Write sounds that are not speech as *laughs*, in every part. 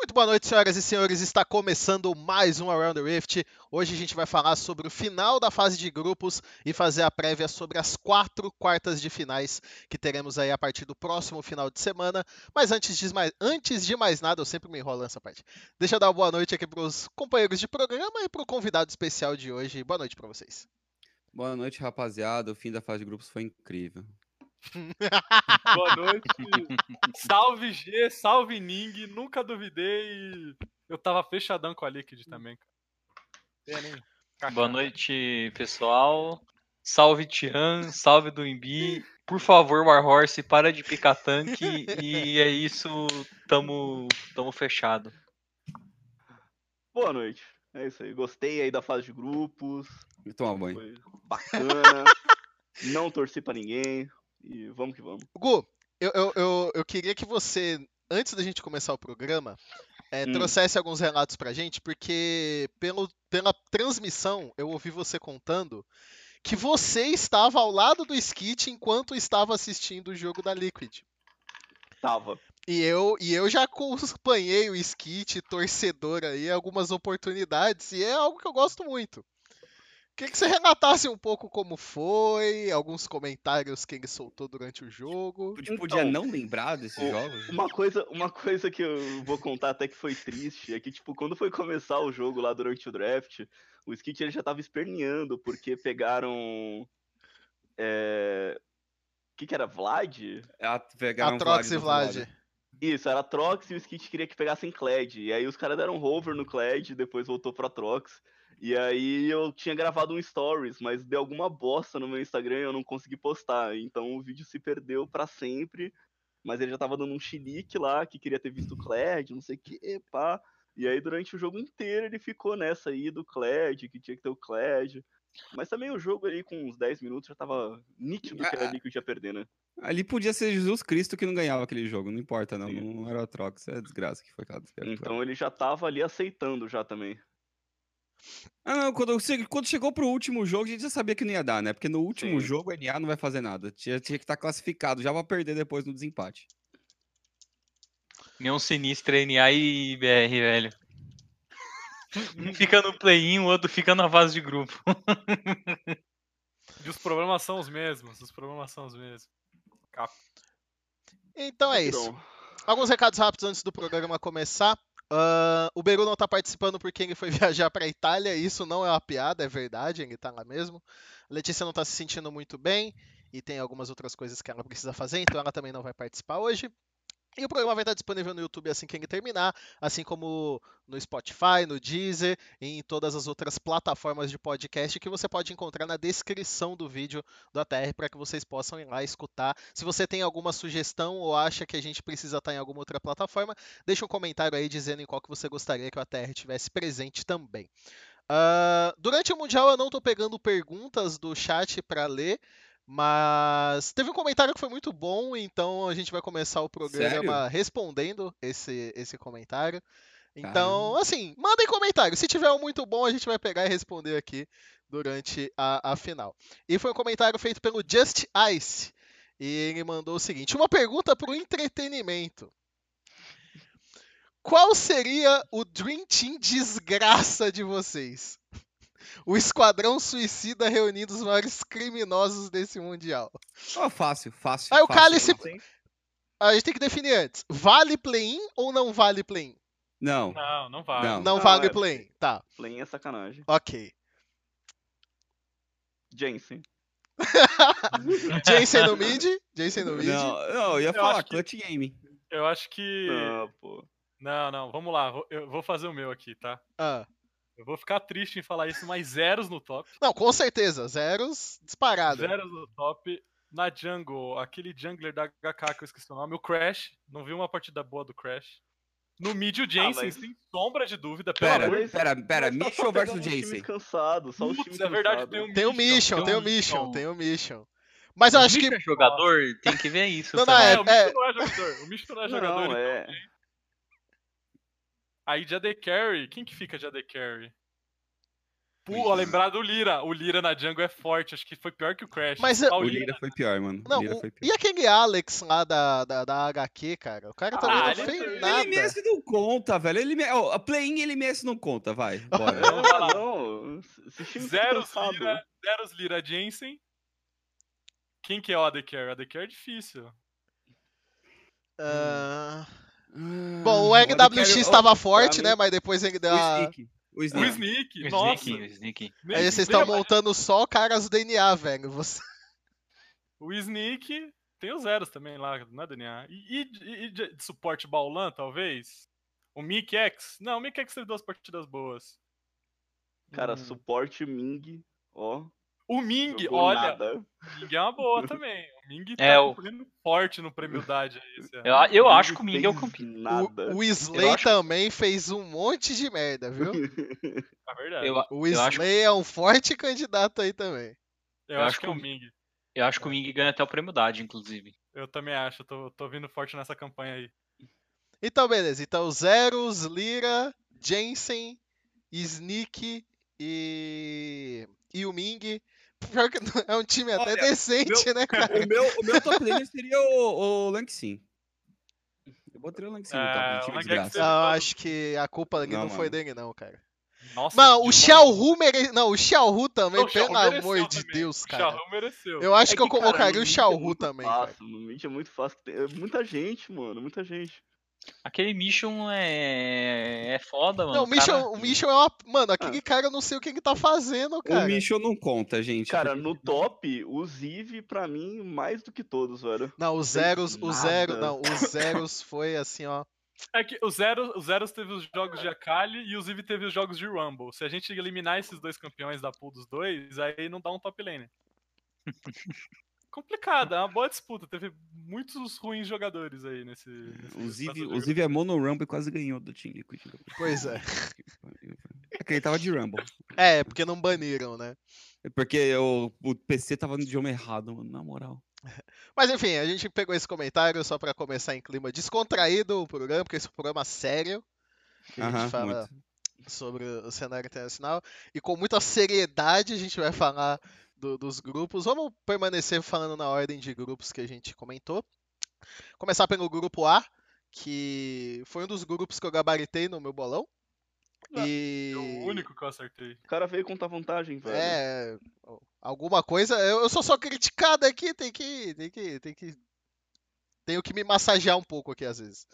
Muito boa noite, senhoras e senhores. Está começando mais um Around the Rift. Hoje a gente vai falar sobre o final da fase de grupos e fazer a prévia sobre as quatro quartas de finais que teremos aí a partir do próximo final de semana. Mas antes de mais, antes de mais nada, eu sempre me enrolo nessa parte. Deixa eu dar uma boa noite aqui para os companheiros de programa e para o convidado especial de hoje. Boa noite para vocês. Boa noite, rapaziada. O fim da fase de grupos foi incrível. *laughs* Boa noite. *laughs* Salve G, salve Ning. Nunca duvidei. Eu tava fechadão com a Liquid também, cara. Boa noite, pessoal. Salve Tian, salve do Imbi. Por favor, Warhorse, para de picar tanque. e é isso, tamo, tamo fechado. Boa noite. É isso aí. Gostei aí da fase de grupos. E toma banho. Bacana. *laughs* Não torci pra ninguém. E vamos que vamos. Gu, eu, eu, eu, eu queria que você, antes da gente começar o programa, é, hum. trouxesse alguns relatos pra gente, porque pelo, pela transmissão eu ouvi você contando que você estava ao lado do Skit enquanto estava assistindo o jogo da Liquid. Tava. E eu, e eu já acompanhei o Skit, torcedor aí, algumas oportunidades, e é algo que eu gosto muito. Queria que você relatasse um pouco como foi, alguns comentários que ele soltou durante o jogo. Tu podia então, não lembrar desses jogos? Uma coisa, uma coisa que eu vou contar até que foi triste é que, tipo, quando foi começar o jogo lá durante o draft, o Skit ele já tava esperneando, porque pegaram. É... O que, que era? Vlad? É, pegaram Atrox e Vlad. Vlad. Isso, era Trox e o Skit queria que pegassem Kled. E aí os caras deram hover no Kled, depois voltou pra Trox. E aí eu tinha gravado um stories, mas deu alguma bosta no meu Instagram e eu não consegui postar. Então o vídeo se perdeu para sempre. Mas ele já tava dando um chilique lá, que queria ter visto o Cled, não sei o que, pá. E aí durante o jogo inteiro ele ficou nessa aí do Cled, que tinha que ter o Cled. Mas também o jogo ali com uns 10 minutos já tava nítido que era ali que eu ia perder, né? Ali podia ser Jesus Cristo que não ganhava aquele jogo, não importa não, Sim. não era o Trox, é desgraça que foi aquela Então ele já tava ali aceitando já também. Ah, não, quando, quando chegou pro último jogo, a gente já sabia que não ia dar, né? Porque no último Sim. jogo, a NA não vai fazer nada. Tinha, tinha que estar tá classificado já pra perder depois no desempate. Nenhum sinistro NA e BR, velho. Um fica no play-in, o outro fica na fase de grupo. e os problemas são os mesmos. Os problemas são os mesmos. Cap. Então é isso. Alguns recados rápidos antes do programa começar. Uh, o Beru não está participando porque ele foi *laughs* viajar para a Itália. Isso não é uma piada, é verdade, ele está lá mesmo. A Letícia não está se sentindo muito bem e tem algumas outras coisas que ela precisa fazer, então ela também não vai participar hoje. E o programa vai estar disponível no YouTube assim que ele terminar, assim como no Spotify, no Deezer e em todas as outras plataformas de podcast que você pode encontrar na descrição do vídeo do ATR para que vocês possam ir lá escutar. Se você tem alguma sugestão ou acha que a gente precisa estar em alguma outra plataforma, deixa um comentário aí dizendo em qual que você gostaria que o ATR tivesse presente também. Uh, durante o Mundial eu não estou pegando perguntas do chat para ler, mas teve um comentário que foi muito bom, então a gente vai começar o programa Sério? respondendo esse, esse comentário. Então, Caramba. assim, mandem comentário. Se tiver um muito bom, a gente vai pegar e responder aqui durante a, a final. E foi um comentário feito pelo Just Ice. E ele mandou o seguinte: uma pergunta para o entretenimento. Qual seria o Dream Team desgraça de vocês? O Esquadrão Suicida reunindo os maiores criminosos desse Mundial. Oh, fácil, fácil. Aí o Cálice. A gente tem que definir antes. Vale play-in ou não vale play-in? Não. Não, não vale. Não, não vale é... play-in. Tá. Play-in é sacanagem. Ok. Jensen. *laughs* Jensen no mid? Jensen no mid? Não, não eu ia eu falar Clutch que... Game. Eu acho que. Não, pô. Não, não, vamos lá. Eu vou fazer o meu aqui, tá? Ah. Eu vou ficar triste em falar isso, mas zeros no top. Não, com certeza, zeros disparado. Zeros no top. Na jungle, aquele jungler da HK que eu esqueci o nome, o Crash. Não vi uma partida boa do Crash. No mid, o Jensen, ah, mas... sem sombra de dúvida. Pera, pera, pera, Mission tá versus Jensen. cansado, só Putz, os é verdade, tem o Tem o Mission, tem o Mission, tem o Mission. Mas eu acho que. É jogador, tem que ver isso. Não, não, é, é, o Mission não é jogador. O não é jogador. Não, é. Então, Aí de AD Carry, quem que fica de AD Carry? Pô, lembrar do Lira. O Lira na jungle é forte, acho que foi pior que o Crash. Mas o Lira foi pior, mano. Não, o... Foi pior. E aquele Alex lá da, da, da HQ, cara? O cara também ah, não fez ele, nada. Ele MS não conta, velho. Ele, oh, a play-in ele MS não conta, vai. *laughs* Bora. não, não. Zeros Lira, Zeros Lira Jensen. Quem que é o AD Carry? O AD Carry é difícil. Uh... Bom, o NWX estava forte, né? Mas depois ele deu a... O Sneak. O Sneak, o nossa. Sneak, o Sneak. Aí vocês estão montando só caras do DNA, velho. Você... O Sneak tem os zeros também lá, não é DNA. E, e, e de suporte Baulan, talvez? O Mick X? Não, o Mick X teve duas partidas boas. Cara, hum. suporte Ming, ó. O Ming, olha. Nada. O Ming é uma boa também. O Ming tá é, o... forte no prêmio Dade Eu, eu acho que o Ming é o campeão. Nada. O, o Slay também fez um monte de merda, viu? *laughs* É verdade. Eu, o Slay acho... é um forte candidato aí também. Eu, eu acho, acho que é o Ming. Eu acho que o Ming ganha até o prêmio Dade, inclusive. Eu também acho, tô, tô vindo forte nessa campanha aí. Então, beleza. Então, Zeros, Lira, Jensen, Sneak e. e o Ming Pior que é um time até Olha, decente, meu, né, *laughs* cara? O meu, o meu top laner seria o, o Lanksin. Eu botei o Lanksin é, no top, time de Eu acho que a culpa não, não foi dele, não, cara. Nossa, Mano, o Xiaohu mere... Não, o Xiaohu também, não, pelo amor de também. Deus, cara. O Xiaohu mereceu. Eu acho é que, que, eu colocaria cara, o Xiaohu também. Fácil, cara. No Mint é muito fácil. É muita gente, mano, muita gente. Aquele Mission é. é foda, mano. Não, o Mission, cara... o Mission é uma. Mano, aquele ah. cara eu não sei o que ele tá fazendo, cara. O Mission não conta, gente. Cara, no top, o Ziv, pra mim, mais do que todos, velho. Não, os Zeros, o Zero, não, os Zeros foi assim, ó. É que o Zeros, o Zeros teve os jogos de Akali e o Ziv teve os jogos de Rumble. Se a gente eliminar esses dois campeões da pool dos dois, aí não dá um top lane. *laughs* complicada, é uma boa disputa. Teve muitos ruins jogadores aí nesse. nesse o Ziv, o Ziv é mono Rumble e quase ganhou do Ting Pois é. É que ele tava de Rumble. É, porque não baniram, né? É porque o, o PC tava no idioma errado, mano, na moral. *laughs* Mas enfim, a gente pegou esse comentário só para começar em clima descontraído o programa, porque esse é um programa sério. Que a gente fala muito. sobre o cenário internacional. E com muita seriedade a gente vai falar do, dos grupos. Vamos permanecer falando na ordem de grupos que a gente comentou. Começar pelo grupo A, que foi um dos grupos que eu gabaritei no meu bolão. Ah, e... É o único que eu acertei. O cara veio contar vantagem, velho. É, alguma coisa. Eu, eu sou só criticado aqui, tem que, tem que, tem que, tenho que me massagear um pouco aqui às vezes.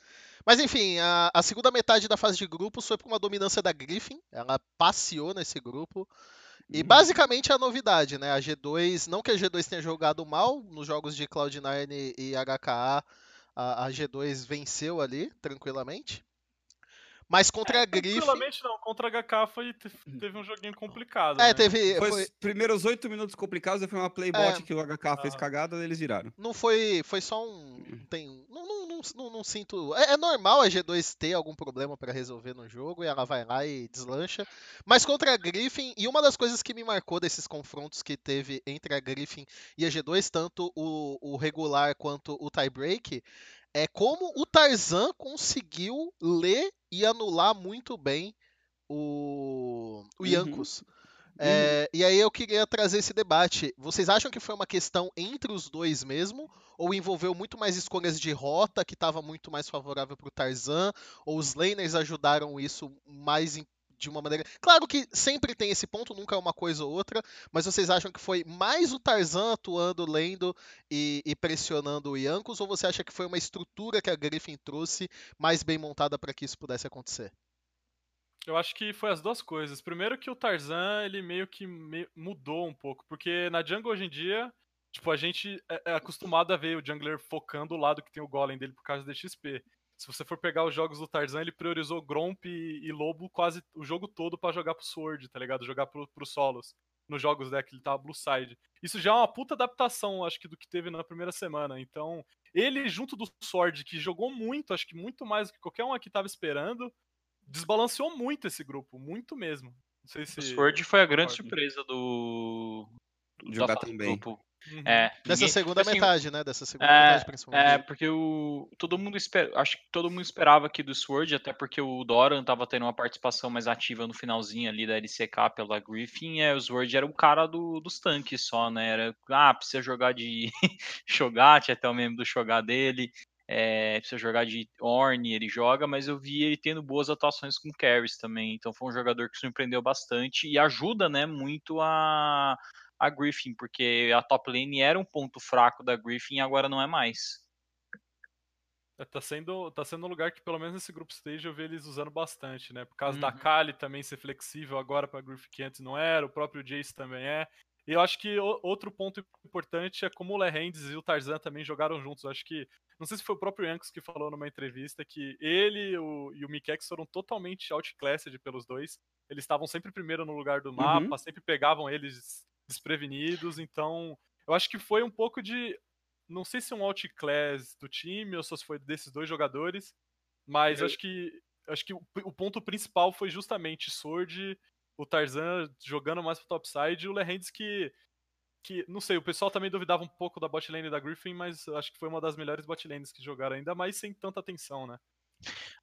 Mas enfim, a, a segunda metade da fase de grupos foi por uma dominância da Griffin. Ela passeou nesse grupo. E uhum. basicamente é a novidade, né? A G2, não que a G2 tenha jogado mal nos jogos de Cloud9 e HKA, a, a G2 venceu ali tranquilamente. Mas contra é, a Griffin. Tranquilamente não, contra a HK foi, teve um joguinho complicado. É, né? teve. Foi, foi... primeiros oito minutos complicados, foi uma playbot é, que o HK ah. fez cagada, eles viraram. Não foi. Foi só um. Tem. Não, não, não, não, não sinto. É, é, normal a G2 ter algum problema para resolver no jogo e ela vai lá e deslancha. Mas contra a Griffin, e uma das coisas que me marcou desses confrontos que teve entre a Griffin e a G2, tanto o, o regular quanto o tiebreak, é como o Tarzan conseguiu ler e anular muito bem o, o uhum. Yankos. É, uhum. E aí eu queria trazer esse debate. Vocês acham que foi uma questão entre os dois mesmo? Ou envolveu muito mais escolhas de rota que estava muito mais favorável para o Tarzan? Ou os laners ajudaram isso mais de uma maneira. Claro que sempre tem esse ponto, nunca é uma coisa ou outra, mas vocês acham que foi mais o Tarzan atuando, lendo e, e pressionando o Yankos, ou você acha que foi uma estrutura que a Griffin trouxe mais bem montada para que isso pudesse acontecer? Eu acho que foi as duas coisas. Primeiro que o Tarzan, ele meio que mudou um pouco, porque na jungle hoje em dia, tipo, a gente é, é acostumado a ver o jungler focando o lado que tem o golem dele por causa do XP. Se você for pegar os jogos do Tarzan, ele priorizou Gromp e, e Lobo quase o jogo todo para jogar pro Sword, tá ligado? Jogar pro, pro solos. Nos jogos né, que ele tava Blue Side. Isso já é uma puta adaptação, acho que, do que teve na primeira semana. Então, ele junto do Sword, que jogou muito, acho que muito mais do que qualquer um aqui tava esperando, desbalanceou muito esse grupo, muito mesmo. Não sei se. O Sword foi a grande surpresa do. do jogar também. Grupo. Uhum. É, Dessa ninguém, segunda assim, metade, né? Dessa segunda é, metade, principalmente. É, porque o, todo mundo espera. Acho que todo mundo esperava aqui do Sword, até porque o Doran tava tendo uma participação mais ativa no finalzinho ali da LCK pela Griffin. É, o Sword era o cara do, dos tanques só, né? Era, ah, precisa jogar de *laughs* Shogat, até o membro do Shogat dele. É, precisa jogar de Orne, ele joga, mas eu vi ele tendo boas atuações com carries também. Então foi um jogador que surpreendeu bastante e ajuda, né, muito a a Griffin, porque a top lane era um ponto fraco da Griffin e agora não é mais. É, tá sendo, tá sendo um lugar que, pelo menos nesse grupo stage, eu vi eles usando bastante, né? Por causa uhum. da Kali também ser flexível agora pra Griffin que antes não era, o próprio Jace também é. E eu acho que outro ponto importante é como o Lehendes e o Tarzan também jogaram juntos. Eu acho que, não sei se foi o próprio Yankees que falou numa entrevista que ele o, e o Mikex foram totalmente outclassed pelos dois. Eles estavam sempre primeiro no lugar do mapa, uhum. sempre pegavam eles desprevenidos. Então, eu acho que foi um pouco de. Não sei se um outclass do time ou se foi desses dois jogadores, mas eu... acho que acho que o, ponto principal foi justamente Sword, o Tarzan jogando mais pro topside e o Lehendes que que, não sei, o pessoal também duvidava um pouco da botlane da Griffin, mas acho que foi uma das melhores botlanes que jogaram, ainda mais sem tanta atenção, né?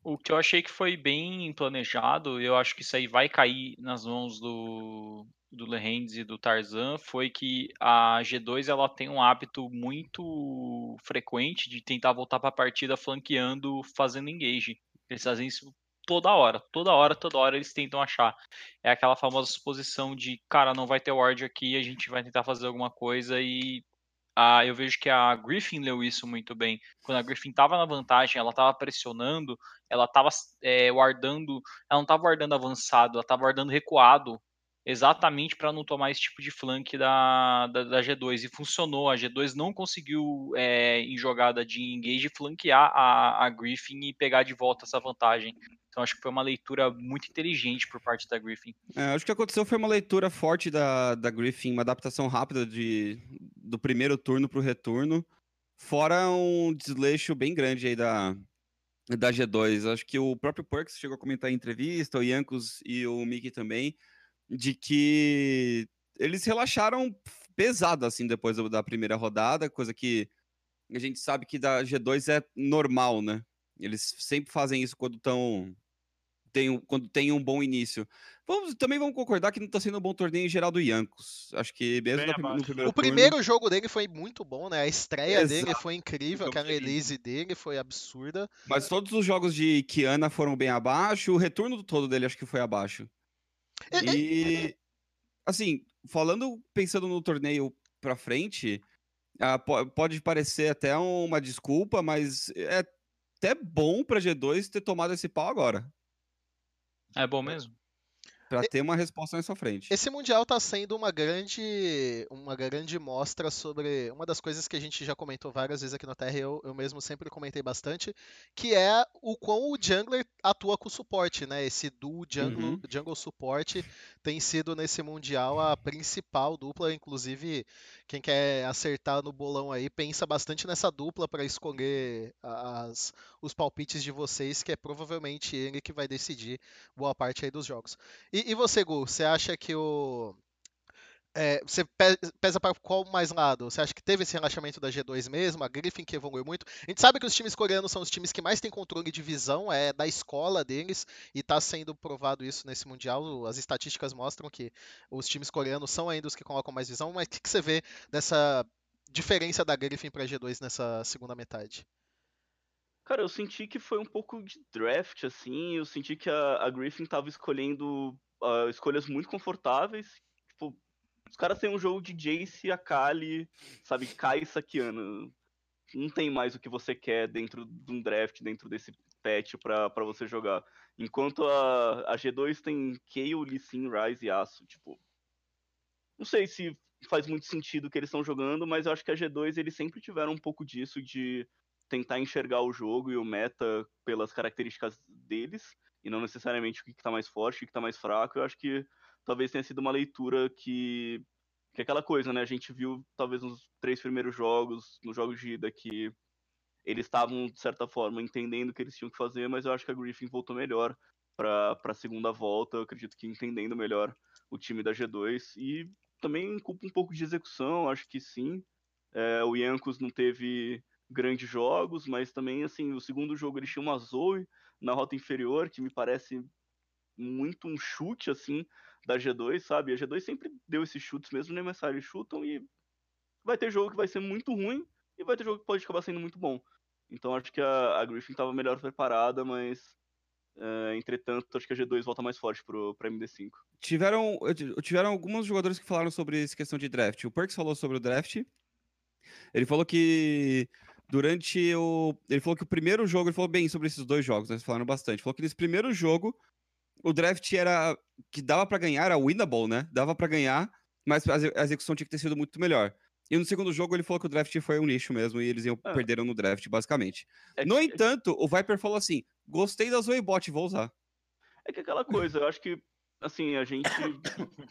O que eu achei que foi bem planejado, eu acho que isso aí vai cair nas mãos do, do Lehendes e do Tarzan foi que a G2 ela tem um hábito muito frequente de tentar voltar para a partida flanqueando, fazendo engage. Eles fazem isso toda hora, toda hora, toda hora eles tentam achar. É aquela famosa suposição de, cara, não vai ter ward aqui, a gente vai tentar fazer alguma coisa e ah, eu vejo que a Griffin leu isso muito bem. Quando a Griffin estava na vantagem, ela estava pressionando, ela estava é, guardando, ela não estava guardando avançado, ela estava guardando recuado exatamente para não tomar esse tipo de flank da, da, da, G2. E funcionou. A G2 não conseguiu, é, em jogada de engage, flanquear a, a Griffin e pegar de volta essa vantagem. Então acho que foi uma leitura muito inteligente por parte da Griffin. É, acho que o que aconteceu foi uma leitura forte da, da Griffin, uma adaptação rápida de, do primeiro turno para o retorno, fora um desleixo bem grande aí da, da G2. Acho que o próprio Perks chegou a comentar em entrevista, o Yankos e o Mickey também, de que eles relaxaram pesado assim depois da primeira rodada, coisa que a gente sabe que da G2 é normal, né? Eles sempre fazem isso quando estão tem, quando tem um bom início. Vamos, também vamos concordar que não está sendo um bom torneio em geral do Yankos. Acho que mesmo no, no primeiro O primeiro jogo dele foi muito bom, né? A estreia Exato. dele foi incrível, aquela release dele foi absurda. Mas todos os jogos de Kiana foram bem abaixo, o retorno do todo dele acho que foi abaixo. E, assim, falando, pensando no torneio pra frente, ah, pode parecer até uma desculpa, mas é até bom pra G2 ter tomado esse pau agora. É bom mesmo para ter uma resposta na sua frente. Esse mundial está sendo uma grande uma grande mostra sobre uma das coisas que a gente já comentou várias vezes aqui no Terra, eu, eu mesmo sempre comentei bastante, que é o quão o jungler atua com o suporte, né? Esse duo jungle, uhum. jungle suporte tem sido nesse mundial a principal dupla, inclusive quem quer acertar no bolão aí, pensa bastante nessa dupla para escolher as, os palpites de vocês, que é provavelmente ele que vai decidir boa parte aí dos jogos. E, e você, Gu, você acha que o. É, você pesa para qual mais lado? Você acha que teve esse relaxamento da G2 mesmo? A Griffin que evoluiu muito? A gente sabe que os times coreanos são os times que mais têm controle de visão, é da escola deles, e está sendo provado isso nesse Mundial. As estatísticas mostram que os times coreanos são ainda os que colocam mais visão, mas o que, que você vê dessa diferença da Griffin para a G2 nessa segunda metade? Cara, eu senti que foi um pouco de draft, assim. Eu senti que a, a Griffin tava escolhendo uh, escolhas muito confortáveis. Tipo, os caras têm um jogo de Jace, Akali, sabe, Kai Sakiana. Não tem mais o que você quer dentro de um draft, dentro desse patch pra você jogar. Enquanto a, a G2 tem Kayle, Lee Sin, Ryze e Aço. Tipo, não sei se faz muito sentido o que eles estão jogando, mas eu acho que a G2 eles sempre tiveram um pouco disso de tentar enxergar o jogo e o meta pelas características deles, e não necessariamente o que está mais forte, o que está mais fraco. Eu acho que talvez tenha sido uma leitura que. Que é aquela coisa, né? A gente viu, talvez, nos três primeiros jogos, nos jogos de ida, que eles estavam, de certa forma, entendendo o que eles tinham que fazer, mas eu acho que a Griffin voltou melhor para a segunda volta. Eu acredito que entendendo melhor o time da G2. E também culpa um pouco de execução, acho que sim. É, o Yankos não teve grandes jogos, mas também, assim, o segundo jogo ele tinha uma Zoe na rota inferior, que me parece muito um chute, assim, da G2, sabe? A G2 sempre deu esses chutes, mesmo no MSI eles chutam e vai ter jogo que vai ser muito ruim e vai ter jogo que pode acabar sendo muito bom. Então acho que a, a Griffin estava melhor preparada, mas uh, entretanto acho que a G2 volta mais forte pro, pra MD5. Tiveram, tiveram alguns jogadores que falaram sobre essa questão de draft. O Perks falou sobre o draft. Ele falou que durante o. Ele falou que o primeiro jogo, ele falou bem sobre esses dois jogos, né? eles falaram bastante. Ele falou que nesse primeiro jogo, o draft era. que dava para ganhar, era winnable, né? Dava para ganhar, mas a execução tinha que ter sido muito melhor. E no segundo jogo ele falou que o draft foi um lixo mesmo e eles iam ah. perderam no draft, basicamente. É no que... entanto, o Viper falou assim: gostei da Zoebot, vou usar. É que aquela coisa, eu acho que assim, a gente.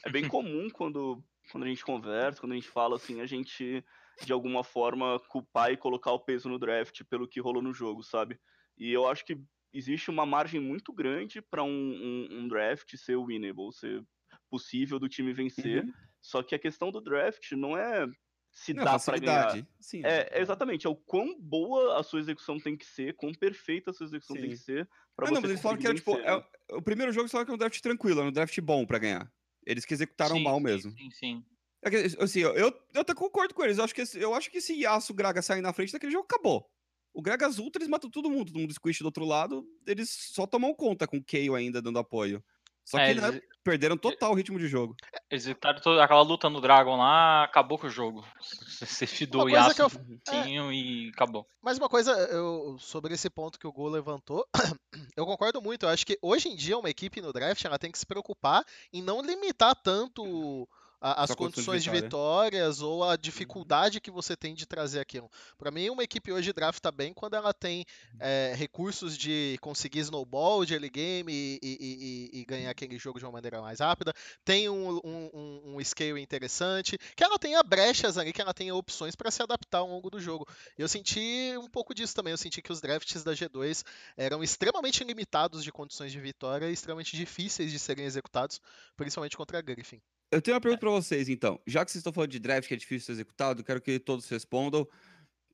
é bem comum quando, quando a gente conversa, quando a gente fala assim, a gente de alguma forma culpar e colocar o peso no draft pelo que rolou no jogo, sabe? E eu acho que existe uma margem muito grande para um, um, um, draft ser winnable, ser possível do time vencer. Uhum. Só que a questão do draft não é se não, dá para ganhar. Sim, é, é, exatamente, é o quão boa a sua execução tem que ser, quão perfeita a sua execução sim. tem que ser para você. Não, mas eles falaram que era tipo, é, o primeiro jogo só que é um draft tranquilo, é um draft bom para ganhar. Eles que executaram sim, mal mesmo. Sim, sim. É assim, eu, eu, eu até concordo com eles. Eu acho que, eu acho que se Yasuo Graga sair na frente daquele jogo, acabou. O Gragas Ultra, eles matam todo mundo. Todo mundo squish do outro lado, eles só tomam conta com o Kayle ainda dando apoio. Só é, que né, eles... perderam total o ritmo de jogo. Executaram toda aquela luta no Dragon lá, acabou com o jogo. Você fidou o Yasuo eu... é... e acabou. Mas uma coisa eu, sobre esse ponto que o Gol levantou, *clears throat* eu concordo muito. Eu acho que hoje em dia uma equipe no draft ela tem que se preocupar em não limitar tanto a, as condições de, de, vitórias ou a uhum. dificuldade que você tem de trazer aquilo. Para mim, uma equipe hoje drafta bem quando ela tem é, recursos de conseguir snowball de early game e, e, e, e, ganhar aquele jogo de uma maneira mais rápida, tem um, um, um, scale interessante, que ela tenha brechas ali, que ela tenha opções para se adaptar ao longo do jogo. Eu senti um pouco disso também, eu senti que os drafts da G2 eram extremamente limitados de condições de vitória e extremamente difíceis de serem executados, principalmente contra a Griffin. Eu tenho uma pergunta para vocês, então. Já que vocês estão falando de draft que é difícil ser executado, quero que todos respondam.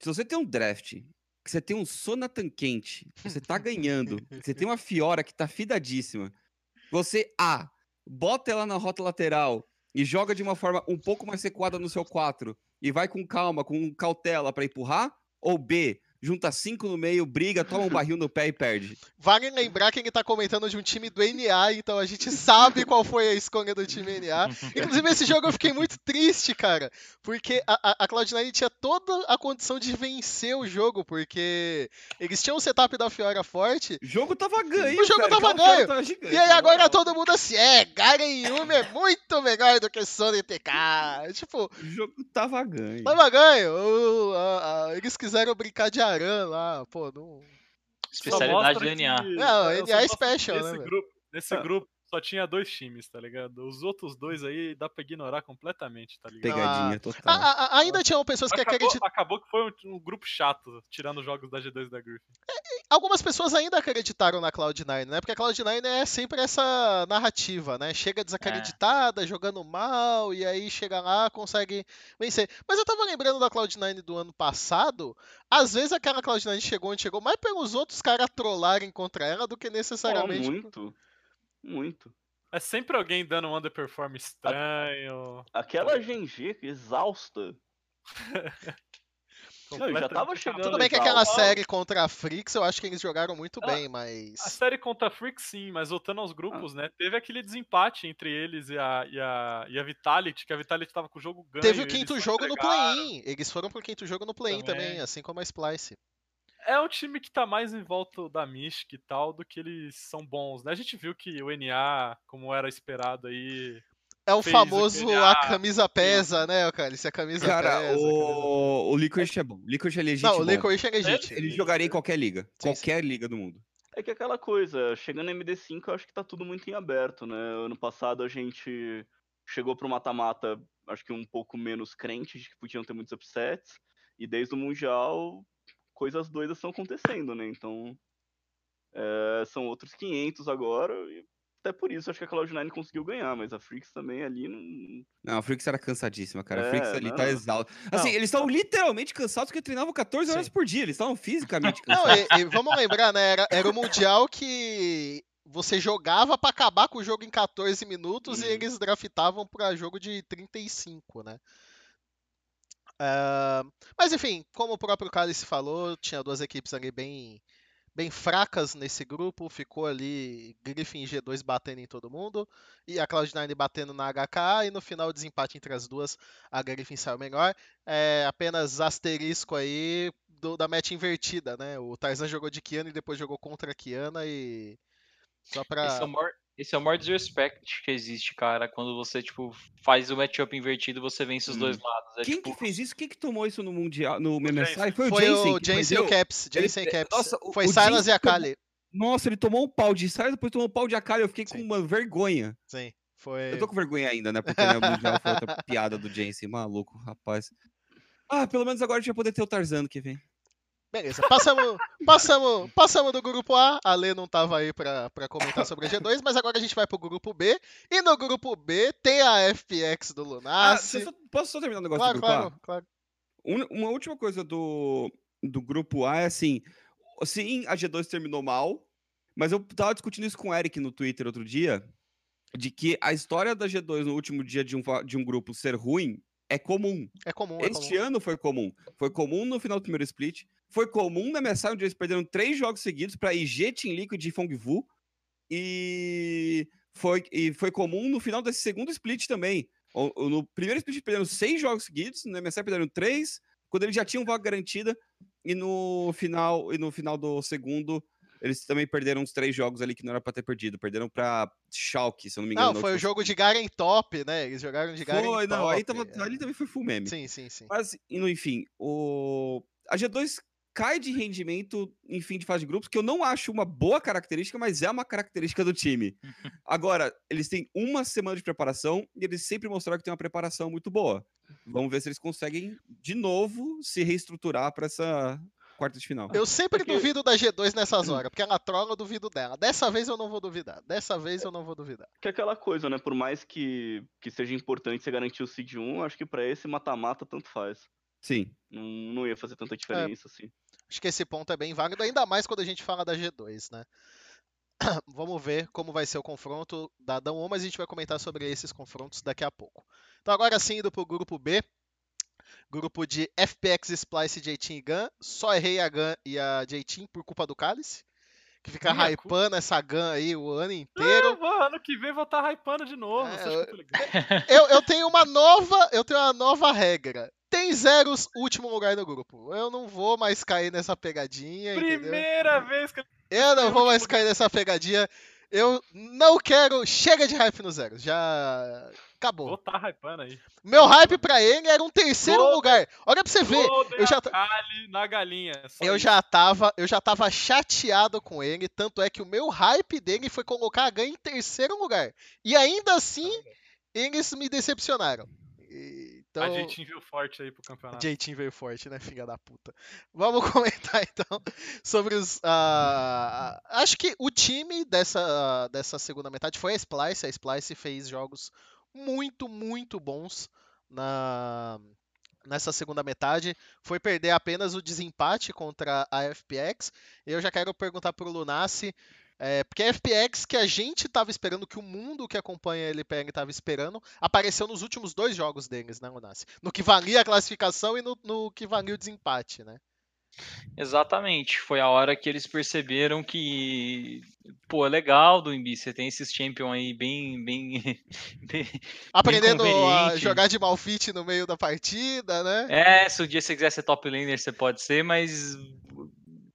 Se você tem um draft, que você tem um Sonatan quente, você tá ganhando, você tem uma Fiora que tá fidadíssima, você A, bota ela na rota lateral e joga de uma forma um pouco mais sequada no seu 4 e vai com calma, com cautela para empurrar, ou B, junta cinco no meio, briga, toma um barril no pé e perde. Vale lembrar que ele tá comentando de um time do NA, então a gente sabe qual foi a escolha do time NA. Inclusive, esse jogo eu fiquei muito triste, cara, porque a, a Cloud9 tinha toda a condição de vencer o jogo, porque eles tinham um setup da Fiora forte. O jogo tava ganho. O jogo cara, tava ganho. Tava gigante, e aí agora não. todo mundo assim, é, Garen Yumi é muito melhor do que Sony TK. Tipo. O jogo tava ganho. Tava ganho. O, a, a, eles quiseram brincar de Aran lá, pô, não. Especialidade do NA. Não, NA é special, nesse né? Grupo, nesse ah. grupo só tinha dois times, tá ligado? Os outros dois aí dá pra ignorar completamente, tá ligado? Pegadinha ah, total. A, a, ainda tinham pessoas que acreditavam. Acabou que foi um, um, grupo chato, tirando os jogos da G2 da Griffin. É, algumas pessoas ainda acreditaram na Cloud9, né? Porque a Cloud9 é sempre essa narrativa, né? Chega desacreditada, é. jogando mal, e aí chega lá, consegue vencer. Mas eu tava lembrando da Cloud9 do ano passado, às vezes aquela Cloud9 chegou onde chegou mais pelos outros caras trollarem contra ela do que necessariamente. Oh, muito. Muito. É sempre alguém dando um underperform estranho. Aquela GG exausta. *laughs* Não, já tava chegando. Tudo bem que aquela série contra a Frix, eu acho que eles jogaram muito ah, bem, mas. A série contra a Frix, sim, mas voltando aos grupos, ah. né? Teve aquele desempate entre eles e a, e a, e a Vitality, que a Vitality tava com o jogo ganho. Teve o quinto jogo no play-in. Eles foram pro quinto jogo no play-in também. também, assim como a Splice é um time que tá mais em volta da Mystic e tal do que eles são bons, né? A gente viu que o NA, como era esperado aí. É o famoso o a camisa pesa, né, cara? Se a camisa cara, pesa. O, cara. o Licorice é bom. Licorice é legítimo. Não, o Licorice é legítimo. Ele jogaria em qualquer liga. Sim, qualquer sim. liga do mundo. É que aquela coisa, chegando no MD5, eu acho que tá tudo muito em aberto, né? Ano passado a gente chegou pro mata-mata, acho que um pouco menos crente de que podiam ter muitos upsets. E desde o Mundial, coisas doidas estão acontecendo, né? Então, é, são outros 500 agora. E até por isso acho que a Cloud9 conseguiu ganhar, mas a Freaks também ali não. Não, a Freaks era cansadíssima, cara. É, a Freaks ali não. tá exausta. Assim, não. eles estavam literalmente cansados porque treinavam 14 horas Sim. por dia. Eles estavam fisicamente cansados. Não, e, e vamos lembrar, né? Era, era o Mundial que você jogava para acabar com o jogo em 14 minutos uhum. e eles draftavam para jogo de 35, né? Uh, mas enfim, como o próprio Cálice falou, tinha duas equipes ali bem, bem fracas nesse grupo. Ficou ali Griffin e G2 batendo em todo mundo e a Cloud9 batendo na HK. E no final, desempate entre as duas, a Griffin saiu melhor. É, apenas asterisco aí do, da match invertida, né? O Tarzan jogou de Kiana e depois jogou contra a Kiana e só pra... Esse é o maior, esse é o maior disrespect que existe, cara. Quando você, tipo, faz o matchup invertido, você vence os hum. dois lados. É, Quem tipo... que fez isso? Quem que tomou isso no Mundial, no MSI? Foi, foi o Jensen. O Jensen e o Caps. Jensen e Caps. Nossa, foi o Silas e a Kali. Nossa, ele tomou um pau de Silas, depois tomou um pau de Akali. Eu fiquei Sim. com uma vergonha. Sim, foi... Eu tô com vergonha ainda, né? Porque né, o Mundial foi outra piada do Jensen. Maluco, rapaz. Ah, pelo menos agora a gente vai poder ter o Tarzan que vem. Beleza, passamos, passamos, passamos do grupo A. A Lê não estava aí para comentar sobre a G2, mas agora a gente vai pro grupo B. E no grupo B tem a FPX do Lunas. Ah, posso só terminar o um negócio claro, do grupo claro, A? Claro. Uma última coisa do, do grupo A é assim: sim, a G2 terminou mal, mas eu tava discutindo isso com o Eric no Twitter outro dia. De que a história da G2 no último dia de um, de um grupo ser ruim é comum. É comum. É este comum. ano foi comum. Foi comum no final do primeiro split. Foi comum na MSI, onde eles perderam três jogos seguidos para IG, Team Liquid e Fongvu. E foi, e foi comum no final desse segundo split também. No primeiro split perderam seis jogos seguidos, no MSI perderam três, quando eles já tinham vaga garantida. E no final, e no final do segundo, eles também perderam uns três jogos ali que não era pra ter perdido. Perderam pra Schalke, se eu não me engano. Não, foi o jogo de Garen Top, né? Eles jogaram de Garen foi, Top. Não, aí tava, é. ali também foi full meme. Sim, sim, sim. Mas, enfim, o... a G2 cai de rendimento em fim de fase de grupos, que eu não acho uma boa característica, mas é uma característica do time. *laughs* Agora, eles têm uma semana de preparação e eles sempre mostraram que tem uma preparação muito boa. Vamos ver se eles conseguem, de novo, se reestruturar para essa quarta de final. Eu sempre porque... duvido da G2 nessas horas, porque ela trola, eu duvido dela. Dessa vez eu não vou duvidar. Dessa vez eu não vou duvidar. Que é aquela coisa, né? Por mais que, que seja importante você garantir o Seed 1, acho que para esse mata-mata tanto faz. Sim. Não, não ia fazer tanta diferença, é. assim. Acho que esse ponto é bem válido, ainda mais quando a gente fala da G2, né? *coughs* Vamos ver como vai ser o confronto da Dão 1, mas a gente vai comentar sobre esses confrontos daqui a pouco. Então agora sim, indo pro grupo B. Grupo de FPX, Splice, J-Team e Gun. Só errei a Gun e a J-Team por culpa do Cálice. Que fica Minha hypando essa Gun aí o ano inteiro. Ah, ano que vem vou estar tá hypando de novo. É, eu, *laughs* eu, eu, tenho uma nova, eu tenho uma nova regra tem zeros último lugar no grupo. Eu não vou mais cair nessa pegadinha. Primeira entendeu? vez que eu não vou mais cair nessa pegadinha. Eu não quero. Chega de hype no zero. Já. Acabou. Vou tá hypando aí. Meu hype pra ele era um terceiro Todo, lugar. Olha pra você ver. Eu já na galinha. Eu isso. já tava, eu já tava chateado com ele, tanto é que o meu hype dele foi colocar a ganha em terceiro lugar. E ainda assim, eles me decepcionaram. Então, a Jeitinho veio forte aí pro campeonato. Jeitinho veio forte, né, filha da puta. Vamos *laughs* comentar então sobre os. Uh, acho que o time dessa, dessa segunda metade foi a Splice. A Splice fez jogos muito, muito bons na, nessa segunda metade. Foi perder apenas o desempate contra a FPX. Eu já quero perguntar pro Lunassi é, porque a FPX que a gente estava esperando, que o mundo que acompanha a LPL estava esperando, apareceu nos últimos dois jogos deles, né, Lunassi? No que valia a classificação e no, no que valia o desempate, né? Exatamente, foi a hora que eles perceberam que, pô, é legal do Imbi, você tem esses champion aí bem, bem, *laughs* bem aprendendo bem a jogar de malfit no meio da partida, né? É, se um dia você quiser ser top laner, você pode ser, mas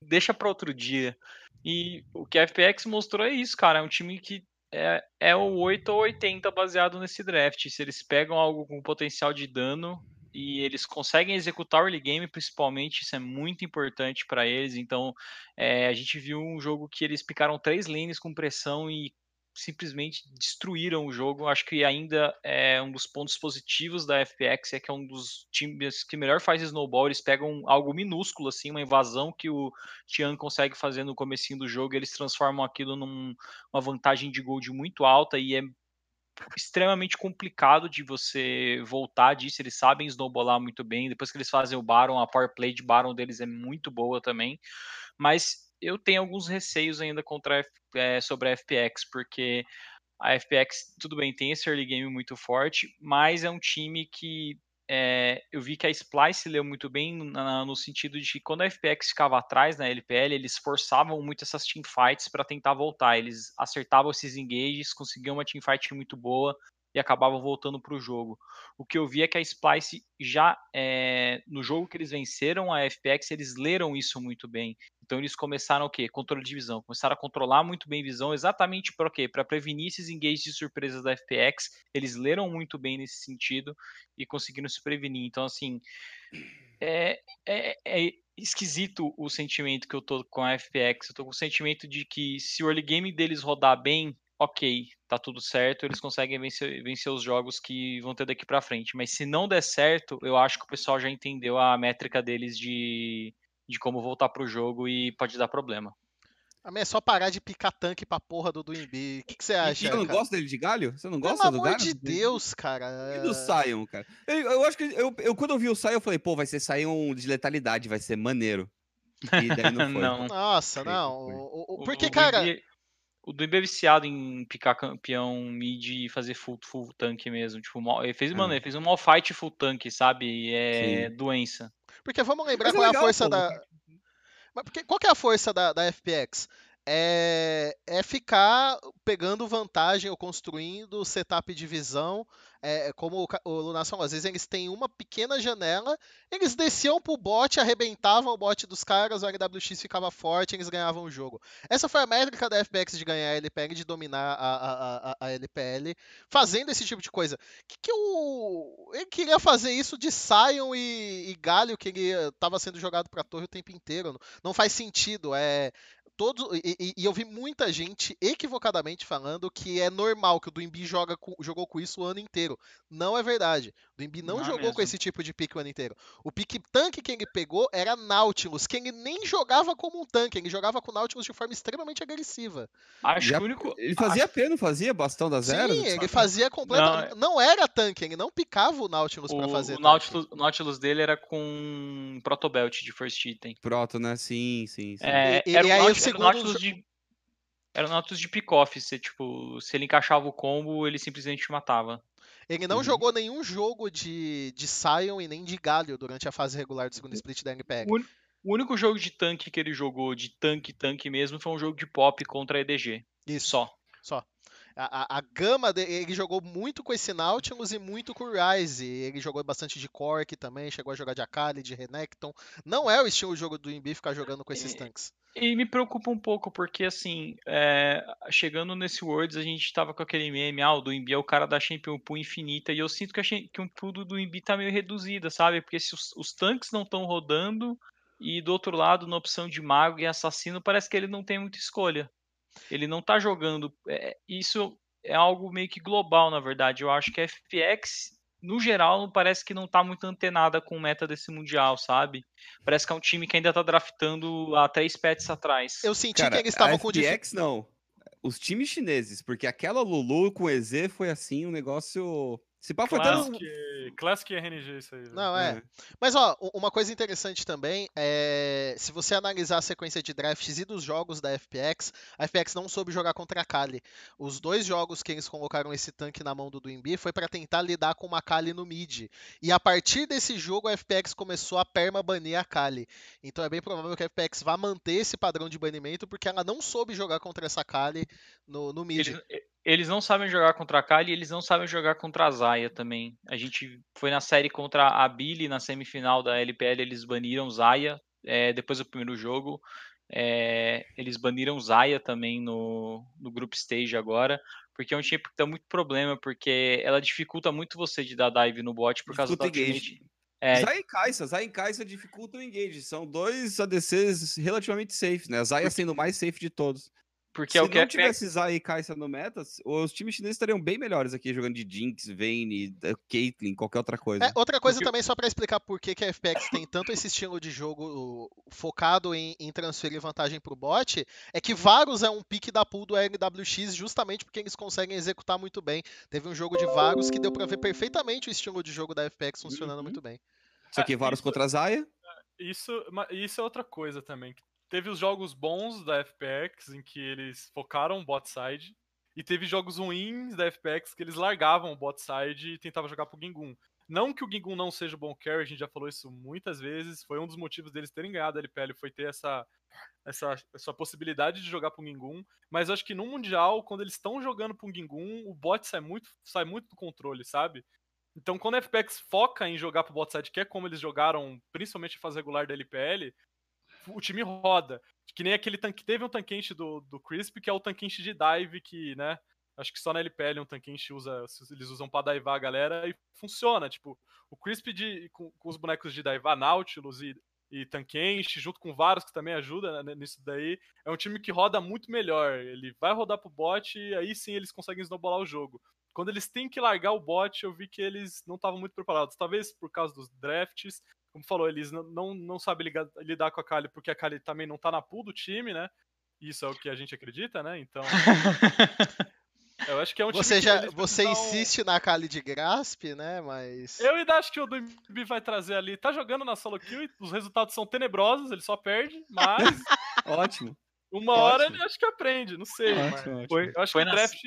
deixa para outro dia. E o que a FPX mostrou é isso, cara. É um time que é, é o 8 ou 80 baseado nesse draft. Se eles pegam algo com potencial de dano e eles conseguem executar o early game, principalmente, isso é muito importante para eles. Então, é, a gente viu um jogo que eles picaram três lanes com pressão e simplesmente destruíram o jogo. Acho que ainda é um dos pontos positivos da FPX é que é um dos times que melhor faz snowball. Eles pegam algo minúsculo, assim, uma invasão que o Tian consegue fazer no comecinho do jogo, eles transformam aquilo numa vantagem de gol de muito alta e é extremamente complicado de você voltar disso. Eles sabem snowballar muito bem. Depois que eles fazem o Baron, a power play de Baron deles é muito boa também. Mas eu tenho alguns receios ainda contra é, sobre a FPX, porque a FPX, tudo bem, tem esse early game muito forte, mas é um time que é, eu vi que a Splice leu muito bem na, no sentido de que quando a FPX ficava atrás na LPL, eles forçavam muito essas teamfights para tentar voltar. Eles acertavam esses engages, conseguiam uma teamfight muito boa e acabavam voltando para o jogo. O que eu vi é que a Splice já é, no jogo que eles venceram a FPX, eles leram isso muito bem. Então eles começaram o quê? Controle de visão. Começaram a controlar muito bem visão, exatamente para quê? Para prevenir esses engages de surpresas da FPX. Eles leram muito bem nesse sentido e conseguiram se prevenir. Então, assim, é, é, é esquisito o sentimento que eu tô com a FPX. Eu tô com o sentimento de que se o early game deles rodar bem, ok, tá tudo certo, eles conseguem vencer, vencer os jogos que vão ter daqui para frente. Mas se não der certo, eu acho que o pessoal já entendeu a métrica deles de de como voltar pro jogo e pode dar problema. A minha é só parar de picar tanque pra porra do Duimbi. O que, que você acha? Você não cara? gosta dele de galho? Você não gosta Pelo do galho? Pelo amor de Deus, cara. E do Sion, cara? Eu, eu acho que eu, eu, quando eu vi o Sion, eu falei, pô, vai ser Sion de letalidade, vai ser maneiro. E daí não *laughs* foi. não. Nossa, não. O, o, porque, cara. O Duimbi é viciado em picar campeão mid e fazer full, full tanque mesmo. Tipo, ele fez, mano, ele fez um mal fight full tanque, sabe? É Sim. doença. Porque vamos lembrar Mas qual é, legal, é a força pô. da. Mas porque, qual é a força da, da FPX? É, é ficar pegando vantagem ou construindo setup de visão é, como o, o Lunação, às vezes eles têm uma pequena janela, eles desciam pro bot, arrebentavam o bot dos caras, o RWX ficava forte, eles ganhavam o jogo. Essa foi a métrica da FPX de ganhar a LPL, de dominar a, a, a, a LPL, fazendo esse tipo de coisa. Que, que o, ele queria fazer isso de Sion e, e Galho, que ele estava sendo jogado pra torre o tempo inteiro. Não, não faz sentido. É, todos e, e, eu vi muita gente equivocadamente falando que é normal que o Duimbi joga com, jogou com isso o ano inteiro. Não é verdade. O Duimbi não, não é jogou mesmo. com esse tipo de pique o ano inteiro. O pique tanque que ele pegou era Nautilus, que ele nem jogava como um tanque, ele jogava com Nautilus de forma extremamente agressiva. Acho que o único ele fazia Acho... não fazia bastão da zero? Sim, ele fazia completamente. Não, é não, era tanque, ele não picava o Nautilus para fazer. O Nautilus, o Nautilus dele era com Protobelt de first item. Proto, né? Sim, sim. sim. É, e, era e aí de era o Nautilus de pick-off, se, tipo, se ele encaixava o combo, ele simplesmente matava. Ele não uhum. jogou nenhum jogo de, de Sion e nem de Galio durante a fase regular do segundo split da NPL. O, o único jogo de tanque que ele jogou, de tanque-tanque mesmo, foi um jogo de pop contra a EDG. Isso. Só. Só. A, a, a, gama dele, ele jogou muito com esse Nautilus e muito com o Ryze. Ele jogou bastante de Cork também, chegou a jogar de Akali, de Renekton. Não é o estilo de jogo do Imbi ficar jogando com esses tanques. E me preocupa um pouco, porque assim, é, chegando nesse Worlds, a gente tava com aquele meme, ah, o do Imbi é o cara da Champion Pool infinita, e eu sinto que a Champion Pool do Imbi tá meio reduzida, sabe? Porque se os, os tanques não estão rodando, e do outro lado, na opção de mago e assassino, parece que ele não tem muita escolha. Ele não tá jogando. É, isso é algo meio que global, na verdade. Eu acho que a FPX no geral, parece que não tá muito antenada com o meta desse Mundial, sabe? Parece que é um time que ainda tá draftando há três pets atrás. Eu senti Cara, que eles estavam com FPX não. Os times chineses, porque aquela Lulu com o EZ foi assim um negócio se pá, foi Classic, tão... Classic RNG isso aí. Não, é. é. Mas, ó, uma coisa interessante também é. Se você analisar a sequência de drafts e dos jogos da FPX, a FPX não soube jogar contra a Kali. Os dois jogos que eles colocaram esse tanque na mão do Duimbi foi para tentar lidar com uma Kali no mid. E a partir desse jogo, a FPX começou a perma banir a Kali. Então é bem provável que a FPX vá manter esse padrão de banimento porque ela não soube jogar contra essa Kali no, no mid. Eles, eles não sabem jogar contra a Kali e eles não sabem jogar contra a Zaya também. A gente foi na série contra a Billy, na semifinal da LPL, eles baniram Zaya. É, depois do primeiro jogo, é, eles baniram Zaya também no, no Group Stage agora, porque é um time que dá muito problema, porque ela dificulta muito você de dar dive no bot por causa do ultimate. É... Zaya e Kaisa, Zaya e Kaisa dificultam o engage. São dois ADCs relativamente safe, né? A Zaya sendo o mais safe de todos. Porque Se é o que não tivesse Zai e Kai'Sa no meta, os times chineses estariam bem melhores aqui, jogando de Jinx, Vayne, Caitlyn, qualquer outra coisa. É, outra coisa Porque... também, só para explicar por que, que a FPX tem tanto esse estilo de jogo focado em, em transferir vantagem pro bot, é que Varus é um pique da pool do LWX justamente porque eles conseguem executar muito bem. Teve um jogo de Varus que deu para ver perfeitamente o estilo de jogo da FPX funcionando uhum. muito bem. Só que Varus contra Zaya? Isso, isso é outra coisa também. Teve os jogos bons da FPX em que eles focaram o bot side. E teve jogos ruins da FPX que eles largavam o bot side e tentavam jogar pro Gingun. Não que o Gingun não seja bom carry, a gente já falou isso muitas vezes. Foi um dos motivos deles terem ganhado a LPL, foi ter essa, essa, essa possibilidade de jogar pro Gingun. Mas eu acho que no Mundial, quando eles estão jogando pro Gingun, o bot sai muito, sai muito do controle, sabe? Então, quando a FPX foca em jogar pro bot side, que é como eles jogaram, principalmente em fase regular da LPL, o time roda. Que nem aquele tanque. Teve um tanquente do, do Crisp, que é o tanquente de dive, que, né? Acho que só na LPL um tanquente usa. Eles usam pra divar a galera e funciona. Tipo, o Crisp de, com, com os bonecos de divar, Nautilus e, e junto com vários que também ajuda né, nisso daí, é um time que roda muito melhor. Ele vai rodar pro bot e aí sim eles conseguem snowballar o jogo. Quando eles têm que largar o bot, eu vi que eles não estavam muito preparados. Talvez por causa dos drafts, como falou, eles não, não, não sabem ligar, lidar com a Kali porque a Kali também não tá na pool do time, né? Isso é o que a gente acredita, né? Então. *laughs* eu acho que é um você já, Você insiste na Kali de Grasp, né? Mas. Eu ainda acho que o Duimbi vai trazer ali. Tá jogando na solo kill e os resultados são tenebrosos, ele só perde, mas. *laughs* Ótimo. Uma ótimo. hora ele acho que aprende, não sei. Ótimo, ótimo. Foi, eu acho Foi que o draft,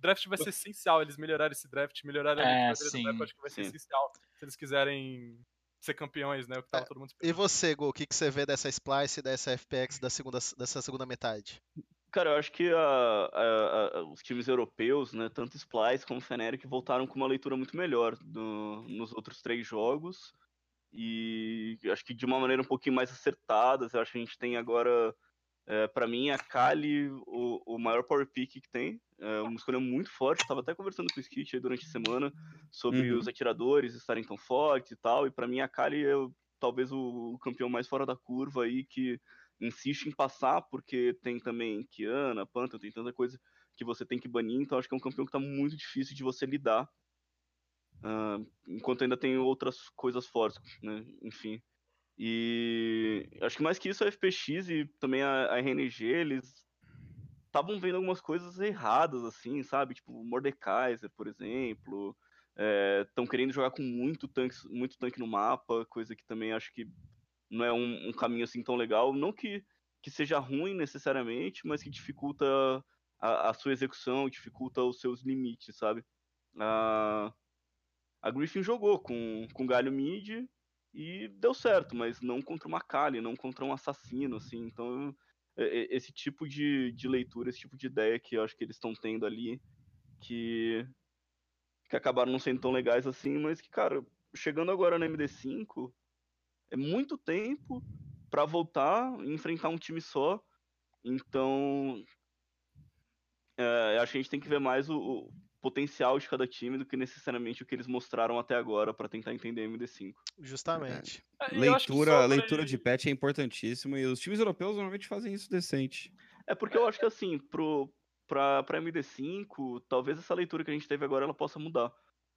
draft vai ser essencial. Eles melhorarem esse draft, melhorarem é, a sim, draft, acho que vai ser sim. essencial. Se eles quiserem ser campeões, né? O que tava é, todo mundo esperando. E você, Gol, o que, que você vê dessa Splice e dessa FPX da segunda, dessa segunda metade? Cara, eu acho que a, a, a, os times europeus, né, tanto Splice como Fnatic, voltaram com uma leitura muito melhor do, nos outros três jogos. E acho que de uma maneira um pouquinho mais acertada. Eu acho que a gente tem agora é, para mim, a Kali, o, o maior power pick que tem. É uma escolha muito forte. Estava até conversando com o Skit durante a semana sobre uhum. os atiradores estarem tão fortes e tal. E para mim, a Kali é talvez o, campeão mais fora da curva aí que insiste em passar, porque tem também Kiana, Panther, tem tanta coisa que você tem que banir. Então, acho que é um campeão que está muito difícil de você lidar. Uh, enquanto ainda tem outras coisas fortes, né? Enfim. E acho que mais que isso, a FPX e também a, a RNG, eles estavam vendo algumas coisas erradas, assim, sabe? Tipo, Mordekaiser, por exemplo. Estão é, querendo jogar com muito tanque, muito tanque no mapa, coisa que também acho que não é um, um, caminho assim tão legal. Não que, que seja ruim necessariamente, mas que dificulta a, a sua execução, dificulta os seus limites, sabe? A, a Griffin jogou com, com Galho Mid, e deu certo, mas não contra uma Kali, não contra um assassino, assim. Então, esse tipo de, de leitura, esse tipo de ideia que eu acho que eles estão tendo ali, que, que acabaram não sendo tão legais assim, mas que, cara, chegando agora na MD5, é muito tempo para voltar e enfrentar um time só. Então, é, acho que a gente tem que ver mais o, potencial de cada time do que necessariamente o que eles mostraram até agora para tentar entender MD5. Justamente. É. leitura, leitura de patch é importantíssimo e os times europeus normalmente fazem isso decente. É porque eu acho que assim, pro para MD5, talvez essa leitura que a gente teve agora ela possa mudar.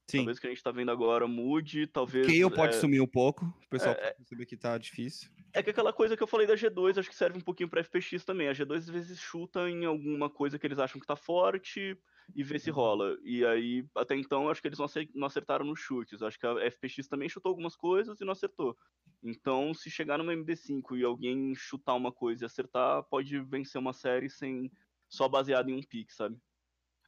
Sim. Talvez o que a gente tá vendo agora mude, talvez. Kayle pode é... sumir um pouco, o pessoal é... pode é. perceber que tá difícil. É que aquela coisa que eu falei da G2, acho que serve um pouquinho pra FPX também. A G2 às vezes chuta em alguma coisa que eles acham que tá forte e vê se rola. E aí, até então, acho que eles não acertaram nos chutes. Acho que a FPX também chutou algumas coisas e não acertou. Então, se chegar numa MD5 e alguém chutar uma coisa e acertar, pode vencer uma série sem só baseado em um pick, sabe?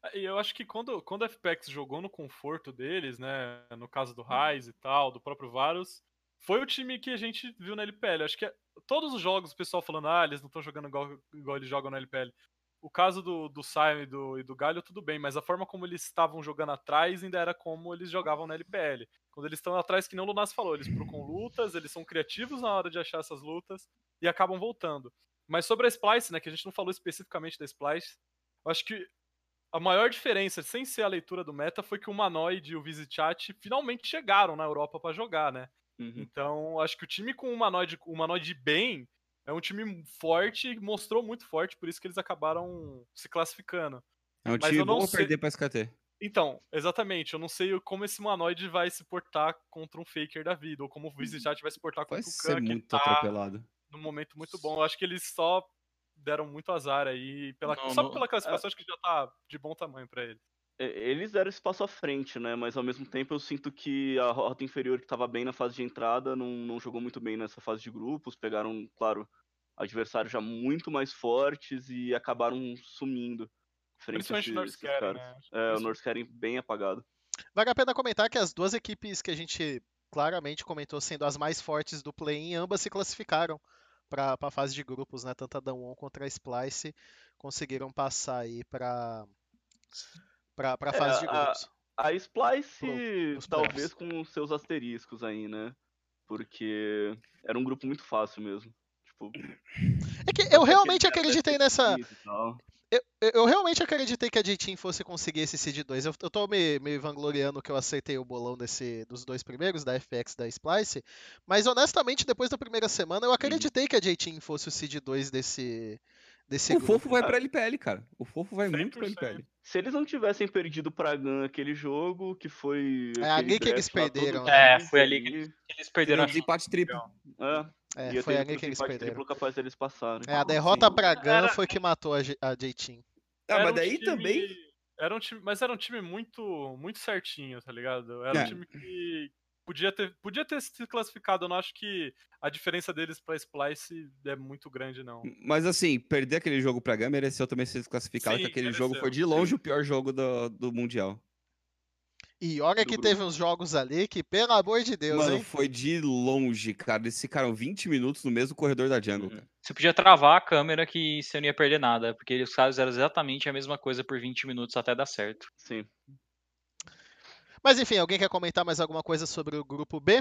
É, e eu acho que quando, quando a FPX jogou no conforto deles, né? No caso do Ryze e tal, do próprio Varus, foi o time que a gente viu na LPL. Acho que todos os jogos, o pessoal falando, ah, eles não estão jogando igual, igual eles jogam na LPL. O caso do, do Simon e do, e do Galho, tudo bem, mas a forma como eles estavam jogando atrás ainda era como eles jogavam na LPL. Quando eles estão atrás, que nem o Lunas falou, eles procam lutas, eles são criativos na hora de achar essas lutas e acabam voltando. Mas sobre a Splice, né, que a gente não falou especificamente da Splice, eu acho que a maior diferença, sem ser a leitura do meta, foi que o Manoid e o Visichat finalmente chegaram na Europa para jogar, né? Uhum. Então, acho que o time com o Manoid, o Manoid bem, é um time forte, mostrou muito forte, por isso que eles acabaram se classificando. É um time bom sei... perder pra SKT. Então, exatamente, eu não sei como esse humanoide vai se portar contra um Faker da vida, ou como o Visitat vai se portar contra vai o Khan, ser muito tá atropelado. num momento muito bom. Eu acho que eles só deram muito azar aí, pela... Não, só não... pela classificação, é... acho que já tá de bom tamanho para eles. Eles deram espaço à frente, né? Mas ao mesmo tempo eu sinto que a rota inferior, que estava bem na fase de entrada, não, não jogou muito bem nessa fase de grupos. Pegaram, claro, adversários já muito mais fortes e acabaram sumindo. Frente a esses, o North né? É, o North Carry bem apagado. Vale a pena comentar que as duas equipes que a gente claramente comentou sendo as mais fortes do play-in, ambas se classificaram para a fase de grupos, né? Tanto a Damwon contra a Splice conseguiram passar aí para para a é, fase de grupos. A, a Splice, Pro, talvez com seus asteriscos aí, né? Porque era um grupo muito fácil mesmo. Tipo, é que eu realmente acreditei nessa. Eu, eu, realmente acreditei que a J-Team fosse conseguir esse Seed 2. Eu, eu tô me, me vangloriando que eu acertei o bolão desse, dos dois primeiros, da FX e da Splice. Mas honestamente, depois da primeira semana, eu acreditei que a J-Team fosse o Seed 2 desse, desse o grupo. Fofo vai pra LPL, cara. O Fofo vai 100%. muito pra LPL. Se eles não tivessem perdido pra GAN aquele jogo, que foi. É ali que eles perderam. Né? É, foi ali que eles perderam. O empate triplo. É. É, foi ali que eles perderam. capaz deles passarem. É, a derrota pra GAN era... foi que matou a, a J-Team. Ah, mas daí um time... também. Era um time, mas era um time muito, muito certinho, tá ligado? Era é. um time que podia ter, podia ter se classificado. Eu não acho que a diferença deles pra Splice é muito grande, não. Mas assim, perder aquele jogo pra GAN mereceu também ser desclassificado, porque aquele mereceu. jogo foi de longe o pior jogo do, do Mundial. E olha que teve uns jogos ali que, pelo amor de Deus, Mano, hein? foi de longe, cara. Eles ficaram 20 minutos no mesmo corredor da jungle, uhum. Você podia travar a câmera que você não ia perder nada, porque os caras eram exatamente a mesma coisa por 20 minutos até dar certo. Sim. Mas enfim, alguém quer comentar mais alguma coisa sobre o grupo B?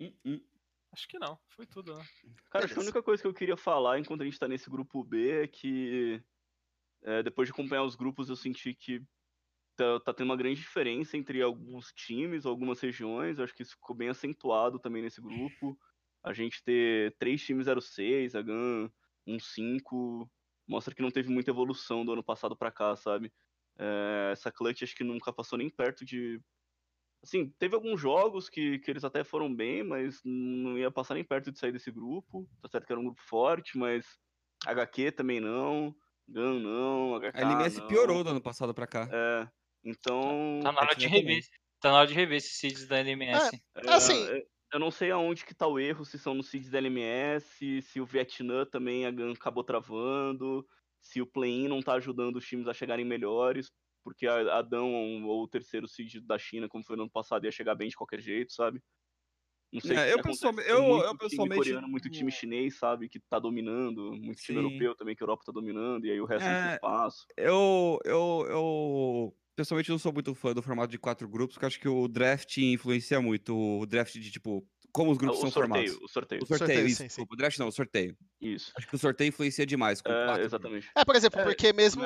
Uh, uh. Acho que não, foi tudo, né? Cara, acho que a única coisa que eu queria falar enquanto a gente tá nesse grupo B é que é, depois de acompanhar os grupos eu senti que tá, tá tendo uma grande diferença entre alguns times, algumas regiões. Eu acho que isso ficou bem acentuado também nesse grupo. A gente ter três times 06, a GAN 1-5, mostra que não teve muita evolução do ano passado para cá, sabe? É, essa clutch acho que nunca passou nem perto de. Assim, teve alguns jogos que, que eles até foram bem, mas não ia passar nem perto de sair desse grupo. Tá certo que era um grupo forte, mas HQ também não. GAN não, HK A LMS não. piorou do ano passado pra cá. É, então. Tá na hora de rever. Tá na hora de rever esses seeds da LMS. É, assim. É, eu não sei aonde que tá o erro, se são nos seeds da LMS, se o Vietnã também acabou travando, se o play-in não tá ajudando os times a chegarem melhores, porque a Adão ou o terceiro seed da China, como foi no ano passado, ia chegar bem de qualquer jeito, sabe? Não sei é, eu, pessoalmente, eu, muito eu pessoalmente. Time coreano, muito time chinês, sabe? Que tá dominando. Muito time Sim. europeu também, que a Europa tá dominando. E aí o resto é, não espaço. Eu, eu, eu. Pessoalmente não sou muito fã do formato de quatro grupos, porque acho que o draft influencia muito. O draft de tipo. Como os grupos o são sorteio, formados. O sorteio. O sorteio, sorteio isso. Sim, sim. O draft não, o sorteio. Isso. Acho que o sorteio influencia demais. É, exatamente. É, por exemplo, é, porque mesmo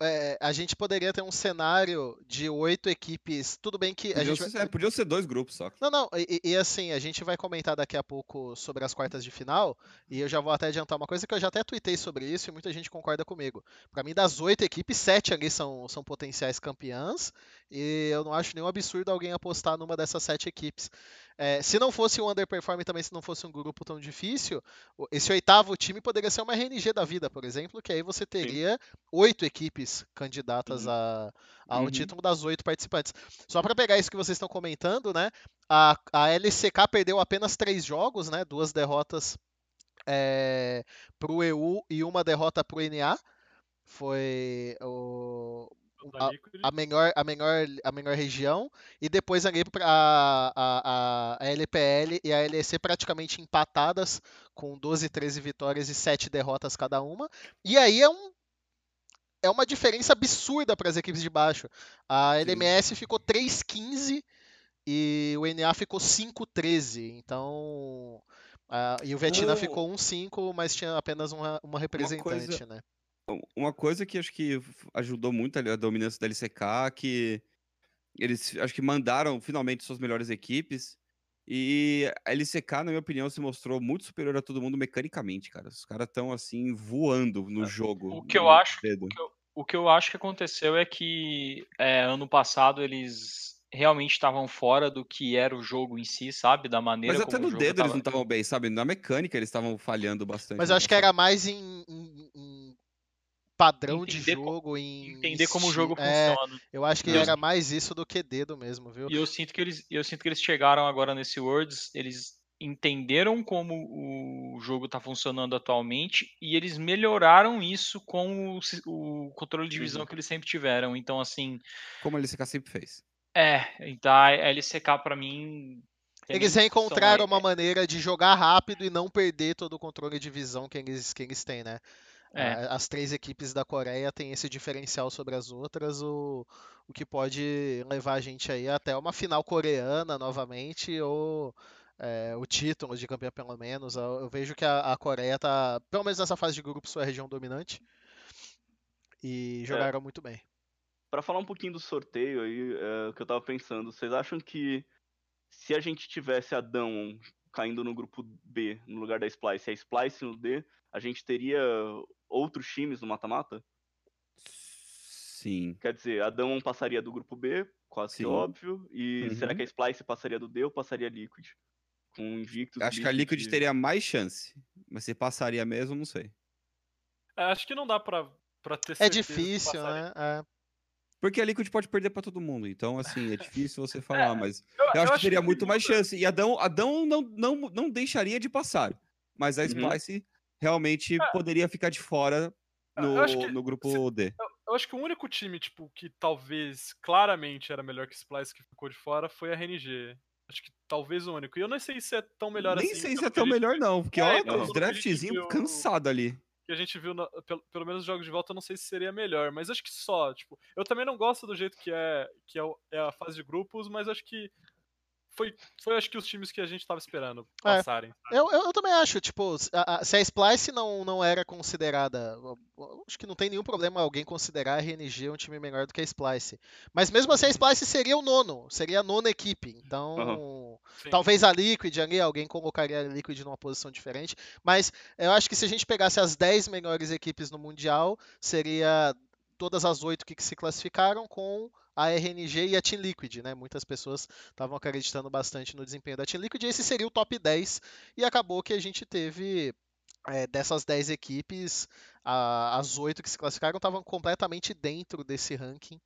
é, a gente poderia ter um cenário de oito equipes. Tudo bem que. Podiam, gente... ser, é, podiam ser dois grupos só. Não, não. E, e, assim, a gente vai comentar daqui a pouco sobre as quartas de final. E eu já vou até adiantar uma coisa que eu já até tuitei sobre isso e muita gente concorda comigo. Para mim, das oito equipes, sete ali são, são potenciais campeãs. E eu não acho nenhum absurdo alguém apostar numa dessas sete equipes. É, se não fosse um underperform também, se não fosse um grupo tão difícil, esse oitavo time poderia ser uma RNG da vida, por exemplo, que aí você teria oito equipes candidatas uhum. a, ao uhum. título das oito participantes. Só para pegar isso que vocês estão comentando, né? A, a LCK perdeu apenas três jogos, né? Duas derrotas é, para o EU e uma derrota para o NA. Foi o, a, a, menor, a, menor, a menor região, e depois ali a, a, a, LPL e a LEC praticamente empatadas, com 12, 13 vitórias e 7 derrotas cada uma. E aí é um. É uma diferença absurda para as equipes de baixo. A LMS Sim. ficou 3-15 e o NA ficou 5-13. Então. Uh, e o Vietnã ficou 1-5, mas tinha apenas uma, uma representante, uma coisa, né? Uma coisa que acho que ajudou muito a dominância da LCK, que eles acho que mandaram finalmente suas melhores equipes. E a LCK, na minha opinião, se mostrou muito superior a todo mundo mecanicamente, cara. Os caras estão, assim, voando no é, jogo. O que eu acho, o que eu, o que eu acho que aconteceu é que é, ano passado eles realmente estavam fora do que era o jogo em si, sabe? Da maneira Mas até no dedo tava... eles não estavam bem, sabe? Na mecânica eles estavam falhando bastante. Mas eu acho que era mais em, em, em padrão entender de jogo, em entender como o jogo é, funciona. Eu acho que era mais isso do que dedo mesmo, viu? E eu sinto que eles, eu sinto que eles chegaram agora nesse Worlds, eles entenderam como o jogo está funcionando atualmente e eles melhoraram isso com o, o controle de visão uhum. que eles sempre tiveram. Então, assim. Como a LCK sempre fez. É, então a LCK para mim. Eles reencontraram uma maneira de jogar rápido e não perder todo o controle de visão que eles, que eles têm, né? É. As três equipes da Coreia têm esse diferencial sobre as outras, o, o que pode levar a gente aí até uma final coreana novamente, ou é, o título de campeão pelo menos. Eu, eu vejo que a, a, Coreia tá, pelo menos nessa fase de grupo, sua região dominante. E é. jogaram é. muito bem. Para falar um pouquinho do sorteio aí, é, o que eu tava pensando, vocês acham que se a gente tivesse Adão caindo no grupo B no lugar da Splice e a Splice no D, a gente teria outros times no mata-mata? Sim. Quer dizer, a Damon passaria do grupo B, quase Sim. que óbvio. E uhum. será que a Splice passaria do D ou passaria Liquid? Com Invictus. Acho que a Liquid teria mais chance. Mas se passaria mesmo, não sei. É, acho que não dá pra, pra ter É difícil, né? É. Porque a Liquid pode perder para todo mundo. Então, assim, é difícil você *laughs* falar, é, mas eu, eu, acho, que teria muito mais chance. E Adão, Adão não, não, não deixaria de passar. Mas a uhum. Splice uhum. Realmente é. poderia ficar de fora no, que, no grupo se, D. Eu, eu, acho que o único time, tipo, que talvez claramente era melhor que Splice que ficou de fora foi a RNG. Acho que talvez o único. E eu nem sei se é tão melhor Nem assim. Nem sei se é tão melhor, não. Porque, é, ó, os draftzinhos cansado ali que a gente viu, na, pelo, pelo menos os jogos de volta, eu não sei se seria melhor, mas acho que só, tipo, eu também não gosto do jeito que é, que é, é a fase de grupos, mas acho que foi, foi acho que os times que a gente estava esperando é. passarem. É, eu, eu, também acho, tipo, a, a, se a Splice não, não era considerada. Acho que não tem nenhum problema alguém considerar a RNG um time melhor do que a Splice. Mas mesmo assim a Splice seria o nono, seria a nona equipe. Então, uhum. talvez a Liquid ali, alguém colocaria a Liquid numa posição diferente. Mas eu acho que se a gente pegasse as 10 melhores equipes no Mundial, seria todas as oito que se classificaram com a RNG e a Team Liquid, né? Muitas pessoas estavam acreditando bastante no desempenho da Team Liquid. Esse seria o top 10 e acabou que a gente teve é, dessas 10 equipes, a, as oito que se classificaram estavam completamente dentro desse ranking.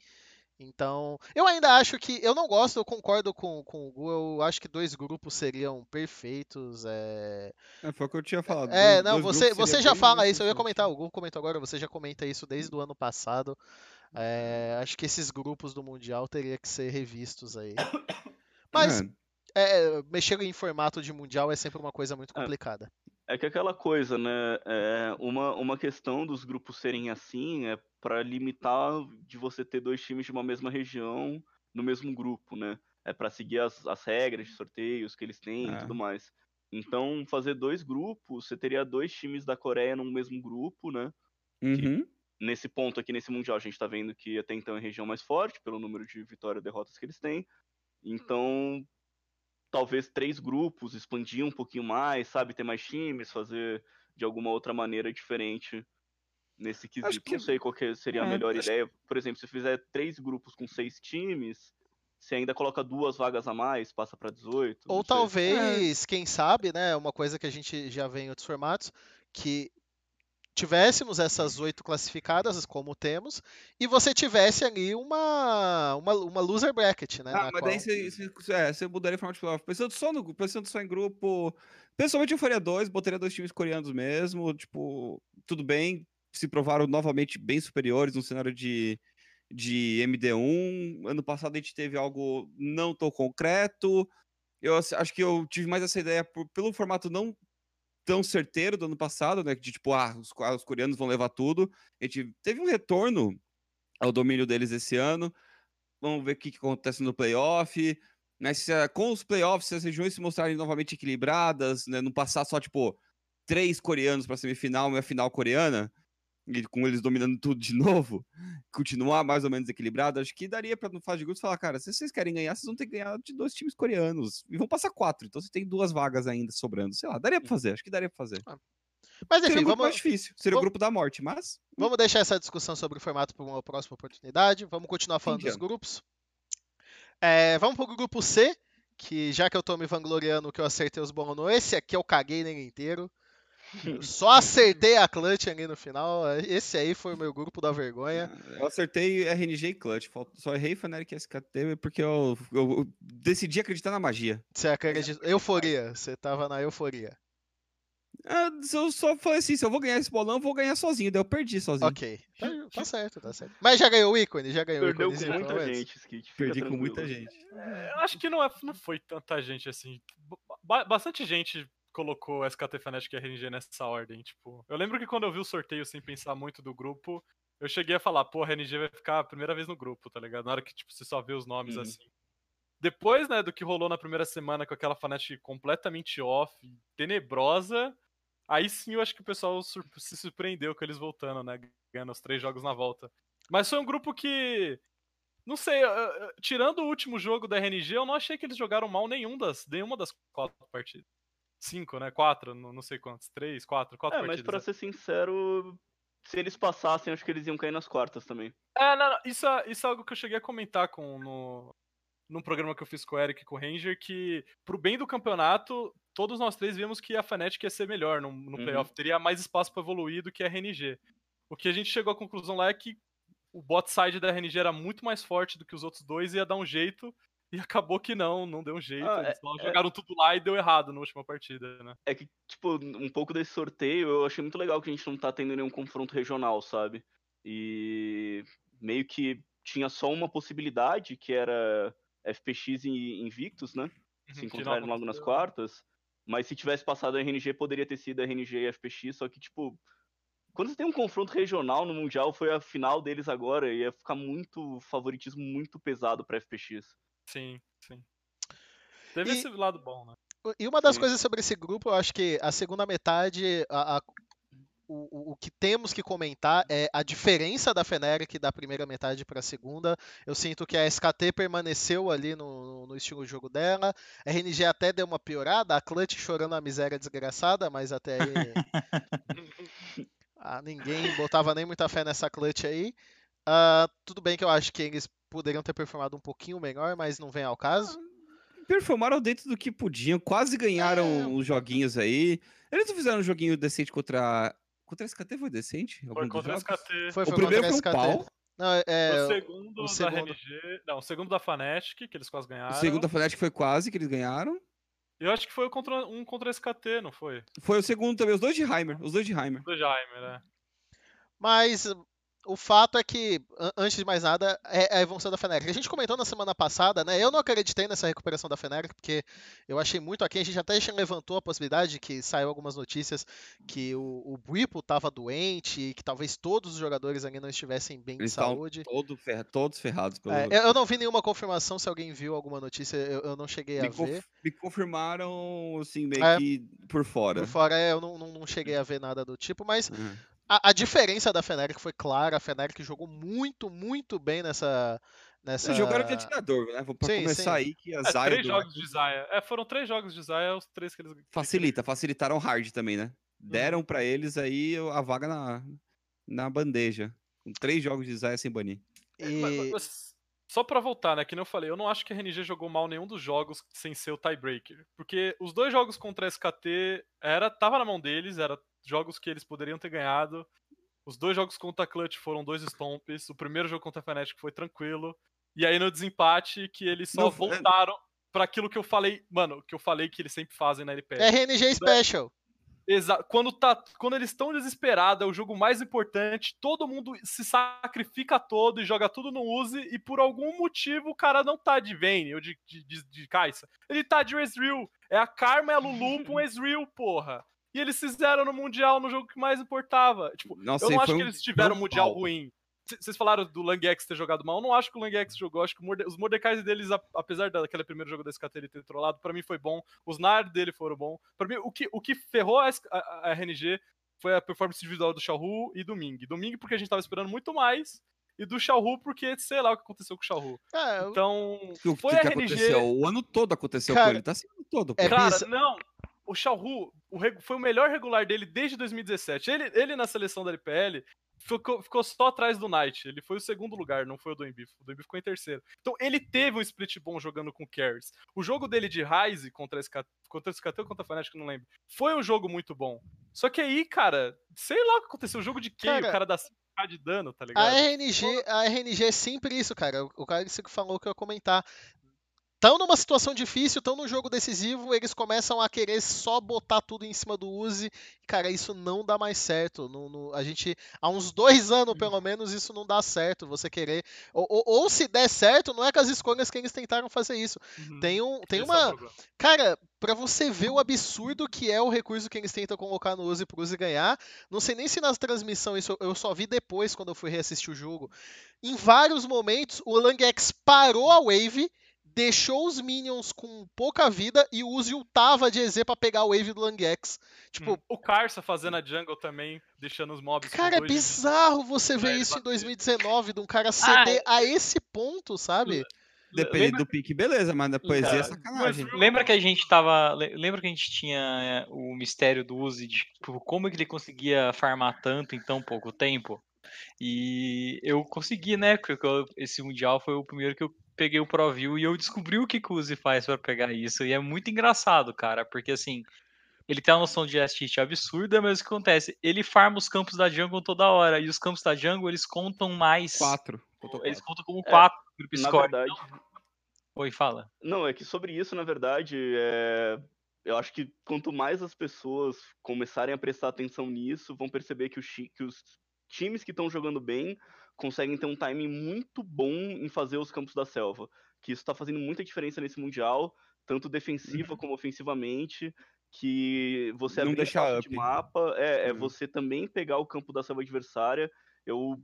Então, eu ainda acho que. Eu não gosto, eu concordo com, com o Gu. Eu acho que dois grupos seriam perfeitos. É, é foi o que eu tinha falado. É, não, você, você já fala isso. Eu ia comentar, o Gu comentou agora, você já comenta isso desde o ano passado. É, acho que esses grupos do Mundial teria que ser revistos aí. *coughs* Mas é. É, mexer em formato de Mundial é sempre uma coisa muito é. complicada. É que aquela coisa, né? É, uma, uma questão dos grupos serem assim é para limitar de você ter dois times de uma mesma região no mesmo grupo, né? É para seguir as, as regras de sorteios que eles têm é. e tudo mais. Então, fazer dois grupos, você teria dois times da Coreia no mesmo grupo, né? Uhum nesse ponto aqui, nesse Mundial, a gente está vendo que até então é a região mais forte, pelo número de vitórias e derrotas que eles têm. Então, talvez três grupos, expandir um pouquinho mais, sabe? Ter mais times, fazer de alguma outra maneira diferente nesse quesito. Que... Não sei qual seria a é, melhor acho... ideia. Por exemplo, se fizer três grupos com seis times, você ainda coloca duas vagas a mais, passa para 18. Ou talvez, é. quem sabe, né? Uma coisa que a gente já vê em outros formatos, que tivéssemos essas oito classificadas, como temos, e você tivesse ali uma, uma, uma loser bracket, né? Ah, mas qual... daí você, você, é, você mudaria o formato de playoff. Pensando só, no, pensando só em grupo. Pessoalmente eu faria dois, botaria dois times coreanos mesmo. Tipo, tudo bem. Se provaram novamente bem superiores no cenário de, de MD1. Ano passado a gente teve algo não tão concreto. Eu acho que eu tive mais essa ideia por, pelo formato não tão certeiro do ano passado, né? De tipo, ah, os, os coreanos vão levar tudo. A gente teve um retorno ao domínio deles esse ano. Vamos ver o que, que acontece no playoff. Né, se, com os playoffs, se as regiões se mostrarem novamente equilibradas, né, não passar só, tipo, três coreanos para semifinal e a final coreana, e com eles dominando tudo de *laughs* novo, continuar mais ou menos equilibrado, acho que daria para no fase de grupos falar, cara, se vocês querem ganhar, vocês vão ter que ganhar de dois times coreanos e vão passar quatro, então você tem duas vagas ainda sobrando, sei lá, daria para fazer, acho que daria para fazer. Ah. Mas enfim, vamos mais difícil, seria vamos... o grupo da morte, mas vamos deixar essa discussão sobre o formato para uma próxima oportunidade. Vamos continuar falando dos grupos. É, vamos para o grupo C, que já que eu tô me vangloriando que eu acertei os bons, esse aqui eu caguei nele inteiro. Só acertei a Clutch ali no final. Esse aí foi o meu grupo da vergonha. Eu acertei RNG e Clutch. Só errei Fnatic SKT porque eu, eu, decidi acreditar na magia. Você acredita? Euforia. Você tava na euforia. Ah, eu só falei assim: se eu vou ganhar esse bolão, eu vou ganhar sozinho. Daí eu perdi sozinho. Ok. Tá, tá certo, tá certo. Mas já ganhou o ícone? Já ganhou Perdeu o ícone. com muita gente, Skit. Perdi com muita gente. É, eu acho que não, é, não foi tanta gente assim. Bastante gente colocou SKT Fnatic e RNG nessa ordem, tipo. Eu lembro que quando eu vi o sorteio sem pensar muito do grupo, eu cheguei a falar, pô, a RNG vai ficar a primeira vez no grupo, tá ligado? Na hora que, tipo, você só vê os nomes uhum. assim. Depois, né, do que rolou na primeira semana com aquela Fnatic completamente off, tenebrosa, aí sim eu acho que o pessoal se surpreendeu com eles voltando, né, ganhando os três jogos na volta. Mas foi um grupo que não sei, tirando o último jogo da RNG, eu não achei que eles jogaram mal nenhum das, nenhuma das quatro partidas cinco, né? Quatro, não, não sei quantos. Três, quatro, quatro é, partidas. mas pra né? ser sincero, se eles passassem, acho que eles iam cair nas quartas também. É, não, não, isso, é, isso é algo que eu cheguei a comentar com, no, num programa que eu fiz com o Eric e com o Ranger, que pro bem do campeonato, todos nós três vimos que a Fnatic ia ser melhor no, no uhum. playoff, teria mais espaço para evoluir do que a RNG. O que a gente chegou à conclusão lá é que o bot side da RNG era muito mais forte do que os outros dois e ia dar um jeito e acabou que não, não deu um jeito. Ah, eles é, jogaram é... tudo lá e deu errado na última partida, né? É que, tipo, um pouco desse sorteio, eu achei muito legal que a gente não tá tendo nenhum confronto regional, sabe? E meio que tinha só uma possibilidade, que era FPX e Invictus, né? Uhum, Se encontrarem logo nas quartas. Mas se tivesse passado a RNG, poderia ter sido a RNG e FPX, só que, tipo, quando você tem um confronto regional no Mundial, foi a final deles agora, ia ficar muito favoritismo muito pesado pra FPX. Sim, sim. Teve e, esse lado bom, né? E uma das sim. coisas sobre esse grupo, eu acho que a segunda metade, a, a, o, o, que temos que comentar é a diferença da Feneric da primeira metade para a segunda. Eu sinto que a SKT permaneceu ali no, no, estilo de jogo dela. A RNG até deu uma piorada, a Clutch chorando a miséria desgraçada, mas até aí. *laughs* ah, ninguém botava nem muita fé nessa Clutch aí. Uh, tudo bem que eu acho que eles poderiam ter performado um pouquinho melhor, mas não vem ao caso. Ah, performaram dentro do que podiam, quase ganharam é... os joguinhos aí. Eles não fizeram um joguinho decente contra. Contra a SKT foi decente? Foi contra a SKT. Foi, foi o primeiro foi um pau. Não, é, o segundo o da segundo... RNG. Não, o segundo da Fnatic, que eles quase ganharam. O segundo da Fnatic foi quase, que eles ganharam. Eu acho que foi contra, um contra a SKT, não foi? Foi o segundo também, os dois de Heimer. Os dois de Heimer. Os dois de Heimer, é. Mas o fato é que, antes de mais nada, é a evolução da Fnatic. A gente comentou na semana passada, né? Eu não acreditei nessa recuperação da Fnatic, porque eu achei muito aqui. A gente até levantou a possibilidade que saiu algumas notícias que o, o Bripo estava doente e que talvez todos os jogadores ainda não estivessem bem Eles de saúde. Todo todos ferrados. Pelo... É, eu não vi nenhuma confirmação se alguém viu alguma notícia, eu, eu não cheguei me a ver. Me confirmaram, assim, meio é, que por fora. Por fora, é, eu não, não, não, cheguei a ver nada do tipo, mas. Uhum a, a, diferença da Fnatic foi clara. A Fnatic jogou muito, muito bem nessa. nessa... Jogaram de atirador, né? Pra sim, começar sim. aí que a é, Zaya. Três jogos de Zaya. É, foram três jogos de Zaya, os três que eles. Facilita, facilitaram hard também, né? Deram uhum. para eles aí a vaga na, na bandeja. Com três jogos de Zaya sem banir. É, e... Mas, mas, só para voltar, né? Que não falei, eu não acho que a RNG jogou mal nenhum dos jogos sem ser o tiebreaker. Porque os dois jogos contra a SKT era, tava na mão deles, era jogos que eles poderiam ter ganhado. Os dois jogos contra a Clutch foram dois stomps. O primeiro jogo contra a Fnatic foi tranquilo. E aí no desempate que eles só Não, é voltaram é... para aquilo que eu falei, mano, que eu falei que eles sempre fazem na LPL. RNG Special. Exato. Quando, tá, quando eles estão desesperados, é o jogo mais importante. Todo mundo se sacrifica todo e joga tudo no Use. E por algum motivo o cara não tá de Vayne ou de, de, de, de Kaisa. Ele tá de Ezreal. É a Karma e a Lulu com *laughs* Ezreal, porra. E eles fizeram no Mundial no jogo que mais importava. Tipo, Nossa, eu não acho que eles tiveram um Mundial pau. ruim. Vocês falaram do Langex ter jogado mal. Eu não acho que o Langex jogou. Acho que os Mordecais deles, apesar daquele primeiro jogo da SKT ele ter trollado, pra mim foi bom. Os Nard dele foram bom. Pra mim, o que, o que ferrou a, a, a RNG foi a performance individual do Xiaohu e do Ming. Do Ming porque a gente tava esperando muito mais, e do Xiaohu porque sei lá o que aconteceu com o Xiaohu. É, então, o foi que, a RNG... aconteceu? O ano todo aconteceu cara, com ele, tá sendo todo. É cara, não, o Xiaohu foi o melhor regular dele desde 2017. Ele, ele na seleção da LPL ficou, ficou só atrás do Knight. Ele foi o segundo lugar, não foi o do Embiid. O do Embiid ficou em terceiro. Então ele teve um split bom jogando com carries. O jogo dele de Ryze contra esse contra esse ou contra a Fnatic, não lembro. Foi um jogo muito bom. Só que aí, cara, sei lá o que aconteceu. O jogo de quem? Cara, o cara dá 5k de dano, tá ligado? A RNG, a RNG é sempre isso, cara. O cara que falou que eu ia comentar estão numa situação difícil, estão num jogo decisivo, eles começam a querer só botar tudo em cima do Uzi. Cara, isso não dá mais certo. A gente, há uns dois anos, pelo menos, isso não dá certo. Você querer. Ou, ou, ou se der certo, não é com as escolhas que eles tentaram fazer isso. Uhum. Tem, um, tem uma. É cara, para você ver o absurdo que é o recurso que eles tentam colocar no Uzi pro Uzi ganhar. Não sei nem se nas transmissões, isso eu só vi depois quando eu fui reassistir o jogo. Em vários momentos, o Langex parou a wave deixou os minions com pouca vida e o Uzi ultava de EZ pra pegar o wave do Langex. Tipo, hum. o Karsa fazendo a jungle também, deixando os mobs Cara, é bizarro você ver isso em 2019, de um cara ceder ah, a esse ponto, sabe? Depende lembra... do pique, beleza, mas a poesia é sacanagem. Lembra que a gente tava. Lembra que a gente tinha é, o mistério do Uzi de tipo, como ele conseguia farmar tanto em tão pouco tempo? E eu consegui, né? Porque esse Mundial foi o primeiro que eu peguei o ProView e eu descobri o que o Uzi faz para pegar isso. E é muito engraçado, cara, porque assim, ele tem uma noção de assist absurda, mas o que acontece? Ele farma os campos da jungle toda hora, e os campos da jungle eles contam mais. Quatro. Eles contam como é, quatro é, score. Na verdade. Então... Oi, fala. Não, é que sobre isso, na verdade, é... eu acho que quanto mais as pessoas começarem a prestar atenção nisso, vão perceber que os, que os times que estão jogando bem conseguem ter um timing muito bom em fazer os campos da selva. Que isso está fazendo muita diferença nesse Mundial, tanto defensiva uhum. como ofensivamente. Que você Não deixar de mapa é, é uhum. você também pegar o campo da selva adversária. Eu,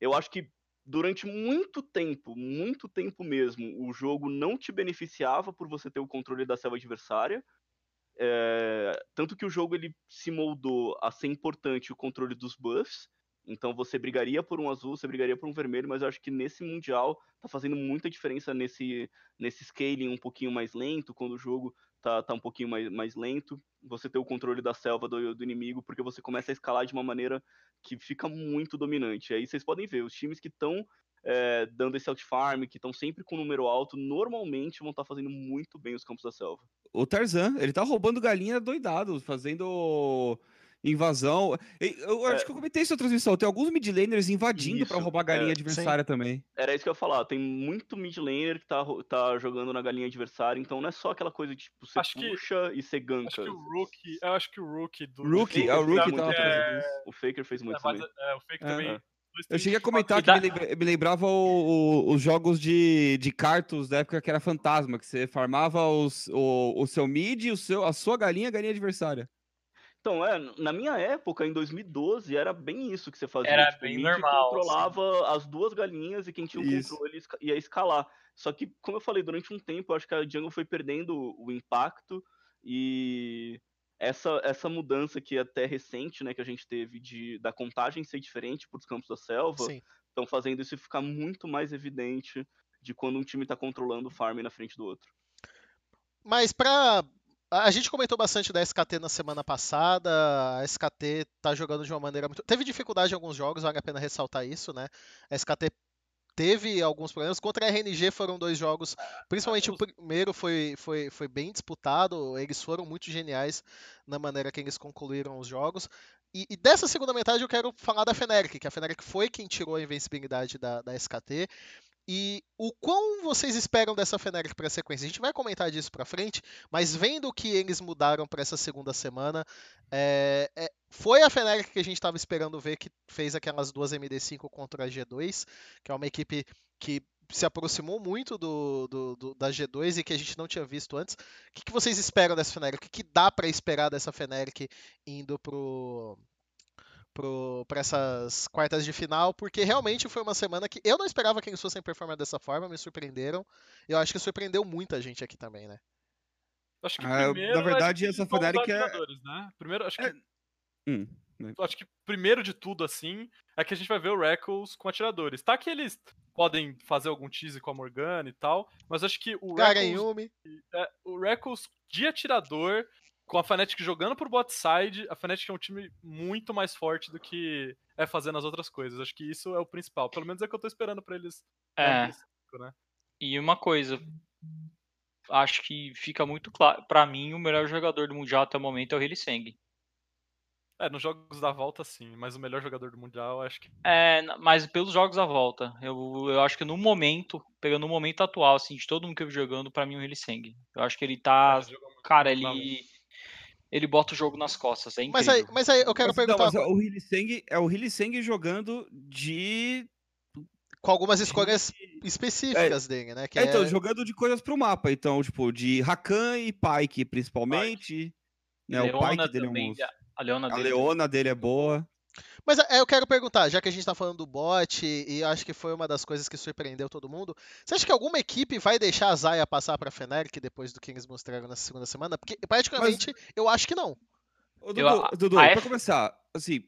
eu acho que durante muito tempo, muito tempo mesmo, o jogo não te beneficiava por você ter o controle da selva adversária. É, tanto que o jogo ele se moldou a ser importante o controle dos buffs, então você brigaria por um azul, você brigaria por um vermelho, mas eu acho que nesse Mundial tá fazendo muita diferença nesse, nesse scaling um pouquinho mais lento, quando o jogo tá, tá um pouquinho mais, mais lento, você ter o controle da selva do, do inimigo, porque você começa a escalar de uma maneira que fica muito dominante. Aí vocês podem ver, os times que estão é, dando esse out-farm, que estão sempre com número alto, normalmente vão estar tá fazendo muito bem os campos da selva. O Tarzan, ele tá roubando galinha doidado, fazendo invasão. Eu acho é. que eu comentei isso na transmissão. Tem alguns mid laners invadindo para roubar a galinha é, adversária sim. também. Era isso que eu ia falar. Tem muito mid laner que tá, tá jogando na galinha adversária, então não é só aquela coisa de tipo, você acho puxa que, e você ganka. Acho que o Rookie, eu acho que o Rookie do. Rookie, é, o Rookie tava é... O Faker fez muito é, também. É, o Faker também. Eu cheguei a comentar que me, lembrava o, o, os jogos de, de cartos da época que era fantasma, que você farmava os, o, o seu mid, o seu, a sua galinha, a galinha adversária. Então, é, na minha época, em 2012, era bem isso que você fazia. Era tipo, bem normal. controlava assim. as duas galinhas e quem tinha o isso. controle ia escalar. Só que, como eu falei, durante um tempo, eu acho que a jungle foi perdendo o impacto e essa, essa mudança que é até recente, né, que a gente teve de da contagem ser diferente para os campos da selva, estão fazendo isso ficar muito mais evidente de quando um time está controlando o farm na frente do outro. Mas para a gente comentou bastante da SKT na semana passada. A SKT tá jogando de uma maneira muito. Teve dificuldade em alguns jogos, vale a pena ressaltar isso, né? A SKT teve alguns problemas. Contra a RNG foram dois jogos, principalmente o primeiro foi, foi, foi bem disputado. Eles foram muito geniais na maneira que eles concluíram os jogos. E, e dessa segunda metade eu quero falar da Feneric, que a Feneric foi quem tirou a invencibilidade da, da SKT. E o quão vocês esperam dessa Fnatic para a sequência? A gente vai comentar disso para frente, mas vendo o que eles mudaram para essa segunda semana, é, é, foi a Fnatic que a gente estava esperando ver que fez aquelas duas MD5 contra a G2, que é uma equipe que se aproximou muito do, do, do, da G2 e que a gente não tinha visto antes. O que, que vocês esperam dessa Fnatic? O que, que dá para esperar dessa Fnatic indo pro para essas quartas de final, porque realmente foi uma semana que eu não esperava que eles fossem performar dessa forma, me surpreenderam. Eu acho que surpreendeu muita gente aqui também, né? Acho que ah, na verdade, essa Fnatic é. Né? Primeiro, acho que. É... Hum. né? acho que primeiro de tudo, assim, é que a gente vai ver o Reckles com atiradores. Tá que eles podem fazer algum tease com a Morgana e tal, mas acho que o Reckles, é, o Reckles de atirador, com a Fnatic jogando por bot side, a Fnatic é um time muito mais forte do que é fazendo as outras coisas. Acho que isso é o principal. Pelo menos é o que eu tô esperando pra eles. É. Né? E uma coisa, acho que fica muito claro. Para mim, o melhor jogador do Mundial até o momento é o Hilliseng. É, nos jogos da volta, sim, mas o melhor jogador do Mundial, acho que. É, mas pelos jogos da volta. Eu, eu acho que no momento, pegando o momento atual, assim, de todo mundo que eu vi jogando, para mim, o Hilliseng. Eu acho que ele tá. É, cara, ele. Ele bota o jogo nas costas, é incrível. Mas aí, mas aí eu quero mas, perguntar. Não, o Hilliseng é o Hilliseng jogando de com algumas escolhas específicas é, dele, né? É, então, é... jogando de coisas pro mapa. Então, tipo, de Rakan e Pyke, principalmente. Né, o Pyke dele é um... A Leona, a Leona dele é boa. Mas é, eu quero perguntar, já que a gente tá falando do bot, e acho que foi uma das coisas que surpreendeu todo mundo, você acha que alguma equipe vai deixar a Zaya passar pra Fnatic depois do que eles mostraram na segunda semana? Porque, praticamente, Mas... eu acho que não. Ô, Dudu, eu, Dudu pra F... começar, assim,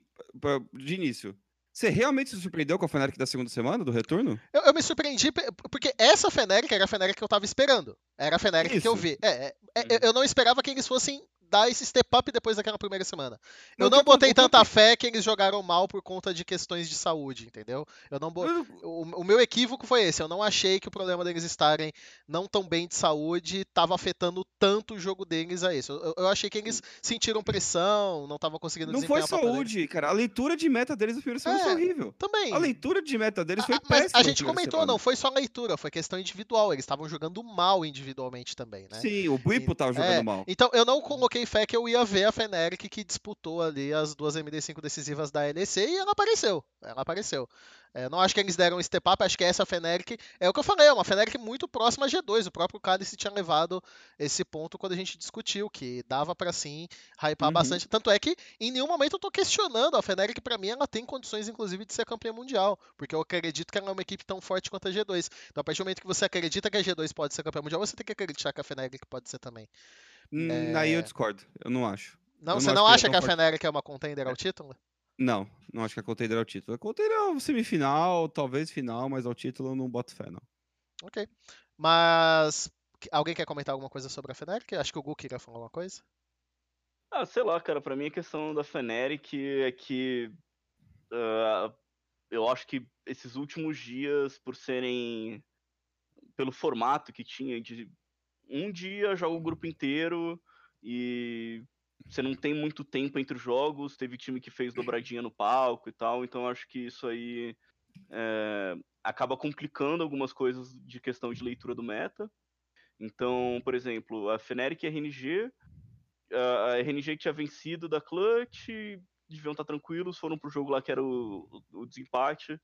de início, você realmente se surpreendeu com a Feneric da segunda semana, do retorno? Eu, eu me surpreendi porque essa Feneric era a Feneric que eu tava esperando. Era a Feneric que eu vi. É, é, é, eu não esperava que eles fossem dar esse step up depois daquela primeira semana. Eu não, não botei tanta fé que eles jogaram mal por conta de questões de saúde, entendeu? Eu não bo... o, o, meu equívoco foi esse. Eu não achei que o problema deles estarem não tão bem de saúde estava afetando tanto o jogo deles a isso. Eu, eu achei que eles sentiram pressão, não estavam conseguindo Não foi saúde, cara. A leitura de meta deles no primeiro semana é, foi horrível. Também. A leitura de meta deles foi a, péssima. Mas a gente comentou, semana. não foi só leitura, foi questão individual. Eles estavam jogando mal individualmente também, né? Sim, o Buipo estava jogando é, mal. Então eu não coloquei fé que eu ia ver a Feneric que disputou ali as duas MD5 decisivas da NEC e ela apareceu. Ela apareceu. É, não acho que eles deram um step up, acho que essa Feneric é o que eu falei, é uma Feneric muito próxima a G2. O próprio Cálice tinha levado esse ponto quando a gente discutiu, que dava para sim hypar uhum. bastante. Tanto é que em nenhum momento eu tô questionando a Feneric, para mim ela tem condições inclusive de ser campeã mundial, porque eu acredito que ela é uma equipe tão forte quanto a G2. Então a partir do momento que você acredita que a G2 pode ser campeã mundial, você tem que acreditar que a Feneric pode ser também. Hum, aí eu discordo, eu não acho. Não, eu você não, não acha que, que a Fnatic é uma contender ao título? Não, não acho que a contender é o título. A contender é o semifinal, talvez final, mas ao título eu não boto fé, não. Ok. Mas alguém quer comentar alguma coisa sobre a Fnatic? Acho que o Gu queria falar alguma coisa. Ah, sei lá, cara. Pra mim a questão da Fnatic é que uh, eu acho que esses últimos dias, por serem pelo formato que tinha de um dia joga o grupo inteiro e você não tem muito tempo entre os jogos, teve time que fez dobradinha no palco e tal, então acho que isso aí é, acaba complicando algumas coisas de questão de leitura do meta. Então, por exemplo, a Fnatic e a RNG, a RNG tinha vencido da Clutch, deviam estar tranquilos, foram pro jogo lá que era o, o desempate,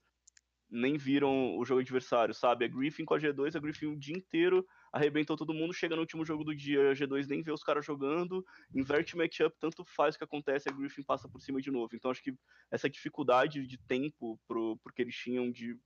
nem viram o jogo adversário, sabe? A Griffin com a G2, a Griffin o dia inteiro arrebentou todo mundo, chega no último jogo do dia, a G2 nem vê os caras jogando, inverte matchup, tanto faz o que acontece, a Griffin passa por cima de novo. Então acho que essa dificuldade de tempo pro, porque eles tinham de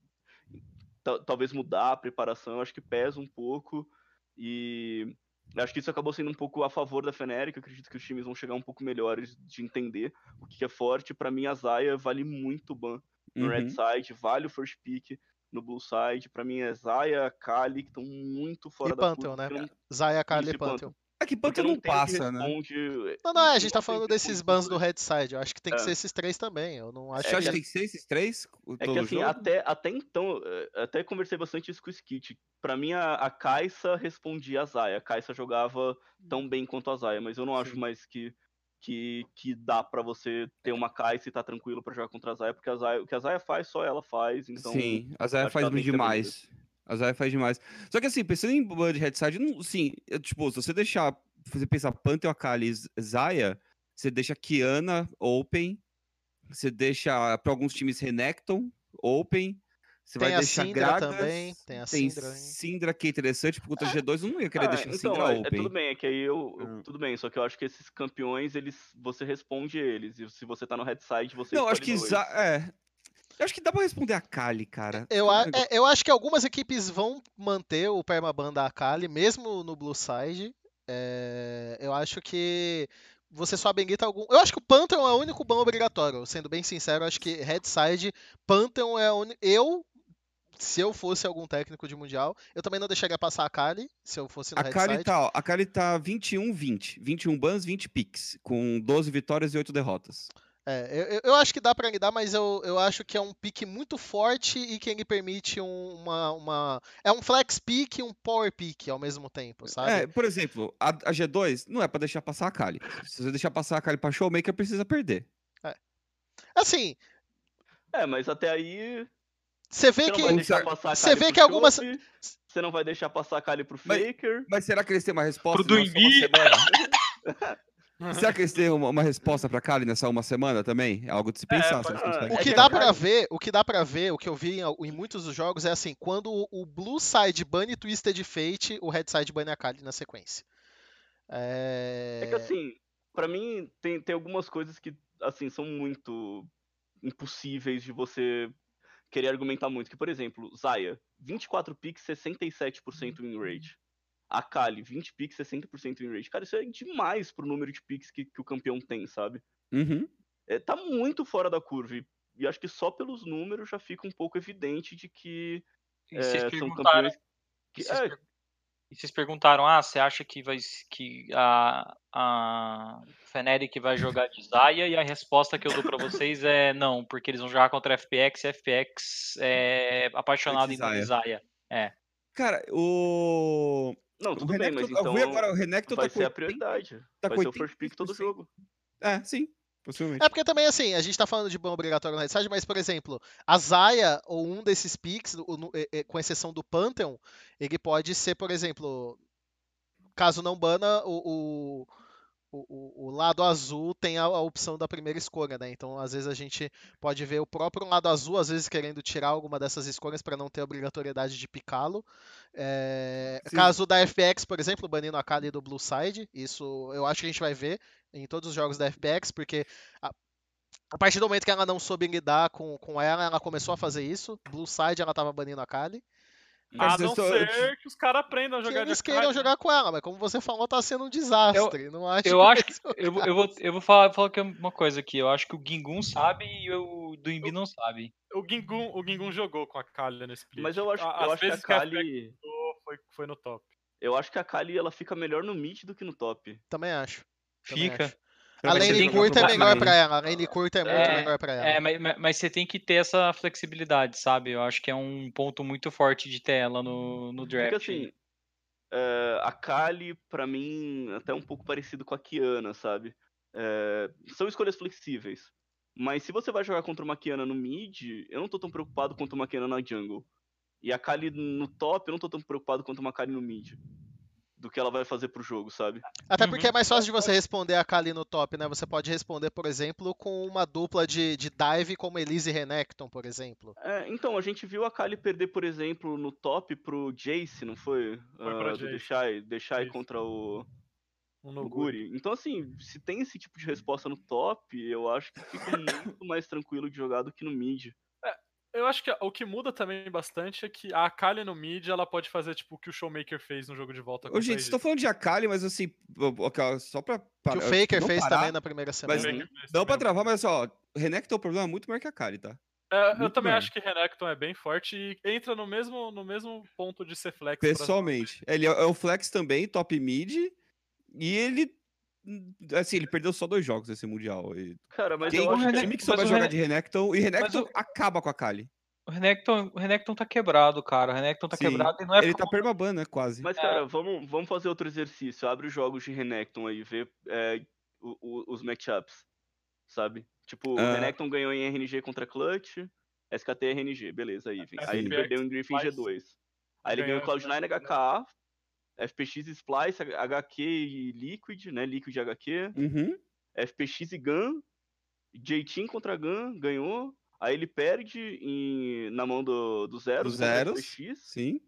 talvez mudar a preparação, acho que pesa um pouco e acho que isso acabou sendo um pouco a favor da Feneric, acredito que os times vão chegar um pouco melhores de entender o que é forte. Para mim a Zaya vale muito ban no uhum. Red Side, vale o first pick no Blue Side. Pra mim é Zaya, Kali, que estão muito fora e da Pantheon, né? Não... Zaya, Kali e Pantheon. É que Pantheon não, não passa, né? Não, não, é, a gente tá falando desses bans do Red Side. Eu acho que tem que é. ser esses três também. Eu não acho é, que tem que ser esses três? É que assim, até, até então, é, até conversei bastante isso com o Skit. Pra mim, a, a Kaisa respondia a Zaya. A Kaisa jogava tão bem quanto a Zaya, mas eu não Sim. acho mais que que, que dá para você ter uma caixa e tá tranquilo para jogar contra a Zaya, porque a Zaya, o que a Zaya faz, só ela faz, então... Sim, a Zaya faz demais. A Zaya faz demais. Só que assim, pensando em Blood Headside, não, sim, tipo, se você deixar, você pensar Pantheon, Akali Zaya, você deixa Kiana open, você deixa para alguns times Renekton open, você tem vai deixar Syndra Gragas, também. Tem a tem Syndra. Syndra que é interessante, porque contra é. G2 eu não ia querer ah, deixar então, Syndra é, open. É, tudo bem, é que aí eu, hum. Tudo bem, só que eu acho que esses campeões, eles você responde eles. E se você tá no red side, você Não, acho que. É. Eu acho que dá pra responder a Kali, cara. Eu, a, é, eu acho que algumas equipes vão manter o permaban da Kali, mesmo no Blue Side. É, eu acho que você só habilita algum. Eu acho que o Pantheon é o único ban obrigatório, sendo bem sincero. Eu acho que Headside, Pantheon é o único. Eu, se eu fosse algum técnico de Mundial, eu também não deixaria passar a Kali, se eu fosse no a Kali tá, ó, A Kali tá 21-20. 21 bans, 20 picks, com 12 vitórias e 8 derrotas. É, eu, eu acho que dá para lidar, mas eu, eu acho que é um pique muito forte e que ele permite um, uma, uma. É um flex pick e um power pick ao mesmo tempo, sabe? É, por exemplo, a, a G2 não é para deixar passar a Kali. Se você deixar passar a Kali pra Showmaker, precisa perder. É. Assim. É, mas até aí. Você vê que. Você vê que algumas. Você não vai deixar passar a Kali pro Faker. Mas, mas será que eles têm uma resposta? Pro Duimbi? *laughs* Será que eles têm uma, uma resposta para Kali nessa uma semana também? É algo de se é, pensar. É, o que dá para ver, o que dá para ver, o que eu vi em, em, muitos dos jogos é assim, quando o Blue Side bane Twisted Fate, o Red Side bane a Kali na sequência. É... é que assim, para mim tem, tem algumas coisas que assim são muito impossíveis de você querer argumentar muito. Que por exemplo, Zaya, 24 picks, 67% win rate. A Kali, 20 picks, 60% win rate. Cara, isso é demais pro número de picks que, que o campeão tem, sabe? Uhum. É, tá muito fora da curva. E, e, acho que só pelos números já fica um pouco evidente de que é, são campeões. Que, e, vocês, é... e vocês perguntaram, ah, você acha que, vai, que a, a Fnatic vai jogar de Zaya? E a resposta que eu dou pra vocês é não, porque eles vão jogar contra a FPX e a FPX é apaixonado em Zaya. É. Cara, o. Não, tudo bem, mas então agora, o Renekton vai tá ser a prioridade. Tá vai ser o first pick todo jogo. É, sim. Possivelmente. É porque também, assim, a gente tá falando de ban obrigatório no Headside, mas, por exemplo, a Zaya, ou um desses picks, com exceção do Pantheon, ele pode ser, por exemplo, caso não bana, o, o o, o, lado azul tem a, a, opção da primeira escolha, né? Então, às vezes a gente pode ver o próprio lado azul, às vezes querendo tirar alguma dessas escolhas para não ter obrigatoriedade de picá-lo. É, caso da FPX, por exemplo, banindo a Kali do Blue Side, isso eu acho que a gente vai ver em todos os jogos da FPX, porque a, a partir do momento que ela não soube lidar com, com ela, ela começou a fazer isso. Blue Side ela estava banindo a Kali. A não ser que os caras aprendam a jogar que eles queiram jogar com ela, mas como você falou, tá sendo um desastre. Eu, não acho eu que acho que. Eu, eu, vou, eu vou falar, falar é uma coisa aqui. Eu acho que o Gingun sabe e o do Imbi não sabe. O Gingun, o Gingun jogou com a Kali nesse split. Mas eu acho, eu acho que a Kali. Foi, foi no top. Eu acho que a Kali ela fica melhor no mid do que no top. Também acho. Também fica. Acho. A lane curta é melhor pra ela. A lane curta é muito é, melhor pra ela. É, mas, mas, você tem que ter essa flexibilidade, sabe? Eu acho que é um ponto muito forte de ter ela no, no draft. Porque assim, uh, a Kali, pra mim, até um pouco parecido com a Kiana, sabe? Uh, são escolhas flexíveis. Mas se você vai jogar contra uma Kiana no mid, eu não tô tão preocupado quanto uma Kiana na jungle. E a Kali no top, eu não tô tão preocupado quanto uma Kali no mid do que ela vai fazer pro jogo, sabe? Até porque uhum. é mais fácil de você responder a Kali no top, né? Você pode responder, por exemplo, com uma dupla de, de dive como Elise e Renekton, por exemplo. É, então, a gente viu a Kali perder, por exemplo, no top pro Jace, não foi? Foi uh, do Deixai, Deixai contra o, o Guri. Então, assim, se tem esse tipo de resposta no top, eu acho que fica muito mais tranquilo de jogar do que no mid. Eu acho que o que muda também bastante é que a Akali no mid, ela pode fazer tipo o que o Showmaker fez no jogo de volta. Ô, gente, estou falando de Akali, mas assim, só pra... Que o Faker fez parar, também na primeira semana. Mas, não pra travar, mas ó, Renekton, o problema é muito maior que a Akali, tá? É, eu também maior. acho que Renekton é bem forte e entra no mesmo, no mesmo ponto de ser flex. Pessoalmente. Ele é, é o flex também, top mid, e ele Assim, ele perdeu só dois jogos esse Mundial. Cara, mas Quem, eu acho que... time que souber jogar de Renekton, e Renekton o... acaba com a Kali. O Renekton, o Renekton tá quebrado, cara. O Renekton tá Sim. quebrado e não é Ele tá permaban, né? Quase. Mas, cara, é. vamos, vamos fazer outro exercício. Abre os jogos de Renekton aí, vê é, o, o, os matchups, sabe? Tipo, o ah. Renekton ganhou em RNG contra Clutch, SKT RNG, beleza, aí. Vem. Aí ele perdeu em Griffin G2. Aí ele ganhou Cloud9 HK, FPX Splice, HQ e Liquid, né? Liquid HQ. Uhum. FPX e Gun. J-Team contra Gun, ganhou. Aí ele perde em, na mão do, do Zero. Do Zero. Sim.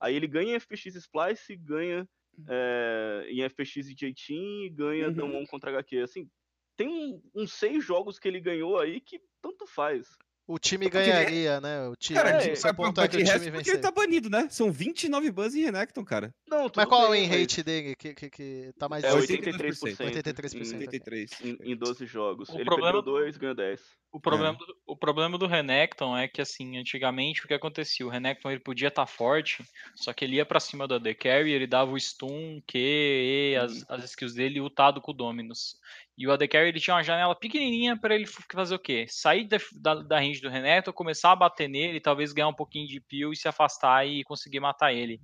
Aí ele ganha em FPX Splice, ganha é, em FPX e J-Team e ganha uhum. Damon contra HQ. Assim, tem uns um, seis jogos que ele ganhou aí que tanto faz. O time ganharia, né? O time, cara, é, o ponto é que o time Porque ele tá banido, né? São 29 bans em Renekton, cara. Não, Mas qual é o win rate dele que, que, que tá mais... É 83%. 83%. 83. Em, em 12 jogos. O ele problema... perdeu 2, ganhou 10. O problema, é. do, o problema do Renekton é que, assim, antigamente o que acontecia? O Renekton ele podia estar tá forte, só que ele ia pra cima do AD Carry, ele dava o stun, Q, E, as, as skills dele lutado com o Dominus. E o AD Carry ele tinha uma janela pequenininha para ele fazer o quê? Sair da, da, da range do Renekton, começar a bater nele, talvez ganhar um pouquinho de peel e se afastar e conseguir matar ele.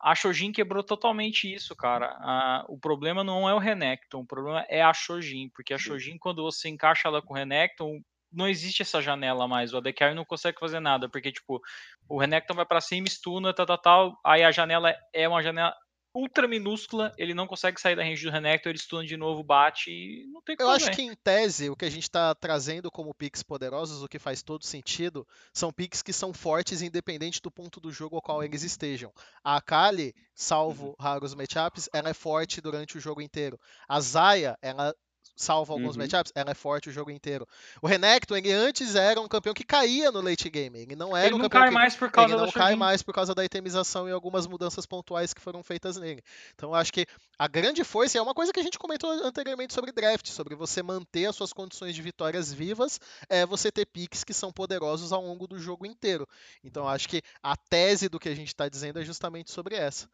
A Shojin quebrou totalmente isso, cara. Ah, o problema não é o Renekton, o problema é a Shojin, porque a Shojin, quando você encaixa ela com o Renekton, não existe essa janela mais. O ADCare não consegue fazer nada, porque, tipo, o Renekton vai para cima, stuna, tal, tal, tal. Aí a janela é uma janela ultra minúscula, ele não consegue sair da range do Renekton, ele stuna de novo, bate e não tem como. Eu acho que em tese, o que a gente está trazendo como picks poderosos, o que faz todo sentido, são picks que são fortes independente do ponto do jogo ao qual eles estejam. A Akali, salvo uhum. raros matchups, ela é forte durante o jogo inteiro. A Zaya, ela salvo alguns uhum. matchups, ela é forte o jogo inteiro. O Renekton, ele antes era um campeão que caía no late game. Ele não era ele um não campeão cai que, mais por causa ele não cai mais por causa da itemização e algumas mudanças pontuais que foram feitas nele. Então eu acho que a grande força é uma coisa que a gente comentou anteriormente sobre draft, sobre você manter as suas condições de vitórias vivas, é você ter picks que são poderosos ao longo do jogo inteiro. Então eu acho que a tese do que a gente está dizendo é justamente sobre essa.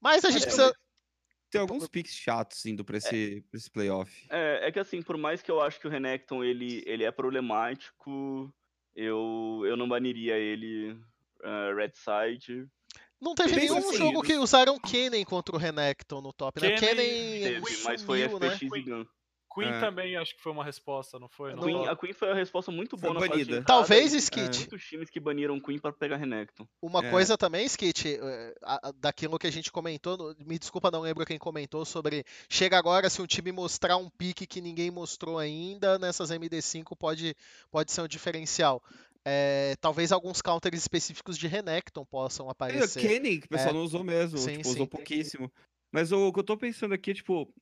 Mas a gente é, precisa tem alguns picks chatos indo pra é. esse, é, pra esse playoff. É, é que assim, por mais que eu acho que o Renekton ele, ele é problemático, eu, eu não baniria ele uh, Red Side. Não teve nenhum assim, jogo que usaram Kennen contra o Renekton no top, né? Kennen, Kennen teve, mas foi FPX né? e Gun. Queen é. também acho que foi uma resposta, não foi? A Queen, a Queen foi uma resposta muito boa foi na banida. Talvez, Skit. É. Muitos times que baniram Queen para pegar Renekton. Uma é. coisa também, Skit, é, daquilo que a gente comentou, me desculpa, não lembro quem comentou, sobre chega agora se um time mostrar um pique que ninguém mostrou ainda, nessas MD5 pode, pode ser um diferencial. É, talvez alguns counters específicos de Renekton possam aparecer. É, Kenny, que o pessoal é. não usou mesmo, sim, tipo, sim. usou pouquíssimo. Mas o, o que eu tô pensando aqui é, tipo,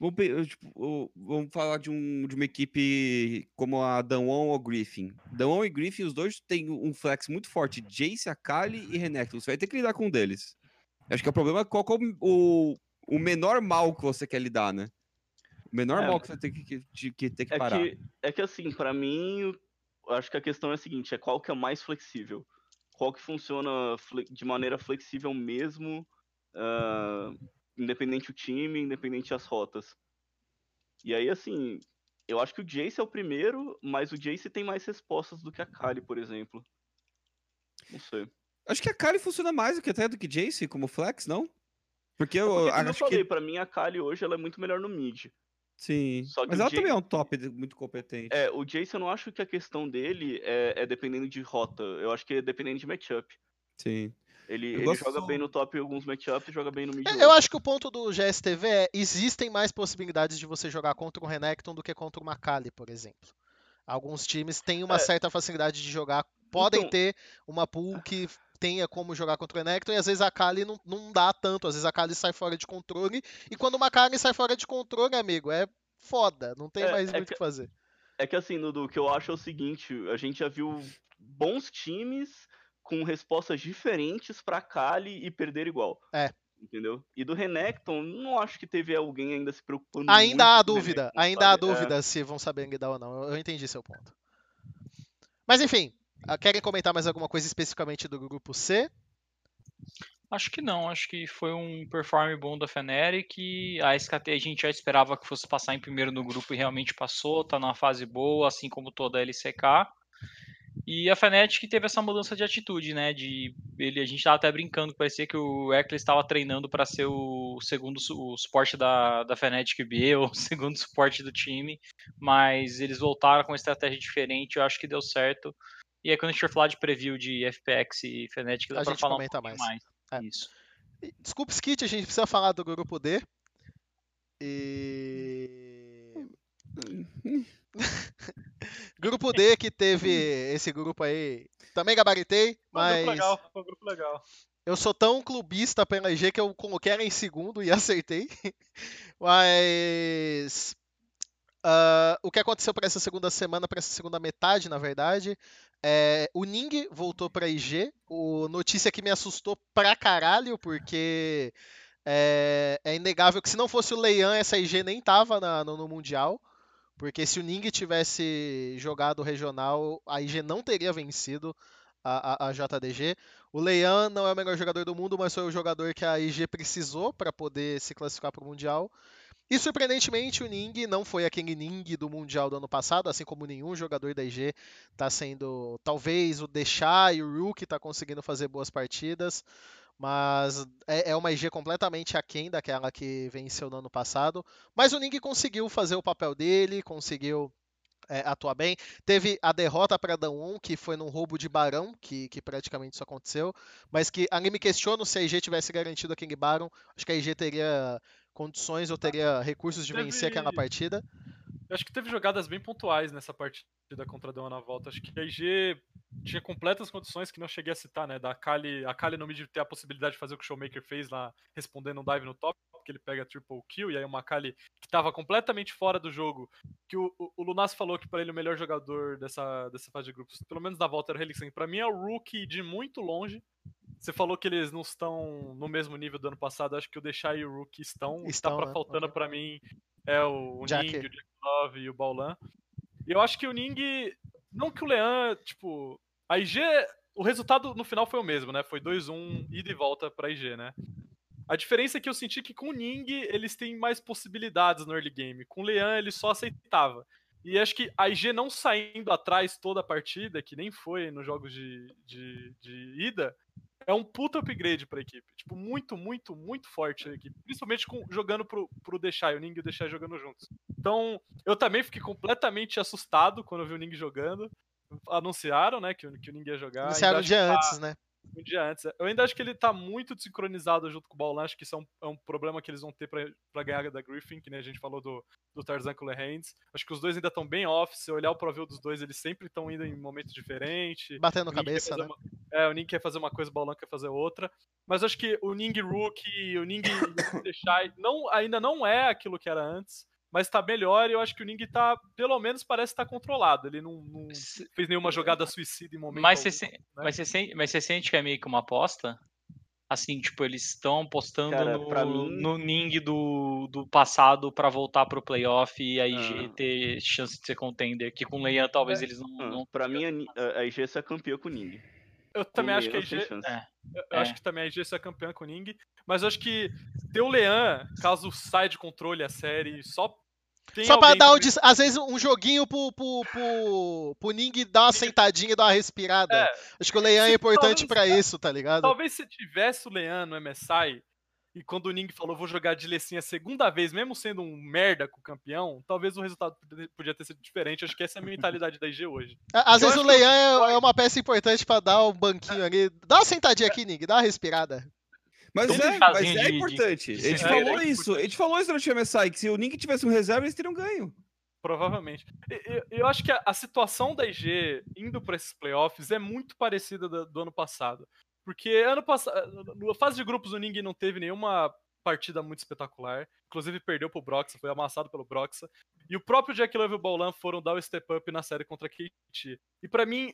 Vamos, tipo, vamos falar de, um, de uma equipe como a Danwon ou Griffin. Danwon e Griffin, os dois têm um flex muito forte. Jace, Akali e Renekton. Você vai ter que lidar com um deles. Acho que o problema é qual é o, o menor mal que você quer lidar, né? O menor é, mal que você tem que, que, que, ter que é parar. Que, é que assim, para mim, acho que a questão é a seguinte, é qual que é mais flexível. Qual que funciona de maneira flexível mesmo... Uh independente o time, independente as rotas. E aí, assim, eu acho que o Jace é o primeiro, mas o Jace tem mais respostas do que a Kali, por exemplo. Não sei. Acho que a Kali funciona mais do que até do que Jace como flex, não? Porque eu, é porque, acho eu falei, que pra mim a Kali hoje ela é muito melhor no mid. Sim. mas ela Jace... também é um top muito competente. É, o Jace eu não acho que a questão dele é, é dependendo de rota. Eu acho que é dependendo de matchup. Sim. Ele, ele joga bem no top em alguns matchups e joga bem no mid. É, eu acho que o ponto do GSTV é existem mais possibilidades de você jogar contra um Renekton do que contra uma Kali, por exemplo. Alguns times têm uma é. certa facilidade de jogar, podem então... ter uma pool que tenha como jogar contra o Renekton, e às vezes a Kali não, não dá tanto, às vezes a Kali sai fora de controle, e quando uma Kali sai fora de controle, amigo, é foda, não tem é, mais é muito o que, que fazer. É que assim, Dudu, o que eu acho é o seguinte, a gente já viu bons times com respostas diferentes para Kali e perder igual. É. Entendeu? E do Renekton, não acho que teve alguém ainda se preocupando Ainda há dúvida, Renekton, ainda sabe? há dúvida é. se vão saber lidar ou não. Eu entendi seu ponto. Mas enfim, ah, querem comentar mais alguma coisa especificamente do grupo C? Acho que não, acho que foi um performance bom da Fnatic. A SKT a gente já esperava que fosse passar em primeiro no grupo e realmente passou, tá numa fase boa, assim como toda a LCK. E a Fnatic teve essa mudança de atitude, né? De ele, a gente estava até brincando, parecia que o Eckler estava treinando para ser o segundo o suporte da, da Fnatic B, ou *laughs* o segundo suporte do time, mas eles voltaram com uma estratégia diferente, eu acho que deu certo. E aí quando a gente for falar de preview de FPX e Fnatic, dá para falar um mais. mais. É. Isso. Desculpa, Skit, a gente precisa falar do grupo D. E *laughs* grupo D que teve esse grupo aí. Também gabaritei, mas. Foi um grupo legal, foi um grupo legal. Eu sou tão clubista PNG que eu coloquei ela em segundo e *laughs* acertei. Mas. Uh, o que aconteceu para essa segunda semana, para essa segunda metade, na verdade, é, o Ning voltou para IG. O notícia que me assustou pra caralho, porque é, é, inegável que se não fosse o Leian, essa IG nem tava na, no, no, Mundial. Porque se o Ning tivesse jogado regional, a IG não teria vencido a, a, a JDG. O Leian não é o melhor jogador do mundo, mas foi o jogador que a IG precisou para poder se classificar para o Mundial. E surpreendentemente, o Ning não foi aquele Ning do Mundial do ano passado, assim como nenhum jogador da IG está sendo. Talvez o Deixar e o Rook está conseguindo fazer boas partidas, mas é, é uma IG completamente aquém daquela que venceu no ano passado. Mas o Ning conseguiu fazer o papel dele, conseguiu é, atuar bem. Teve a derrota para Dawn, que foi num roubo de Barão, que, que praticamente isso aconteceu, mas que alguém me questiona se a IG tivesse garantido a King Baron, acho que a IG teria condições ou teria recursos de teve... vencer aquela partida. Eu acho que teve jogadas bem pontuais nessa partida contra a Dawn na volta. Acho que a IG tinha completas condições que não cheguei a citar, né? Da Kali, a Kali no mid ter a possibilidade de fazer o que o Showmaker fez lá, respondendo um dive no top, que ele pega triple kill, e aí uma Kali que estava completamente fora do jogo, que o, o, o Lunas falou que para ele o melhor jogador dessa, dessa fase de grupos, pelo menos da volta, era o Helixen. Pra mim é o Rookie de muito longe, você falou que eles não estão no mesmo nível do ano passado. Acho que o Deixar e o Rook estão. estão tá né? faltando uhum. para mim é o, o Ning, o Jack Love e o Baulan. E eu acho que o Ning. Não que o Leão, tipo. A IG. O resultado no final foi o mesmo, né? Foi 2-1 ida e volta pra IG, né? A diferença é que eu senti que com o Ning eles têm mais possibilidades no early game. Com o Leão ele só aceitava. E acho que a IG não saindo atrás toda a partida, que nem foi nos jogos de, de, de ida, é um puta upgrade pra equipe. Tipo, muito, muito, muito forte a equipe. Principalmente com, jogando pro, pro Deixai, o Ning e o Deixai jogando juntos. Então, eu também fiquei completamente assustado quando eu vi o Ning jogando. Anunciaram, né, que, que o Ning ia jogar. Anunciaram um dia tá... antes, né? Um dia antes. Eu ainda acho que ele tá muito desincronizado junto com o Baulan, acho que isso é um, é um problema que eles vão ter para ganhar da Griffin, que nem a gente falou do, do Tarzan com o Lehands. Acho que os dois ainda estão bem off, se olhar o profil dos dois, eles sempre estão indo em momentos diferentes. Batendo cabeça, né? Uma, é, o Ning quer fazer uma coisa, o Baulan quer fazer outra. Mas acho que o Ning Rook o Ning *coughs* Deixai não, ainda não é aquilo que era antes mas tá melhor e eu acho que o Ning tá, pelo menos parece estar tá controlado. Ele não, não, fez nenhuma jogada suicida em momento mas algum, você, né? mas, você sente, mas você sente que é meio que uma aposta? Assim, tipo, eles estão apostando Cara, no, mim... no Ning do, do passado para voltar pro playoff e a IG ah. ter chance de ser contender, que com o Leian talvez é. eles não... Ah. não... Pra mim, a, a IG é campeã com o Ning. Eu também acho que a IG. É, eu é. acho que também a IG é campeã com o Ning. Mas eu acho que ter o Lean, caso saia de controle a série, só. Só pra dar, um, às vezes, um joguinho pro, pro, pro, pro Ning dar uma sentadinha e dar uma respirada. É. Acho que o Lean é importante para isso, tá ligado? Talvez se tivesse o Lean no MSI, e quando o Ning falou, vou jogar de Lessinha a segunda vez, mesmo sendo um merda com o campeão, talvez o resultado podia ter sido diferente. Acho que essa é a mentalidade da IG hoje. Às vezes o Leian é, é, uma peça importante para dar um banquinho ali. Dá uma sentadinha aqui, Ning, dá uma respirada. Mas, é, mas é importante. De... Gente é, falou é isso. A gente falou isso durante o MSI, que se o Ning tivesse um reserva, eles teriam ganho. Provavelmente. Eu, eu acho que a, a, situação da IG indo para esses playoffs é muito parecida do, do ano passado. Porque ano passado, na fase de grupos, o Ning não teve nenhuma partida muito espetacular. Inclusive perdeu pro Broxa, foi amassado pelo Broxa. E o próprio Jack Love e o Baulan foram dar o step up na série contra a KT. E para mim,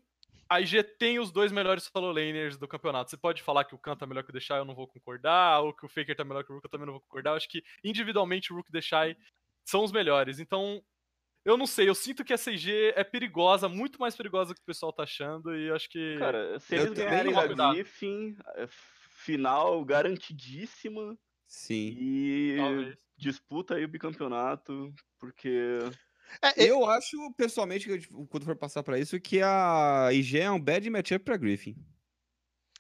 a IG tem os dois melhores solo laners do campeonato. Você pode falar que o Khan tá melhor que o Deixai, eu não vou concordar, ou que o Faker tá melhor que o Rook, eu também não vou concordar. Eu acho que individualmente o Rook e o Deixai são os melhores. Então, eu não sei, eu sinto que a CG é perigosa, muito mais perigosa do que o pessoal tá achando, e acho que. Cara, se eles ganharem a Griffin, é final garantidíssima. Sim. E Talvez. disputa aí o bicampeonato, porque. É, eu é... acho, pessoalmente, que quando for passar para isso, que a IG é um bad matchup pra Griffin.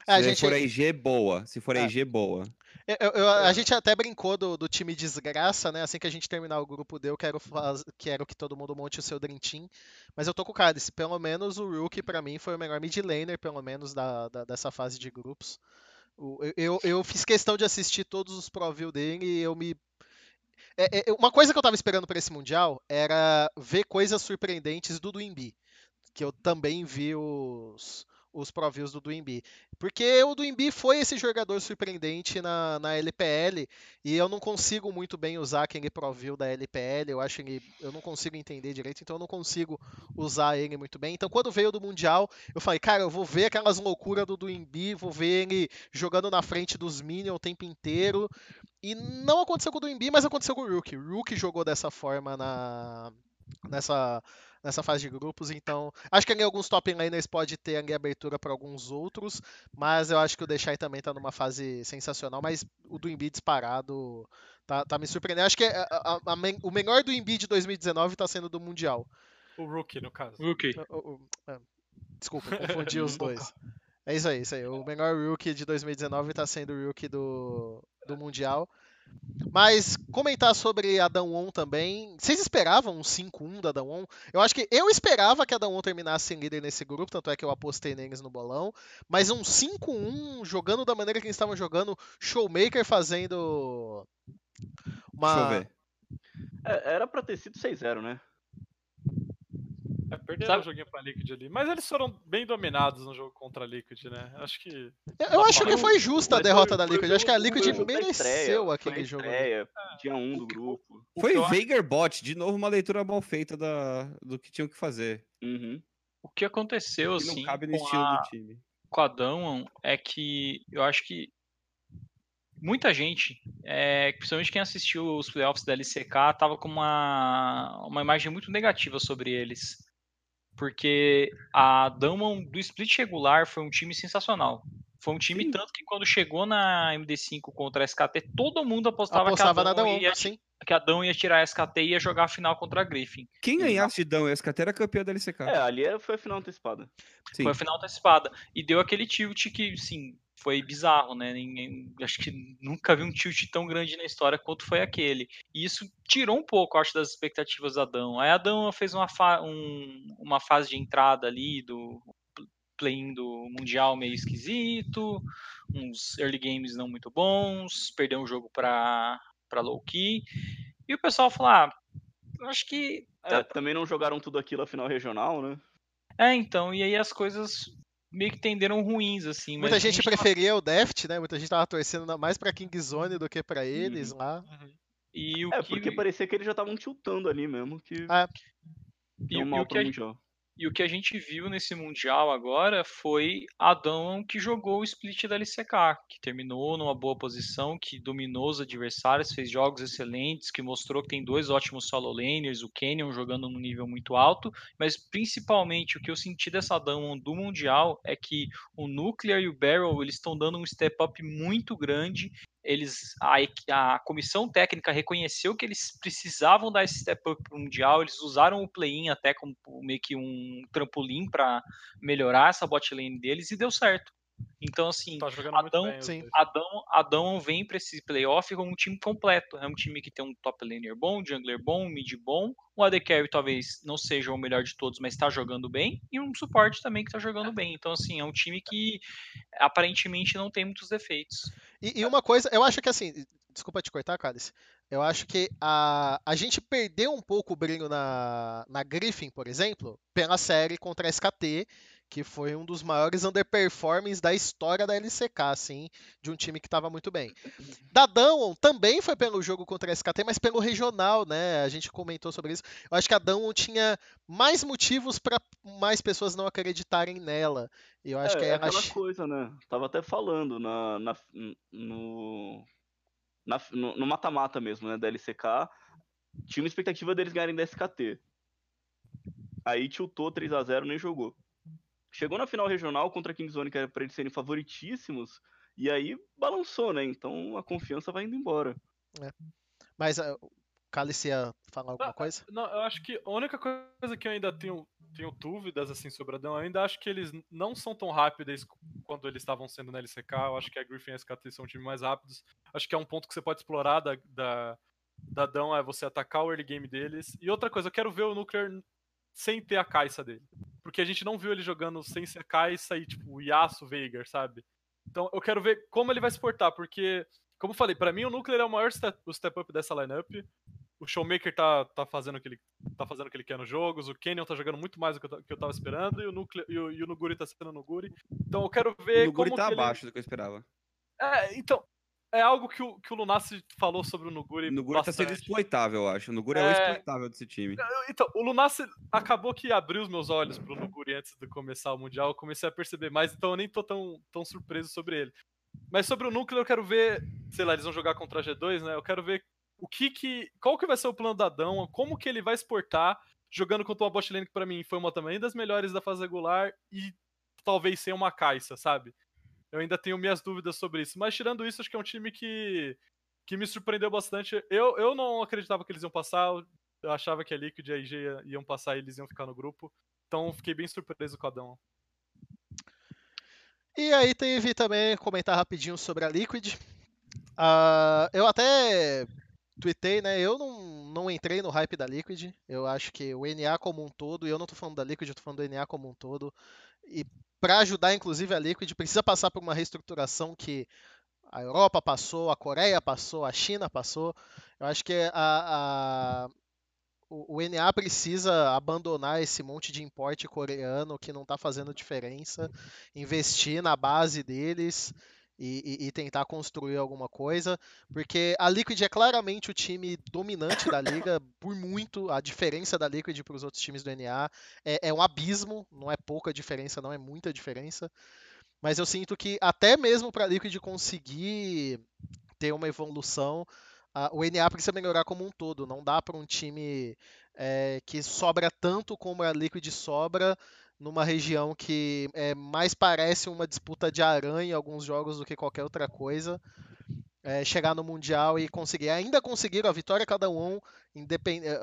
É, se gente... for a IG boa, se for a IG boa. Eu, eu, a gente até brincou do, do, time desgraça, né? Assim que a gente terminar o grupo D, eu quero, faz... quero que todo mundo monte o seu Dream Team. Mas eu tô com o Cádice. Pelo menos o Rookie, para mim, foi o melhor mid laner, pelo menos, da, da, dessa fase de grupos. Eu, eu, fiz questão de assistir todos os Pro View dele e eu me. É, é, uma coisa que eu tava esperando para esse Mundial era ver coisas surpreendentes do Dwimby. Que eu também vi os, os Pro Views do Duimbi. Porque o Duimbi foi esse jogador surpreendente na, na LPL e eu não consigo muito bem usar aquele Pro View da LPL, eu acho que eu não consigo entender direito, então eu não consigo usar ele muito bem. Então quando veio do Mundial, eu falei, cara, eu vou ver aquelas loucuras do Duimbi, vou ver ele jogando na frente dos Minions o tempo inteiro. E não aconteceu com o Duimbi, mas aconteceu com o Rookie. O Rookie jogou dessa forma na nessa nessa fase de grupos, então acho que ali alguns top laners pode ter ali abertura para alguns outros, mas eu acho que o Deixai também está numa fase sensacional, mas o do Embiid disparado tá, tá me surpreendendo. Acho que a, a, a, o melhor do Embiid de 2019 está sendo do Mundial. O Rookie, no caso. Rookie. É, desculpa, *laughs* confundi os dois. É isso aí, isso aí. O melhor Rookie de 2019 está sendo o Rookie do, do Mundial. Mas comentar sobre a Dawn também. Vocês esperavam um 5-1 da Dawn? Eu acho que eu esperava que a Dawn terminasse sem líder nesse grupo, tanto é que eu apostei neles no bolão. Mas um 5-1 jogando da maneira que eles estavam jogando, Showmaker fazendo uma. Deixa eu ver. É, era pra ter sido 6-0, né? É, perderam Sabe? o joguinho pra Liquid ali. Mas eles foram bem dominados no jogo contra a Liquid, né? Acho que. Eu, eu acho que foi justa a derrota da Liquid. Eu acho que a Liquid mereceu aquele jogo. Estreia, tinha um do grupo. Foi Veigerbot, de novo uma leitura mal feita da, do que tinham que fazer. Uhum. O que aconteceu, que assim. Não cabe no estilo a... do time. Com a Damon é que eu acho que muita gente, é, principalmente quem assistiu os playoffs da LCK, tava com uma, uma imagem muito negativa sobre eles porque a Damon do split regular foi um time sensacional. Foi um time sim. tanto que quando chegou na MD5 contra a SKT, todo mundo apostava, apostava que, a Damon ia, sim. que a Damon ia tirar a SKT e ia jogar a final contra a Griffin. Quem ganhasse de Damon e a SKT era campeã da LCK. É, ali foi a final antecipada. Sim. Foi a final antecipada. E deu aquele tilt que, sim, foi bizarro, né? Ninguém, acho que nunca vi um tilt tão grande na história quanto foi aquele. E isso tirou um pouco, acho, das expectativas da Adão. Aí a Adão fez uma, fa um, uma fase de entrada ali do play-in do Mundial meio esquisito, uns early games não muito bons, perdeu um jogo para low key. E o pessoal falou: ah, acho que. É, também não jogaram tudo aquilo a final regional, né? É, então, e aí as coisas meio que tenderam ruins, assim. Muita gente, gente preferia tava... o Deft, né? Muita gente tava torcendo mais pra Kingzone do que pra eles uhum. lá. Uhum. E o é, que... porque parecia que eles já estavam tiltando ali mesmo, que... É. E, e, o que a, e o que a gente viu nesse Mundial agora foi Adão que jogou o split da LCK, que terminou numa boa posição, que dominou os adversários, fez jogos excelentes, que mostrou que tem dois ótimos solo laners, o Canyon jogando num nível muito alto, mas principalmente o que eu senti dessa Adão do Mundial é que o Nuclear e o Barrel eles estão dando um step up muito grande eles a, a, comissão técnica reconheceu que eles precisavam dar esse step up mundial, eles usaram o play-in até como meio que um trampolim para melhorar essa bot lane deles e deu certo. Então, assim, tá Adão, bem, Adão, Adão vem para esse playoff com um time completo. É um time que tem um top laner bom, jungler bom, mid bom. Um AD Carry talvez não seja o melhor de todos, mas está jogando bem. E um suporte também que está jogando bem. Então, assim, é um time que aparentemente não tem muitos defeitos. E, e uma coisa, eu acho que assim, desculpa te cortar, Cálice. Eu acho que a, a gente perdeu um pouco o brilho na, na Griffin, por exemplo, pela série contra a SKT, que foi um dos maiores underperformings da história da LCK, assim, de um time que estava muito bem. Da Damwon também foi pelo jogo contra a SKT, mas pelo regional, né? A gente comentou sobre isso. Eu acho que a Damwon tinha mais motivos para mais pessoas não acreditarem nela. E eu acho é, que é ela... aquela coisa, né? Tava até falando na, na no na, no mata-mata mesmo, né, da LCK, tinha uma expectativa deles ganharem da SKT. Aí tiltou 3 a 0 nem jogou. Chegou na final regional contra a Kingzone, que era pra eles serem favoritíssimos, e aí balançou, né? Então a confiança vai indo embora. É. Mas uh, Cálice ia falar alguma não, coisa? Não, eu acho que a única coisa que eu ainda tenho, tenho dúvidas assim sobre a Adão, eu ainda acho que eles não são tão rápidos quando eles estavam sendo na LCK. Eu acho que a Griffin e a SKT são um time mais rápidos. Acho que é um ponto que você pode explorar da, da, da Dão é você atacar o early game deles. E outra coisa, eu quero ver o Nuclear sem ter a caixa dele. Porque a gente não viu ele jogando sem caixa e, tipo, o Yasuo Veigar, sabe? Então eu quero ver como ele vai se portar, porque, como eu falei, para mim o Nuclear é o maior step, o step up dessa lineup. O Showmaker tá, tá, fazendo o que ele, tá fazendo o que ele quer nos jogos, o Kenyon tá jogando muito mais do que eu, que eu tava esperando, e o, Nucle, e o, e o Nuguri tá sendo o Nuguri. Então eu quero ver. O Nuguri como tá abaixo ele... do que eu esperava. É, então. É algo que o, que o Lunassi falou sobre o Nuguri. O Nuguri bastante. tá sendo exploitável, eu acho. O Nuguri é, é o exploitável desse time. Então, o Lunassi acabou que abriu os meus olhos pro Nuguri antes de começar o Mundial. Eu comecei a perceber mais, então eu nem tô tão, tão surpreso sobre ele. Mas sobre o núcleo eu quero ver, sei lá, eles vão jogar contra a G2, né? Eu quero ver o que que, qual que vai ser o plano da Dão, como que ele vai exportar jogando contra uma bot lane que para mim foi uma também das melhores da fase regular e talvez sem uma caixa, sabe? Eu ainda tenho minhas dúvidas sobre isso, mas tirando isso, acho que é um time que que me surpreendeu bastante. Eu, eu não acreditava que eles iam passar, eu achava que a Liquid e a IG iam passar e eles iam ficar no grupo. Então fiquei bem surpreso com a Dão. E aí teve também comentar rapidinho sobre a Liquid. Uh, eu até tuitei, né? Eu não, não entrei no hype da Liquid. Eu acho que o NA como um todo, e eu não tô falando da Liquid, eu tô falando do NA como um todo. E para ajudar, inclusive, a Liquid, precisa passar por uma reestruturação que a Europa passou, a Coreia passou, a China passou. Eu acho que a, a, o, NA precisa abandonar esse monte de importe coreano que não está fazendo diferença, investir na base deles e, e, e, tentar construir alguma coisa, porque a Liquid é claramente o time dominante da liga, *coughs* por muito, a diferença da Liquid para os outros times do NA é, é um abismo, não é pouca diferença, não é muita diferença. Mas eu sinto que até mesmo para a Liquid conseguir ter uma evolução, a, o NA precisa melhorar como um todo. Não dá para um time é, que sobra tanto como a Liquid sobra numa região que é, mais parece uma disputa de aranha em alguns jogos do que qualquer outra coisa é, chegar no Mundial e conseguir. Ainda conseguiram a vitória cada um, independ... Eh,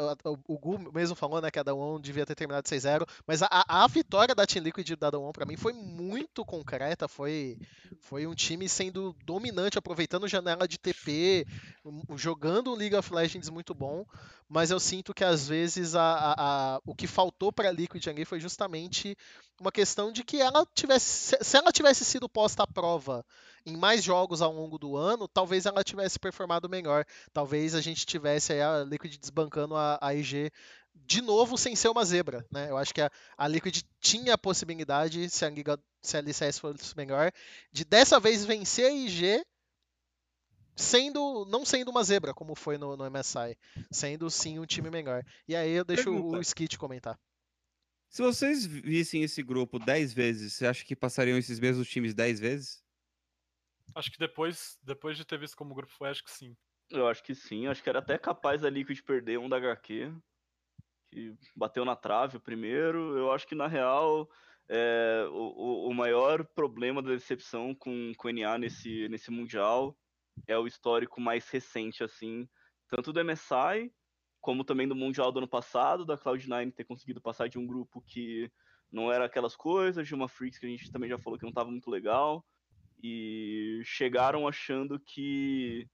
o Gu mesmo falou né, que a Dawn devia ter terminado 6-0, mas a, a, vitória da Team Liquid da Dawn para mim foi muito concreta, foi, foi um time sendo dominante, aproveitando janela de TP, jogando um League of Legends muito bom, mas eu sinto que às vezes a, a, a o que faltou para a Liquid ali foi justamente uma questão de que ela tivesse, se ela tivesse sido posta à prova em mais jogos ao longo do ano, talvez ela tivesse performado melhor. Talvez a gente tivesse a Liquid desbancando a, a IG de novo sem ser uma zebra, né? Eu acho que a, a Liquid tinha a possibilidade, se a Liga, se a LCS fosse melhor, de dessa vez vencer a IG sendo não sendo uma zebra, como foi no, no MSI, sendo sim um time melhor. E aí eu deixo Pergunta. o Skit comentar. Se vocês vissem esse grupo 10 vezes, você acha que passariam esses mesmos times 10 vezes? Acho que depois, depois de ter visto como o grupo foi, acho que sim. Eu acho que sim. Acho que era até capaz da Liquid perder um da HQ. Que bateu na trave o primeiro. Eu acho que, na real, é, o, o maior problema da decepção com, o NA nesse, nesse Mundial é o histórico mais recente, assim. Tanto do MSI, como também do Mundial do ano passado, da Cloud9 ter conseguido passar de um grupo que não era aquelas coisas, de uma Freaks que a gente também já falou que não estava muito legal e chegaram achando que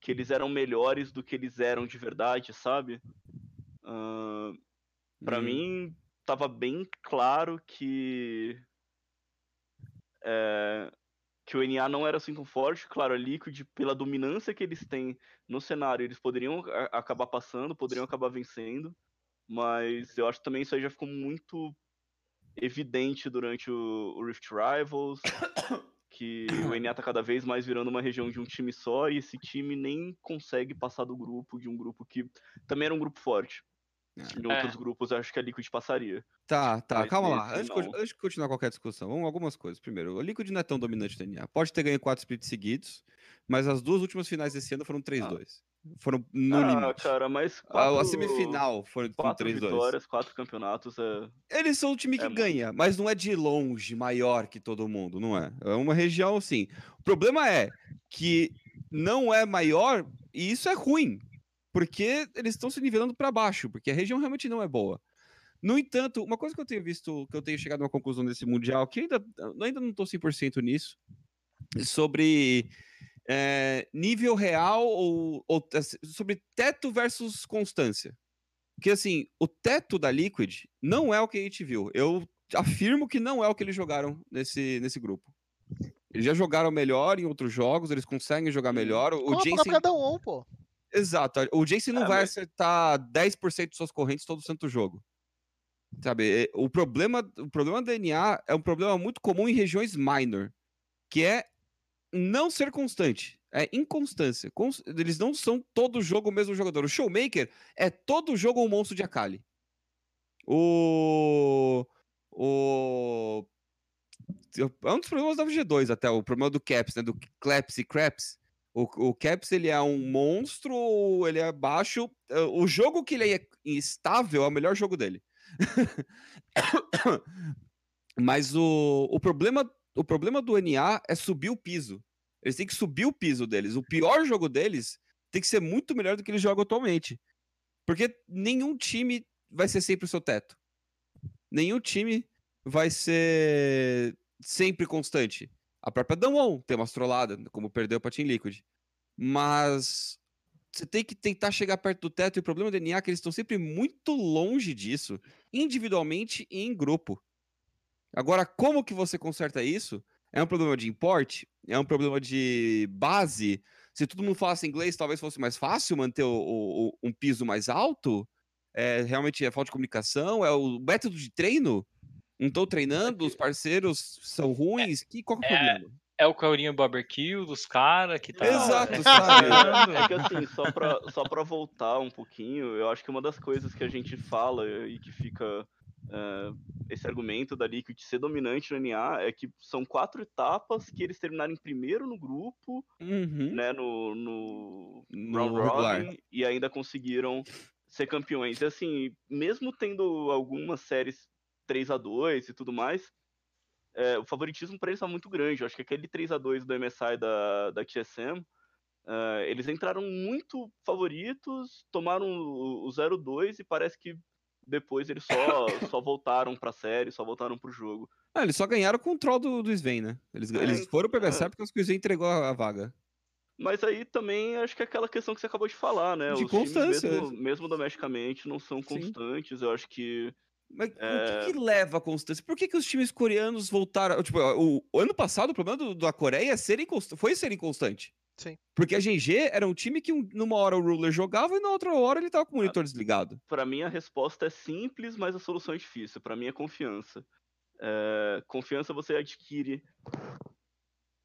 que eles eram melhores do que eles eram de verdade, sabe? Uh, para hum. mim tava bem claro que é, que o NA não era assim tão forte, claro, a Liquid pela dominância que eles têm no cenário, eles poderiam acabar passando, poderiam acabar vencendo, mas eu acho que também isso aí já ficou muito evidente durante o, o Rift Rivals. *coughs* que o NA tá cada vez mais virando uma região de um time só e esse time nem consegue passar do grupo, de um grupo que também era um grupo forte. Em é. outros grupos, acho que a Liquid passaria. Tá, tá, Mas calma lá. Antes, antes, de continuar qualquer discussão, vamos algumas coisas. Primeiro, a Liquid não é tão dominante no NA. Pode ter ganho quatro splits seguidos, mas as duas últimas finais desse ano foram 3-2. Ah. Foram no ah, limite. cara, mas quatro, a, semifinal foi quatro 3 vitórias, quatro campeonatos. É... Eles são o time que é ganha, muito. mas não é de longe maior que todo mundo, não é? É uma região assim. O problema é que não é maior e isso é ruim, porque eles estão se nivelando para baixo, porque a região realmente não é boa. No entanto, uma coisa que eu tenho visto, que eu tenho chegado a uma conclusão nesse Mundial, que ainda, ainda não estou 100% nisso, sobre é, nível real ou, ou, assim, sobre teto versus constância. Porque assim, o teto da Liquid não é o que a gente viu. Eu afirmo que não é o que eles jogaram nesse, nesse grupo. Eles já jogaram melhor em outros jogos, eles conseguem jogar melhor. O Como Jensen... cada um, pô. Exato. O Jason não é, vai mas... acertar 10% de suas correntes todo santo jogo. Sabe, o problema, o problema do DNA é um problema muito comum em regiões minor, que é não ser constante. É inconstância. Eles não são todo jogo o mesmo jogador. O Showmaker é todo jogo um monstro de Akali. O. O. É um dos problemas da VG2 até, o problema do Caps, né? Do Claps e Craps. O, o Caps, ele é um monstro, ele é baixo. É, o jogo que ele é estável é o melhor jogo dele. *coughs* Mas o, o, problema, o problema do NA é subir o piso. Eles têm que subir o piso deles. O pior jogo deles tem que ser muito melhor do que eles jogam atualmente. Porque nenhum time vai ser sempre o seu teto. Nenhum time vai ser sempre constante. A própria Damwon tem uma trollada, como perdeu para Team Liquid. Mas você tem que tentar chegar perto do teto, e o problema do DNA é que eles estão sempre muito longe disso, individualmente e em grupo. Agora, como que você conserta isso? É um problema de import? É um problema de base? Se todo mundo falasse inglês, talvez fosse mais fácil manter o, o, um piso mais alto? É, realmente é falta de comunicação? É o método de treino? Não estou treinando, os parceiros são ruins? Que, qual é o problema? É o Caurinho Barbecue dos caras que tá. Exato, *laughs* sabe? É que assim, só pra, só pra voltar um pouquinho, eu acho que uma das coisas que a gente fala e que fica uh, esse argumento da Liquid ser dominante no NA é que são quatro etapas que eles terminarem primeiro no grupo, uhum. né, no, no, no round robin, e ainda conseguiram ser campeões. E assim, mesmo tendo algumas séries 3 a 2 e tudo mais, é, o favoritismo para eles está muito grande. Eu acho que aquele 3 a 2 do MSI da, da TSM, uh, é, eles entraram muito favoritos, tomaram o, o 0-2 e parece que depois eles só, *laughs* só voltaram para a série, só voltaram para o jogo. Ah, eles só ganharam o controle do, do Sven, né? Eles, é, eles foram para MSI é. porque o Sven entregou a, a vaga. Mas aí também acho que é aquela questão que você acabou de falar, né? De Os constância. Mesmo, mesmo, domesticamente, não são constantes. Sim. Eu acho que mas é... o que, que, leva a constância? Por que, que os times coreanos voltaram? Tipo, o, o ano passado, o problema do, da Coreia é ser foi ser inconstante. Sim. Porque a GG era um time que numa hora o Ruler jogava e na outra hora ele tava com o monitor desligado. Para mim a resposta é simples, mas a solução é difícil. Para mim é confiança. É... Confiança você adquire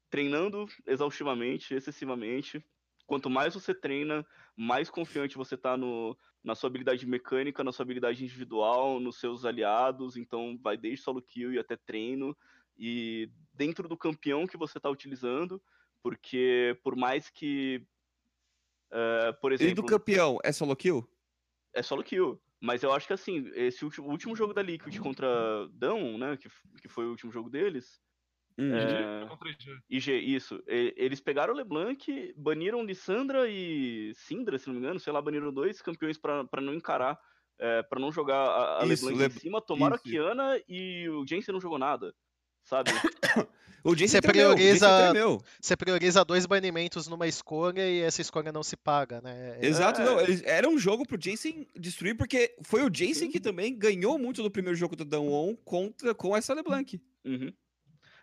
treinando exaustivamente, excessivamente. Quanto mais você treina, mais confiante você tá no, na sua habilidade mecânica, na sua habilidade individual, nos seus aliados, então vai desde solo kill e até treino, e dentro do campeão que você está utilizando, porque por mais que, uh, por exemplo... E do campeão, é solo kill? É solo kill, mas eu acho que assim, esse último, último jogo da Liquid contra Dão, né, que, que foi o último jogo deles, Hum. É... IG, isso. Eles pegaram o LeBlanc, baniram Lissandra e Sindra, se não me engano, sei lá, baniram dois campeões para não encarar, é, para não jogar a, a isso, LeBlanc Le... em cima, tomaram isso. a Kiana e o Jensen não jogou nada, sabe? *coughs* o Jensen você prioriza, você prioriza dois banimentos numa escolha e essa escolha não se paga, né? É... Exato, não, era um jogo pro Jensen destruir, porque foi o Jensen que também ganhou muito do primeiro jogo do Dawn contra com essa LeBlanc. Uhum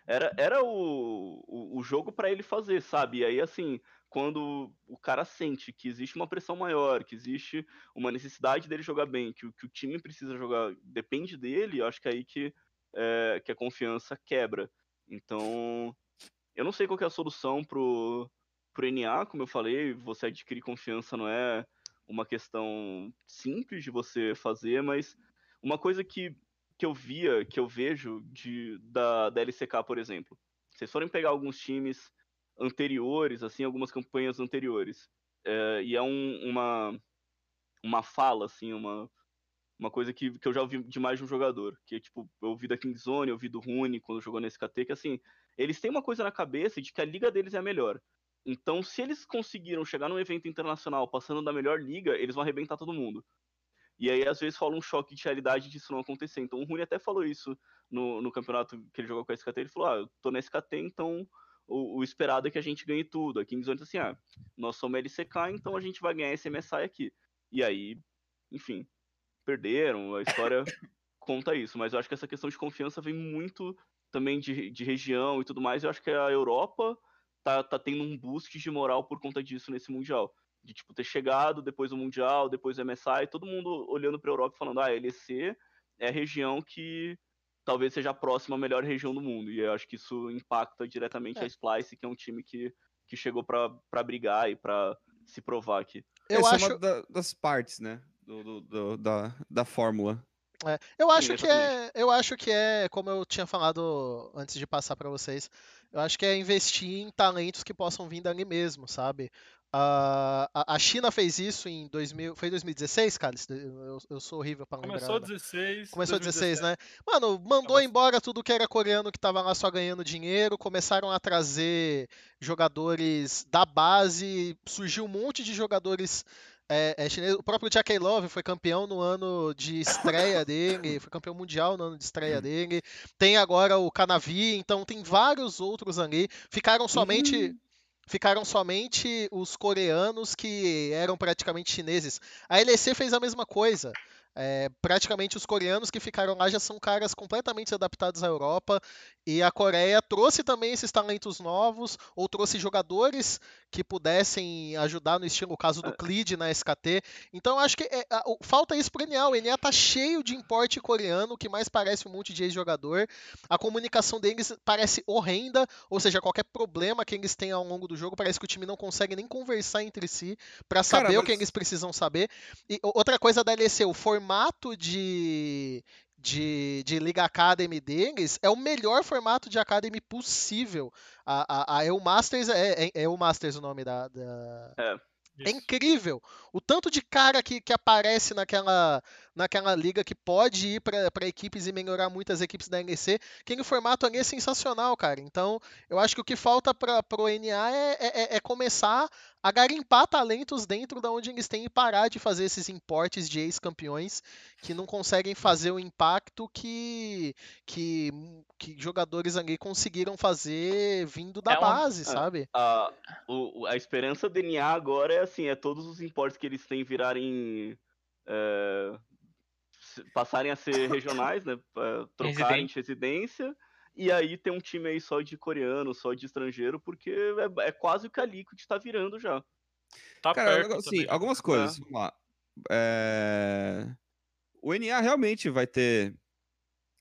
era, era o, o, o jogo para ele fazer, sabe? E aí, assim, quando o cara sente que existe uma pressão maior, que existe uma necessidade dele jogar bem, que, que o time precisa jogar, depende dele, eu acho que é aí que, é, que a confiança quebra. Então, eu não sei qual é a solução pro, pro NA, como eu falei, você adquirir confiança não é uma questão simples de você fazer, mas uma coisa que que eu via, que eu vejo de, da, da LCK, por exemplo. Vocês forem pegar alguns times anteriores, assim, algumas campanhas anteriores, é, e é um, uma, uma fala, assim, uma, uma coisa que, que eu já ouvi de mais de um jogador, que tipo, eu ouvi da Kingzone, eu ouvi do Rune quando jogou nesse KT, que assim, eles têm uma coisa na cabeça de que a liga deles é a melhor. Então, se eles conseguiram chegar num evento internacional passando da melhor liga, eles vão arrebentar todo mundo. E aí, às vezes, rola um choque de realidade disso não acontecer. Então, o Rune até falou isso no, no campeonato que ele jogou com a SKT. Ele falou: Ah, eu tô na SKT, então o, o, esperado é que a gente ganhe tudo. Em Kingzone assim: Ah, nós somos LCK, então a gente vai ganhar esse MSI aqui. E aí, enfim, perderam. A história *laughs* conta isso. Mas eu acho que essa questão de confiança vem muito também de, de região e tudo mais. Eu acho que a Europa tá, tá tendo um boost de moral por conta disso nesse Mundial de tipo ter chegado depois do mundial, depois do MSI, todo mundo olhando para a Europa falando, ah, a LEC é a região que talvez seja a próxima melhor região do mundo. E eu acho que isso impacta diretamente é. a Splice, que é um time que, que chegou para brigar e para se provar aqui. Eu Essa acho é uma da, das partes, né, do, do, do, da, da fórmula. É, eu acho que é, eu acho que é, como eu tinha falado antes de passar para vocês, eu acho que é investir em talentos que possam vir dali mesmo, sabe? Uh, a China fez isso em 2000, foi 2016, cara? Eu, eu sou horrível para lembrar. Começou 16. Começou 2016, né? Mano, mandou embora tudo que era coreano que tava lá só ganhando dinheiro, começaram a trazer jogadores da base, surgiu um monte de jogadores é, é chinês. O próprio Jack Love foi campeão no ano de estreia dele, *laughs* foi campeão mundial no ano de estreia hum. dele. Tem agora o Canavi, então tem vários outros ali. Ficaram somente. Uhum ficaram somente os coreanos que eram praticamente chineses. A LEC fez a mesma coisa. É, praticamente os coreanos que ficaram lá já são caras completamente adaptados à Europa e a Coreia trouxe também esses talentos novos ou trouxe jogadores que pudessem ajudar no estilo, o caso do Clid na SKT. Então acho que é, a, falta isso pro NA. O NA tá cheio de importe coreano, que mais parece um monte de ex-jogador. A comunicação deles parece horrenda, ou seja, qualquer problema que eles têm ao longo do jogo, parece que o time não consegue nem conversar entre si para saber Cara, mas... o que eles precisam saber. E outra coisa da LEC, o formato formato de, de, de Liga Academy deles é o melhor formato de Academy possível. A, a, a EU Masters é, é, é o Masters o nome da. da... É. É incrível. O tanto de cara que, que aparece naquela, naquela liga que pode ir para equipes e melhorar muitas equipes da NEC. Aquele formato ali é sensacional, cara. Então, eu acho que o que falta para o NA é, é, é, é, começar a garimpar talentos dentro da onde eles têm e parar de fazer esses importes de ex-campeões que não conseguem fazer o impacto que, que, que jogadores ali conseguiram fazer vindo da é base, uma, sabe? A, a, a esperança do NA agora é assim, é todos os importes que eles têm virarem é, passarem a ser regionais, né? Trocarem de residência. E aí tem um time aí só de coreano, só de estrangeiro, porque é, é quase o que a Liquid tá virando já. Tá Cara, perto assim, algumas coisas. É. Vamos lá. É... O NA realmente vai ter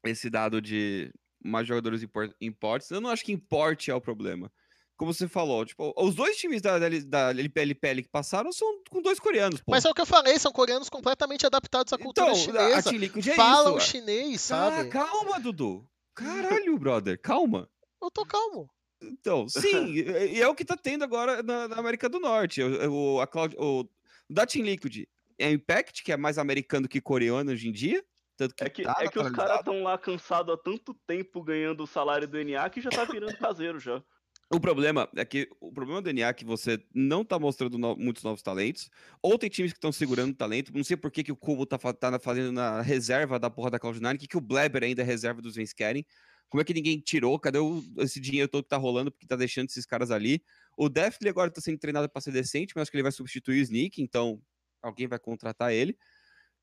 esse dado de mais jogadores importes. Eu não acho que importe é o problema como você falou, tipo, os dois times da, da, LPLPL que passaram são com dois coreanos, pô. Mas é o que eu falei, são coreanos completamente adaptados à cultura então, chinesa. A é falam isso. chinês, sabe? Ah, calma, Dudu. *laughs* Caralho, brother, calma. Eu tô calmo. Então, sim, e é o que tá tendo agora na, na América do Norte. O, a Cloud, o, da Team Liquid é o Impact, que é mais americano que coreano hoje em dia. Tanto que é que, tá é que os caras estão lá cansados há tanto tempo ganhando o salário do NA que já tá virando caseiro já. O problema é que o problema do DNA é que você não tá mostrando no, muitos novos talentos, ou tem times que estão segurando talento. Não sei por que, que o Cubo tá, tá fazendo na reserva da porra da Cloud9, que, que o Bleber ainda é reserva dos Vens querem. Como é que ninguém tirou? Cadê o, esse dinheiro todo que tá rolando porque tá deixando esses caras ali? O Deftly agora tá sendo treinado para ser decente, mas acho que ele vai substituir o Sneak, então alguém vai contratar ele.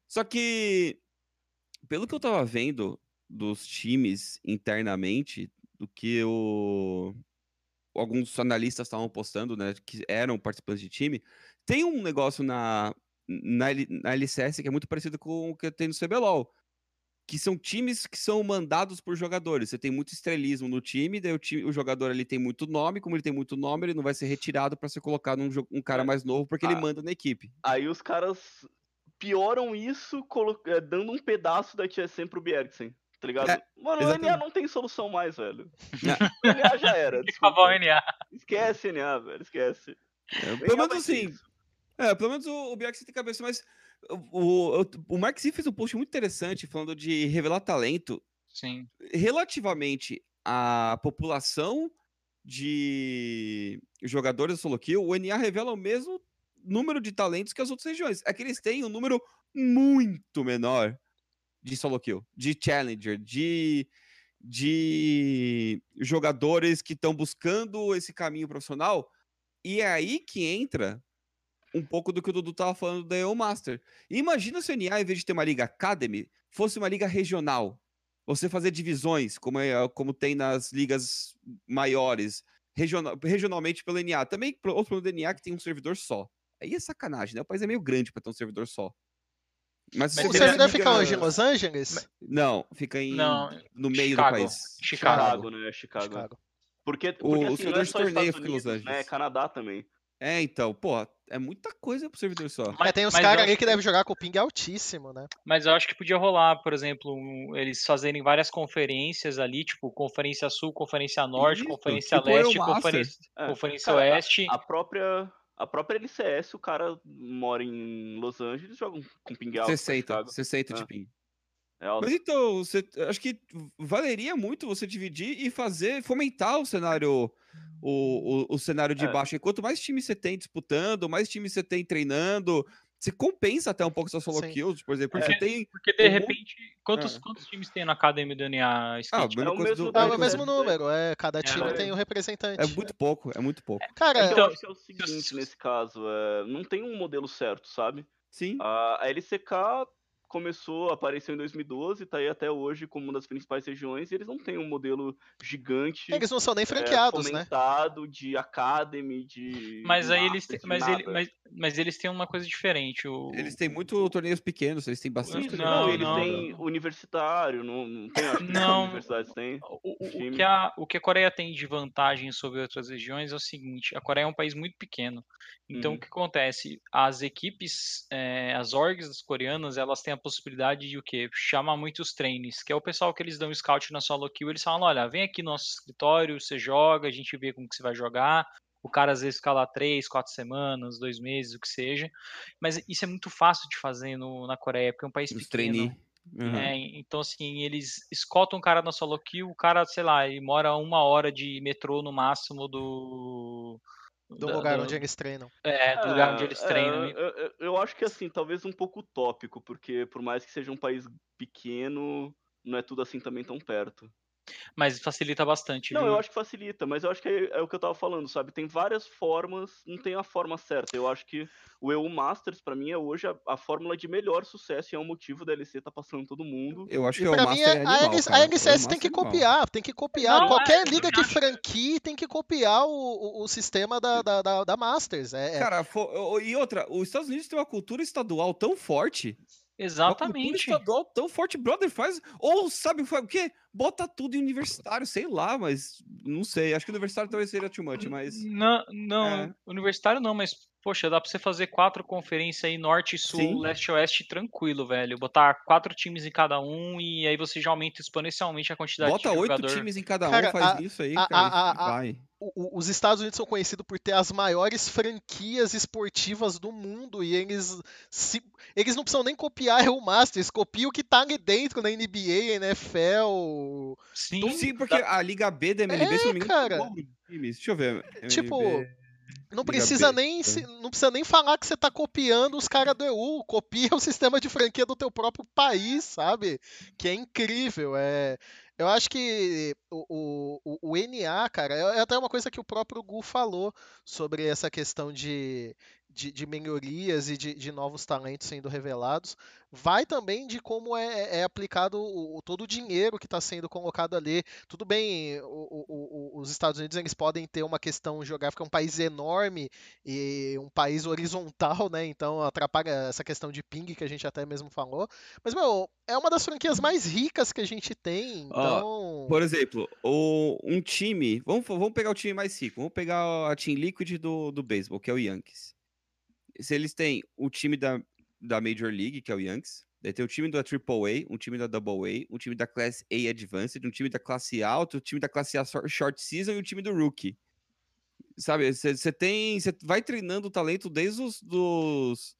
Só que, pelo que eu tava vendo dos times internamente, do que o alguns analistas estavam postando, né, que eram participantes de time, tem um negócio na, na, na LCS que é muito parecido com o que tem no CBLOL, que são times que são mandados por jogadores. Você tem muito estrelismo no time, daí o, time, o jogador ali tem muito nome, como ele tem muito nome, ele não vai ser retirado para ser colocado num um cara é. mais novo porque ah, ele manda na equipe. Aí os caras pioram isso eh, dando um pedaço da TSM pro Bjergsen tá ligado? É, Mano, exatamente. o NA não tem solução mais, velho. *laughs* o NA já era. Acabou o NA. Esquece NA, velho, esquece. É, pelo menos assim. É, pelo menos o, o tem cabeça, mas o, o, o Mark Z fez um post muito interessante falando de revelar talento. Sim. Relativamente à população de jogadores do solo kill, o NA revela o mesmo número de talentos que as outras regiões. É que eles têm um número muito menor de solo kill, de challenger, de, de jogadores que estão buscando esse caminho profissional. E é aí que entra um pouco do que o Dudu estava falando da EO Master. Imagina se o NA, em vez de ter uma liga Academy, fosse uma liga regional. Você fazer divisões, como, é, como tem nas ligas maiores, regional, regionalmente pelo NA. Também outro problema do NA que tem um servidor só. Aí é sacanagem, né? O país é meio grande para ter um servidor só. Mas, Mas o servidor fica onde? Em Los Angeles? Não, fica em, não, no meio Chicago. do país. Chicago, Chicago né? Chicago. Chicago. Porque, porque o, assim, o servidor é de torneio fica em Los Angeles. Né? Canadá também. É, então, pô, é muita coisa pro servidor só. Mas, é, tem uns caras ali que, que devem jogar com o ping altíssimo, né? Mas eu acho que podia rolar, por exemplo, um, eles fazerem várias conferências ali, tipo, Conferência Sul, Conferência Norte, Isso, Conferência tipo Leste, Conferência, é. Conferência cara, Oeste. A, a, própria. A própria LCS, o cara mora em Los Angeles, joga com ping alto. 60, 60 de é. ping. É Mas então, você, acho que valeria muito você dividir e fazer, fomentar o cenário o, o, o cenário de é. baixo. E quanto mais times você tem disputando, mais times você tem treinando, você compensa até um pouco suas solo Sim. kills, por exemplo. Porque, é. tem porque de repente, quantos, é. quantos times tem na Academia do NA Skate? Ah, é o mesmo, do... é o mesmo número, é, cada é, time tem um representante. É muito pouco, é muito pouco. Cara, então, acho que é o seguinte nesse caso, é, não tem um modelo certo, sabe? Sim. A, a LCK começou, apareceu em 2012, tá aí até hoje como uma das principais regiões, e eles não têm um modelo gigante. Eles não são nem franqueados, é, né? de academy, de. Mas aí eles têm, mas, ele, mas, mas, eles têm uma coisa diferente. O... Eles têm muito torneios pequenos, eles têm bastante. Não, não eles não, têm não. universitário, não, não tem. Acho *laughs* não. universidades têm. O, o, que a, o que a Coreia tem de vantagem sobre outras regiões é o seguinte: a Coreia é um país muito pequeno. Então, uhum. o que acontece? As equipes, é, as orgs coreanas, elas têm a possibilidade de o quê? Chamar muitos trainers, que é o pessoal que eles dão scout na solo kill, eles falam, olha, vem aqui no nosso escritório, você joga, a gente vê como que você vai jogar. O cara às vezes fica lá três, quatro semanas, dois meses, o que seja. Mas isso é muito fácil de fazer no, na Coreia, porque é um país Os pequeno. Uhum. É, então, assim, eles escoltam um cara na solo kill, o cara, sei lá, ele mora uma hora de metrô no máximo do, do da, lugar do... onde eles treinam. É, do lugar onde eles é, treinam. Eu, eu, eu, acho que assim, talvez um pouco utópico, porque por mais que seja um país pequeno, não é tudo assim também tão perto. Mas facilita bastante. Não, viu? eu acho que facilita, mas eu acho que é, é, o que eu tava falando, sabe? Tem várias formas, não tem a forma certa. Eu acho que o EU Masters, para mim, é hoje a, a, fórmula de melhor sucesso e é o motivo da LC tá passando todo mundo. Eu acho que e o Master é, é animal, a, LCS tem que copiar, tem que copiar. Não, Qualquer é, liga que franquie tem que copiar o, o, o sistema da, da, da, da Masters. É, é. Cara, e outra, os Estados Unidos tem uma cultura estadual tão forte Exatamente. Uma estadual tão forte, brother, faz. Ou sabe o quê? Bota tudo em universitário, sei lá, mas não sei. Acho que universitário talvez seria too much, mas. Não, não, é. universitário não, mas Poxa, dá pra você fazer quatro conferências aí, norte, sul, Sim. leste oeste, tranquilo, velho. Botar quatro times em cada um e aí você já aumenta exponencialmente a quantidade Bota de jogador. Bota oito times em cada um, cara, faz a, isso aí, a, cara. A, vai. os Estados Unidos são conhecidos por ter as maiores franquias esportivas do mundo e eles se, eles não precisam nem copiar o Masters, copiam o que tá ali dentro na NBA, NFL. Sim, Sim porque a Liga B da MLB, é, se não me engano, cara. Deixa eu ver. Tipo, MLB... Não precisa, nem, se, não precisa nem falar que você está copiando os caras do EU. Copia o *laughs* sistema de franquia do teu próprio país, sabe? Que é incrível. É, eu acho que o, o, o NA, cara, é, é até uma coisa que o próprio Gu falou sobre essa questão de, de, de melhorias e de, de, novos talentos sendo revelados, vai também de como é, é aplicado o, todo o dinheiro que está sendo colocado ali. Tudo bem, o, o, os Estados Unidos eles podem ter uma questão geográfica, é um país enorme e um país horizontal, né? Então atrapalha essa questão de ping que a gente até mesmo falou. Mas, meu, é uma das franquias mais ricas que a gente tem. Então... por exemplo, o, um time. Vamos, vamos pegar o time mais rico. Vamos pegar a Team Liquid do, do beisebol, que é o Yankees se eles têm o time da, da Major League, que é o Yankees, daí tem o time da Triple A, um time da Double A, um time da Class A Advanced, um time da classe A, outro time da classe A Short Season e o time do Rookie. Sabe, você tem. Você vai treinando o talento desde os dos,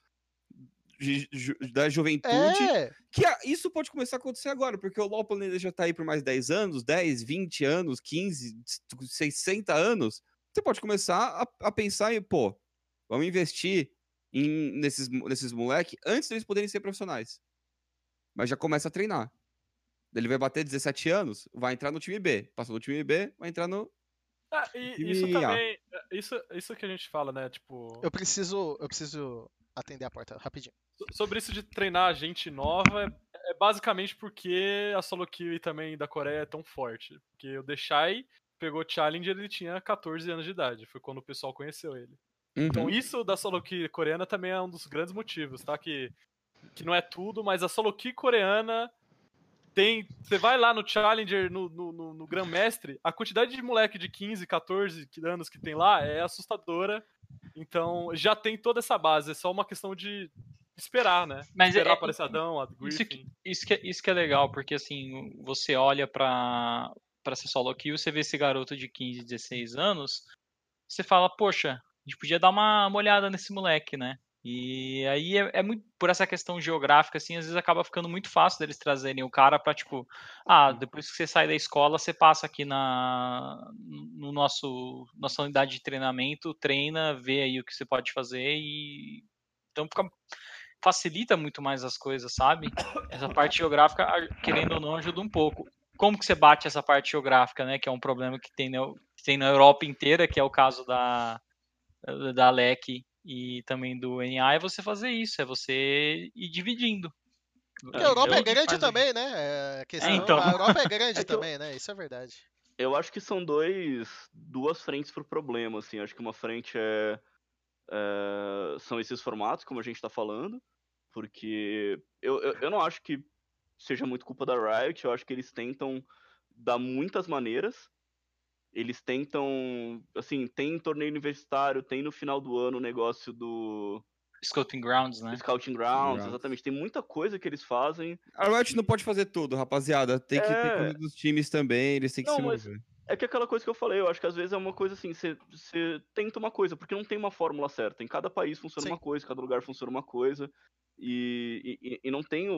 ju, da juventude. É. Que a, isso pode começar a acontecer agora, porque o LoL já tá aí por mais 10 anos, 10, 20 anos, 15, 60 anos. Você pode começar a, a pensar em, pô, vamos investir em, nesses, nesses moleques antes deles poderem ser profissionais. Mas já começa a treinar. Ele vai bater 17 anos, vai entrar no time B. Passou no time B, vai entrar no. Ah, e, isso também. É, isso, isso que a gente fala, né? Tipo. Eu preciso. Eu preciso atender a porta rapidinho. Sobre isso de treinar gente nova, é, é basicamente porque a solo kill também da Coreia é tão forte. Porque o Deshai pegou Challenger ele tinha 14 anos de idade. Foi quando o pessoal conheceu ele. Então, uhum. Então isso da solo queue coreana também é um dos grandes motivos, tá? Que, que não é tudo, mas a solo queue coreana tem. Você vai lá no Challenger, no, no, no, no Grand Mestre, a quantidade de moleque de 15, 14 anos que tem lá é assustadora. Então já tem toda essa base, é só uma questão de esperar, né? Mas esperar é, aparecer Adão, a Griffin. Isso que, isso, que, é, isso que é legal, porque assim, você olha pra, pra ser solo kill, você vê esse garoto de 15, 16 anos, você fala, poxa, a gente podia dar uma, uma olhada nesse moleque, né? E aí é, é, muito por essa questão geográfica, assim, às vezes acaba ficando muito fácil deles trazerem o cara para tipo, ah, depois que você sai da escola, você passa aqui na no nosso nossa unidade de treinamento, treina, vê aí o que você pode fazer e então fica facilita muito mais as coisas, sabe? Essa parte geográfica, querendo ou não, ajuda um pouco. Como que você bate essa parte geográfica, né? Que é um problema que tem na, que tem na Europa inteira, que é o caso da da LEC e também do NA é você fazer isso, é você ir dividindo. Porque a Europa é grande também, né? É, a, questão, é, então. a Europa é grande *laughs* é também, eu, né? Isso é verdade. Eu acho que são dois, duas frentes pro problema, assim. Acho que uma frente é, é são esses formatos, como a gente tá falando, porque eu, eu, eu não acho que seja muito culpa da Riot, eu acho que eles tentam dar muitas maneiras eles tentam, assim, tem torneio universitário, tem no final do ano o negócio do Scouting Grounds, né? Scouting Grounds, exatamente. Tem muita coisa que eles fazem. A Riot não pode fazer tudo, rapaziada. Tem que é... ter coisa dos times também, eles têm que não, se mover. É que aquela coisa que eu falei, eu acho que às vezes é uma coisa assim, você, tenta uma coisa, porque não tem uma fórmula certa. Em cada país funciona Sim. uma coisa, cada lugar funciona uma coisa. E, e, e não tem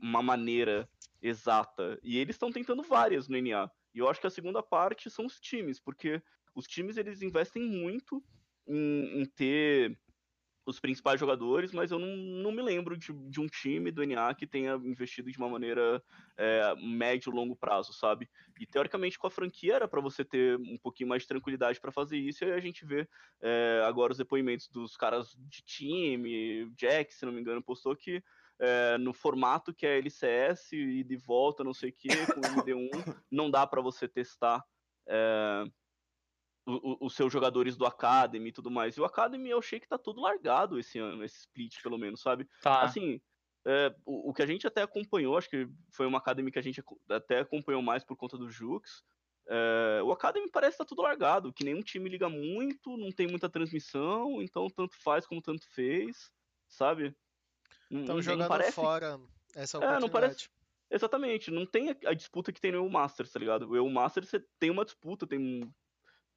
uma maneira exata. E eles estão tentando várias no NA. E eu acho que a segunda parte são os times, porque os times eles investem muito em, em ter os principais jogadores, mas eu não, não me lembro de, de, um time do NA que tenha investido de uma maneira é, médio longo prazo, sabe? E teoricamente com a franquia era para você ter um pouquinho mais de tranquilidade para fazer isso, e a gente vê é, agora os depoimentos dos caras de time, Jack, se não me engano, postou que é, no formato que é LCS e de volta, não sei o que, com MD1, *laughs* não dá para você testar é, os seus jogadores do Academy e tudo mais. E o Academy eu achei que tá tudo largado esse ano, esse split, pelo menos, sabe? Tá. Assim, é, o, o, que a gente até acompanhou, acho que foi uma Academy que a gente até acompanhou mais por conta do Jux. É, o Academy parece estar tá tudo largado, que nenhum time liga muito, não tem muita transmissão, então tanto faz como tanto fez, sabe? Estão jogando parece... fora essa oportunidade. É, não parece... Exatamente, não tem a, disputa que tem no EU Masters, tá ligado? O EU Masters você tem uma disputa, tem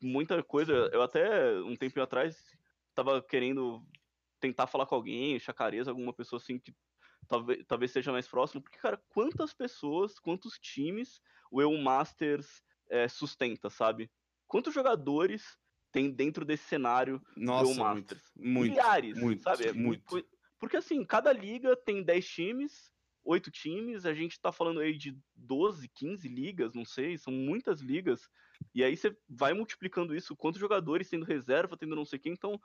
muita coisa. Eu até, um tempo atrás, tava querendo tentar falar com alguém, chacareza, alguma pessoa assim que talvez, talvez seja mais próximo, porque, cara, quantas pessoas, quantos times o EU Masters é, sustenta, sabe? Quantos jogadores tem dentro desse cenário Nossa, do EU Masters? Muito, Milhares, muito, sabe? É muito. Porque assim, cada liga tem 10 times, 8 times, a gente tá falando aí de 12, 15 ligas, não sei, são muitas ligas. E aí você vai multiplicando isso, quantos jogadores tendo reserva, tendo não sei quem, então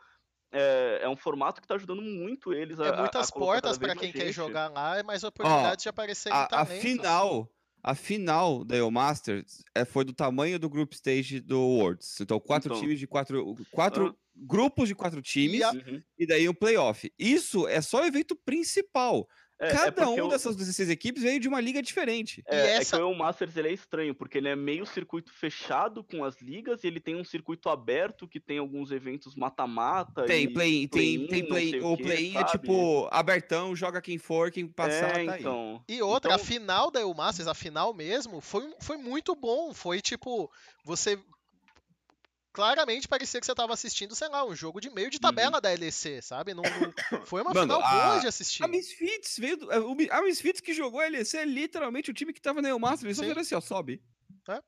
é, é, um formato que está ajudando muito eles a. É muitas a portas para quem quer jogar lá, é mais oportunidade de aparecer a, a final, a final da EU Masters é, foi do tamanho do group stage do Worlds. Então, quatro então, times de quatro. quatro uh, grupos de quatro times uhum. e daí um playoff. Isso é só o evento principal. É, é Cada é um eu... dessas 16 equipes veio de uma liga diferente. É, é essa... é que o Masters ele é estranho, porque ele é meio circuito fechado com as ligas e ele tem um circuito aberto que tem alguns eventos mata-mata. Tem play, play tem, tem play, o play é tipo abertão, joga quem for, quem passar, é, tá então. Aí. E outra, então... a final da EU Masters, a final mesmo, foi, foi muito bom. Foi tipo, você claramente parecia que você estava assistindo, sei lá, um jogo de meio de tabela uhum. da LEC, sabe? Não, não *coughs* foi uma Mano, final a, boa de assistir. A Misfits veio. Do, a Misfits que jogou a LEC é literalmente o time que tava no Master, eles só fizeram assim, ó, sobe. É.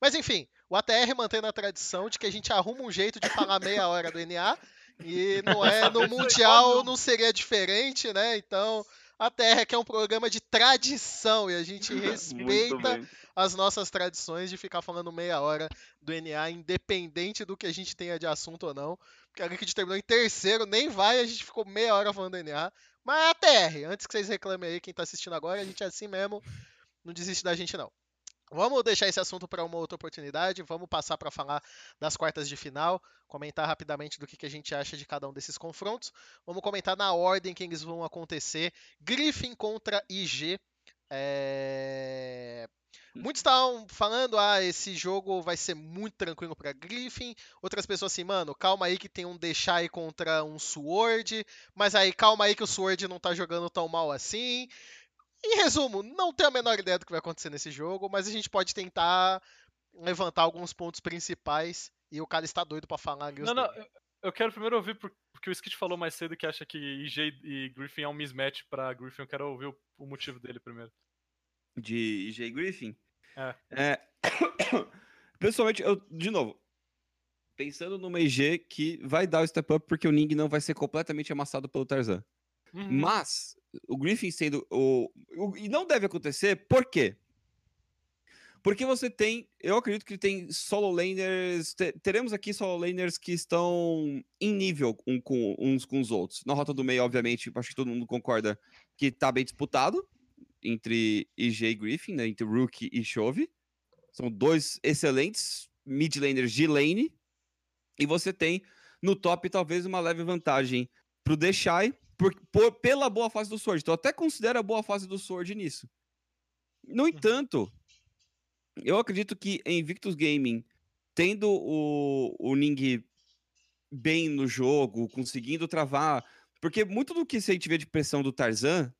Mas enfim, o ATR mantendo a tradição de que a gente arruma um jeito de falar meia hora do NA. E não é no *laughs* Mundial não seria diferente, né? Então, a Terra que é um programa de tradição e a gente *laughs* respeita as nossas tradições de ficar falando meia hora do NA, independente do que a gente tenha de assunto ou não. Porque a gente terminou em terceiro, nem vai, a gente ficou meia hora falando do NA. Mas a TR, antes que vocês reclamem aí, quem tá assistindo agora, a gente é assim mesmo, não desiste da gente não. Vamos deixar esse assunto para uma outra oportunidade. Vamos passar para falar das quartas de final, comentar rapidamente do que, que a gente acha de cada um desses confrontos. Vamos comentar na ordem que eles vão acontecer. Griffin contra IG. É... Muitos estavam falando, ah, esse jogo vai ser muito tranquilo para Griffin. Outras pessoas assim, mano, calma aí que tem um Deixai contra um Sword. Mas aí, calma aí que o Sword não tá jogando tão mal assim. Em resumo, não tenho a menor ideia do que vai acontecer nesse jogo, mas a gente pode tentar levantar alguns pontos principais e o cara está doido para falar. Não, não, eu quero primeiro ouvir porque o Skit falou mais cedo que acha que IJ e Griffin é um mismatch para Griffin. Eu quero ouvir o motivo dele primeiro. De IJ Griffin? É. é... *coughs* Pessoalmente, eu, de novo, pensando numa IG que vai dar o step up porque o Ning não vai ser completamente amassado pelo Tarzan. Uhum. Mas o Griffin sendo o, o, E não deve acontecer, por quê? Porque você tem. Eu acredito que tem solo laners. teremos aqui solo laners que estão em nível um com, uns com os outros. Na rota do meio, obviamente, acho que todo mundo concorda que tá bem disputado entre EJ e Griffin, né, entre Rookie e Chove. São dois excelentes mid laners de lane. E você tem no top talvez uma leve vantagem pro Deshai por, por, pela boa fase do Sword. Então, eu até considero a boa fase do Sword nisso. No uhum. entanto, eu acredito que em Victus Gaming, tendo o, o Ning bem no jogo, conseguindo travar. Porque muito do que a gente vê de pressão do Tarzan,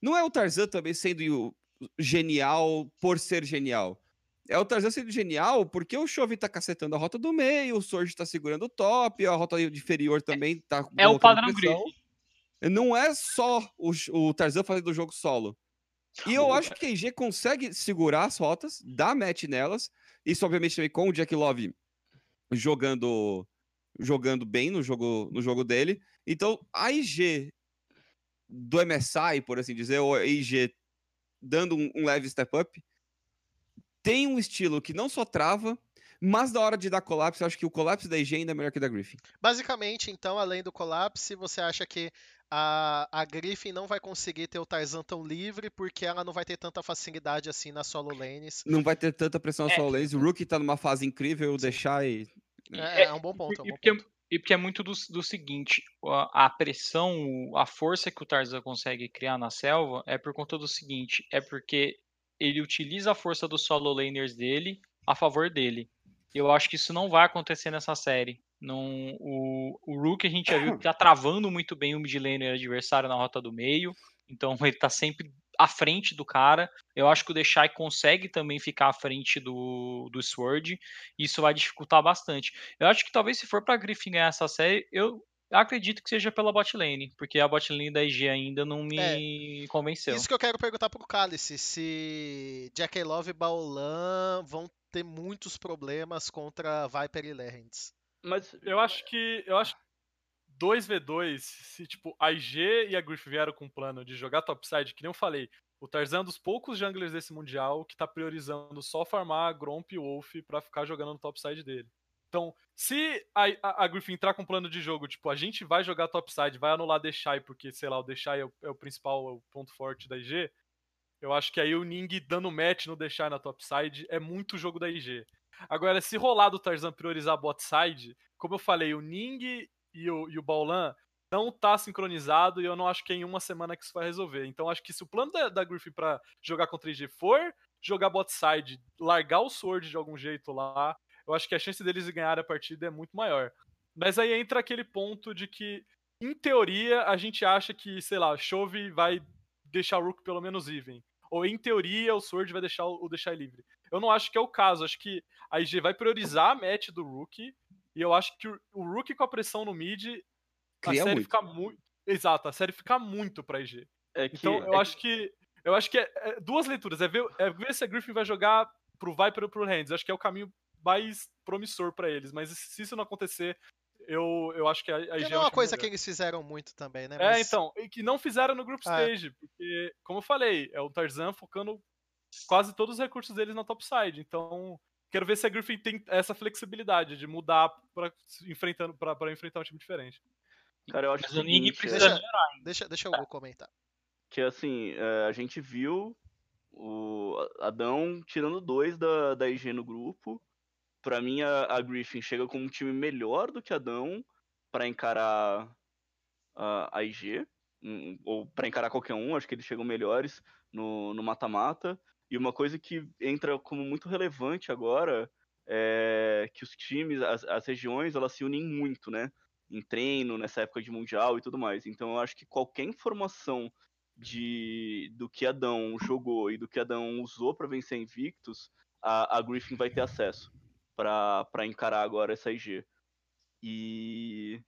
não é o Tarzan também sendo genial por ser genial. É o Tarzan sendo genial porque o Chove tá cacetando a rota do meio, o Sorge tá segurando o top, a rota inferior também tá. É o padrão Griffin. Não é só o, o Tarzan fazendo o jogo solo. E eu acho que a IG consegue segurar as rotas, dar match nelas. Isso, obviamente, também com o Jack Love jogando jogando bem no jogo, no jogo dele. Então, a IG do MSI, por assim dizer, ou a IG dando um, um leve step up, tem um estilo que não só trava, mas na hora de dar colapse, eu acho que o colapse da IG ainda é melhor que o da Griffin. Basicamente, então, além do colapse, você acha que a, a Griffin não vai conseguir ter o Tarzan tão livre porque ela não vai ter tanta facilidade assim na solo lanes. Não vai ter tanta pressão na é. solo lanes. O Rookie tá numa fase incrível, Sim. deixar e. É, é, um bom ponto. É um bom porque, ponto. E porque é muito do, do seguinte: a, a, pressão, a força que o Tarzan consegue criar na selva é por conta do seguinte: é porque ele utiliza a força dos solo laners dele a favor dele. Eu acho que isso não vai acontecer nessa série. Não, o, o Rook a gente já viu que *coughs* tá travando muito bem o mid laner adversário na rota do meio. Então *laughs* ele tá sempre à frente do cara. Eu acho que o Deshai consegue também ficar à frente do, do Sword. Isso vai dificultar bastante. Eu acho que talvez se for pra Griffin ganhar essa série, eu acredito que seja pela bot lane, porque a bot lane da IG ainda não me é, convenceu. Isso que eu quero perguntar pro Cálice, se Jack Love e Baolan vão ter muitos problemas contra Viper e Legends. Mas eu acho que. Eu acho 2v2, se tipo, a IG e a Griff vieram com um plano de jogar topside, que nem eu falei, o Tarzan é um dos poucos junglers desse Mundial que tá priorizando só farmar Gromp e Wolf pra ficar jogando no topside dele. Então, se a, a, a Griffin entrar com um plano de jogo, tipo, a gente vai jogar topside, vai anular Deixai, porque, sei lá, o Deixai é o, é o principal é o ponto forte da IG, eu acho que aí o Ning dando match no Deixai na topside é muito jogo da IG. Agora, se rolar do Tarzan priorizar bot side, como eu falei, o Ning e o, e o Baulan não tá sincronizado e eu não acho que é em uma semana que isso vai resolver. Então acho que se o plano da, da Griffin pra jogar contra 3G for jogar bot side, largar o Sword de algum jeito lá, eu acho que a chance deles ganhar a partida é muito maior. Mas aí entra aquele ponto de que, em teoria, a gente acha que, sei lá, Chove vai deixar o Rook pelo menos even. Ou em teoria o Sword vai deixar o deixar livre. Eu não acho que é o caso. Acho que a IG vai priorizar a match do Rookie. E eu acho que o Rookie com a pressão no mid, Cria a série muito. fica muito. Exato, a série fica muito pra IG. É que, então eu é acho que. Eu acho que é, é, duas leituras. É ver, é ver se a Griffin vai jogar pro Viper ou pro Hands. Acho que é o caminho mais promissor para eles. Mas se isso não acontecer, eu, eu acho que a, a IG. É uma coisa que eles fizeram muito também, né? É, mas... É, então. E que não fizeram no Group ah, Stage. Porque, como eu falei, é o Tarzan focando quase todos os recursos deles na topside. Então, quero ver se a Griffin tem essa flexibilidade de mudar para enfrentando para enfrentar um time diferente. Cara, eu acho que o precisa deixa, melhorar. Deixa, deixa eu comentar. Que assim, é, a gente viu O Adão tirando dois da, da IG no grupo. Para mim, a, a, Griffin chega com um time melhor do que a Adão para encarar a, a IG. Um, ou para encarar qualquer um, acho que eles chegam melhores no mata-mata. E uma coisa que entra como muito relevante agora é que os times, as, as regiões, elas se unem muito, né? Em treino, nessa época de Mundial e tudo mais. Então eu acho que qualquer informação de do que Adão jogou e do que Adão usou para vencer Invictus, a, a Griffin vai ter acesso para encarar agora essa IG. E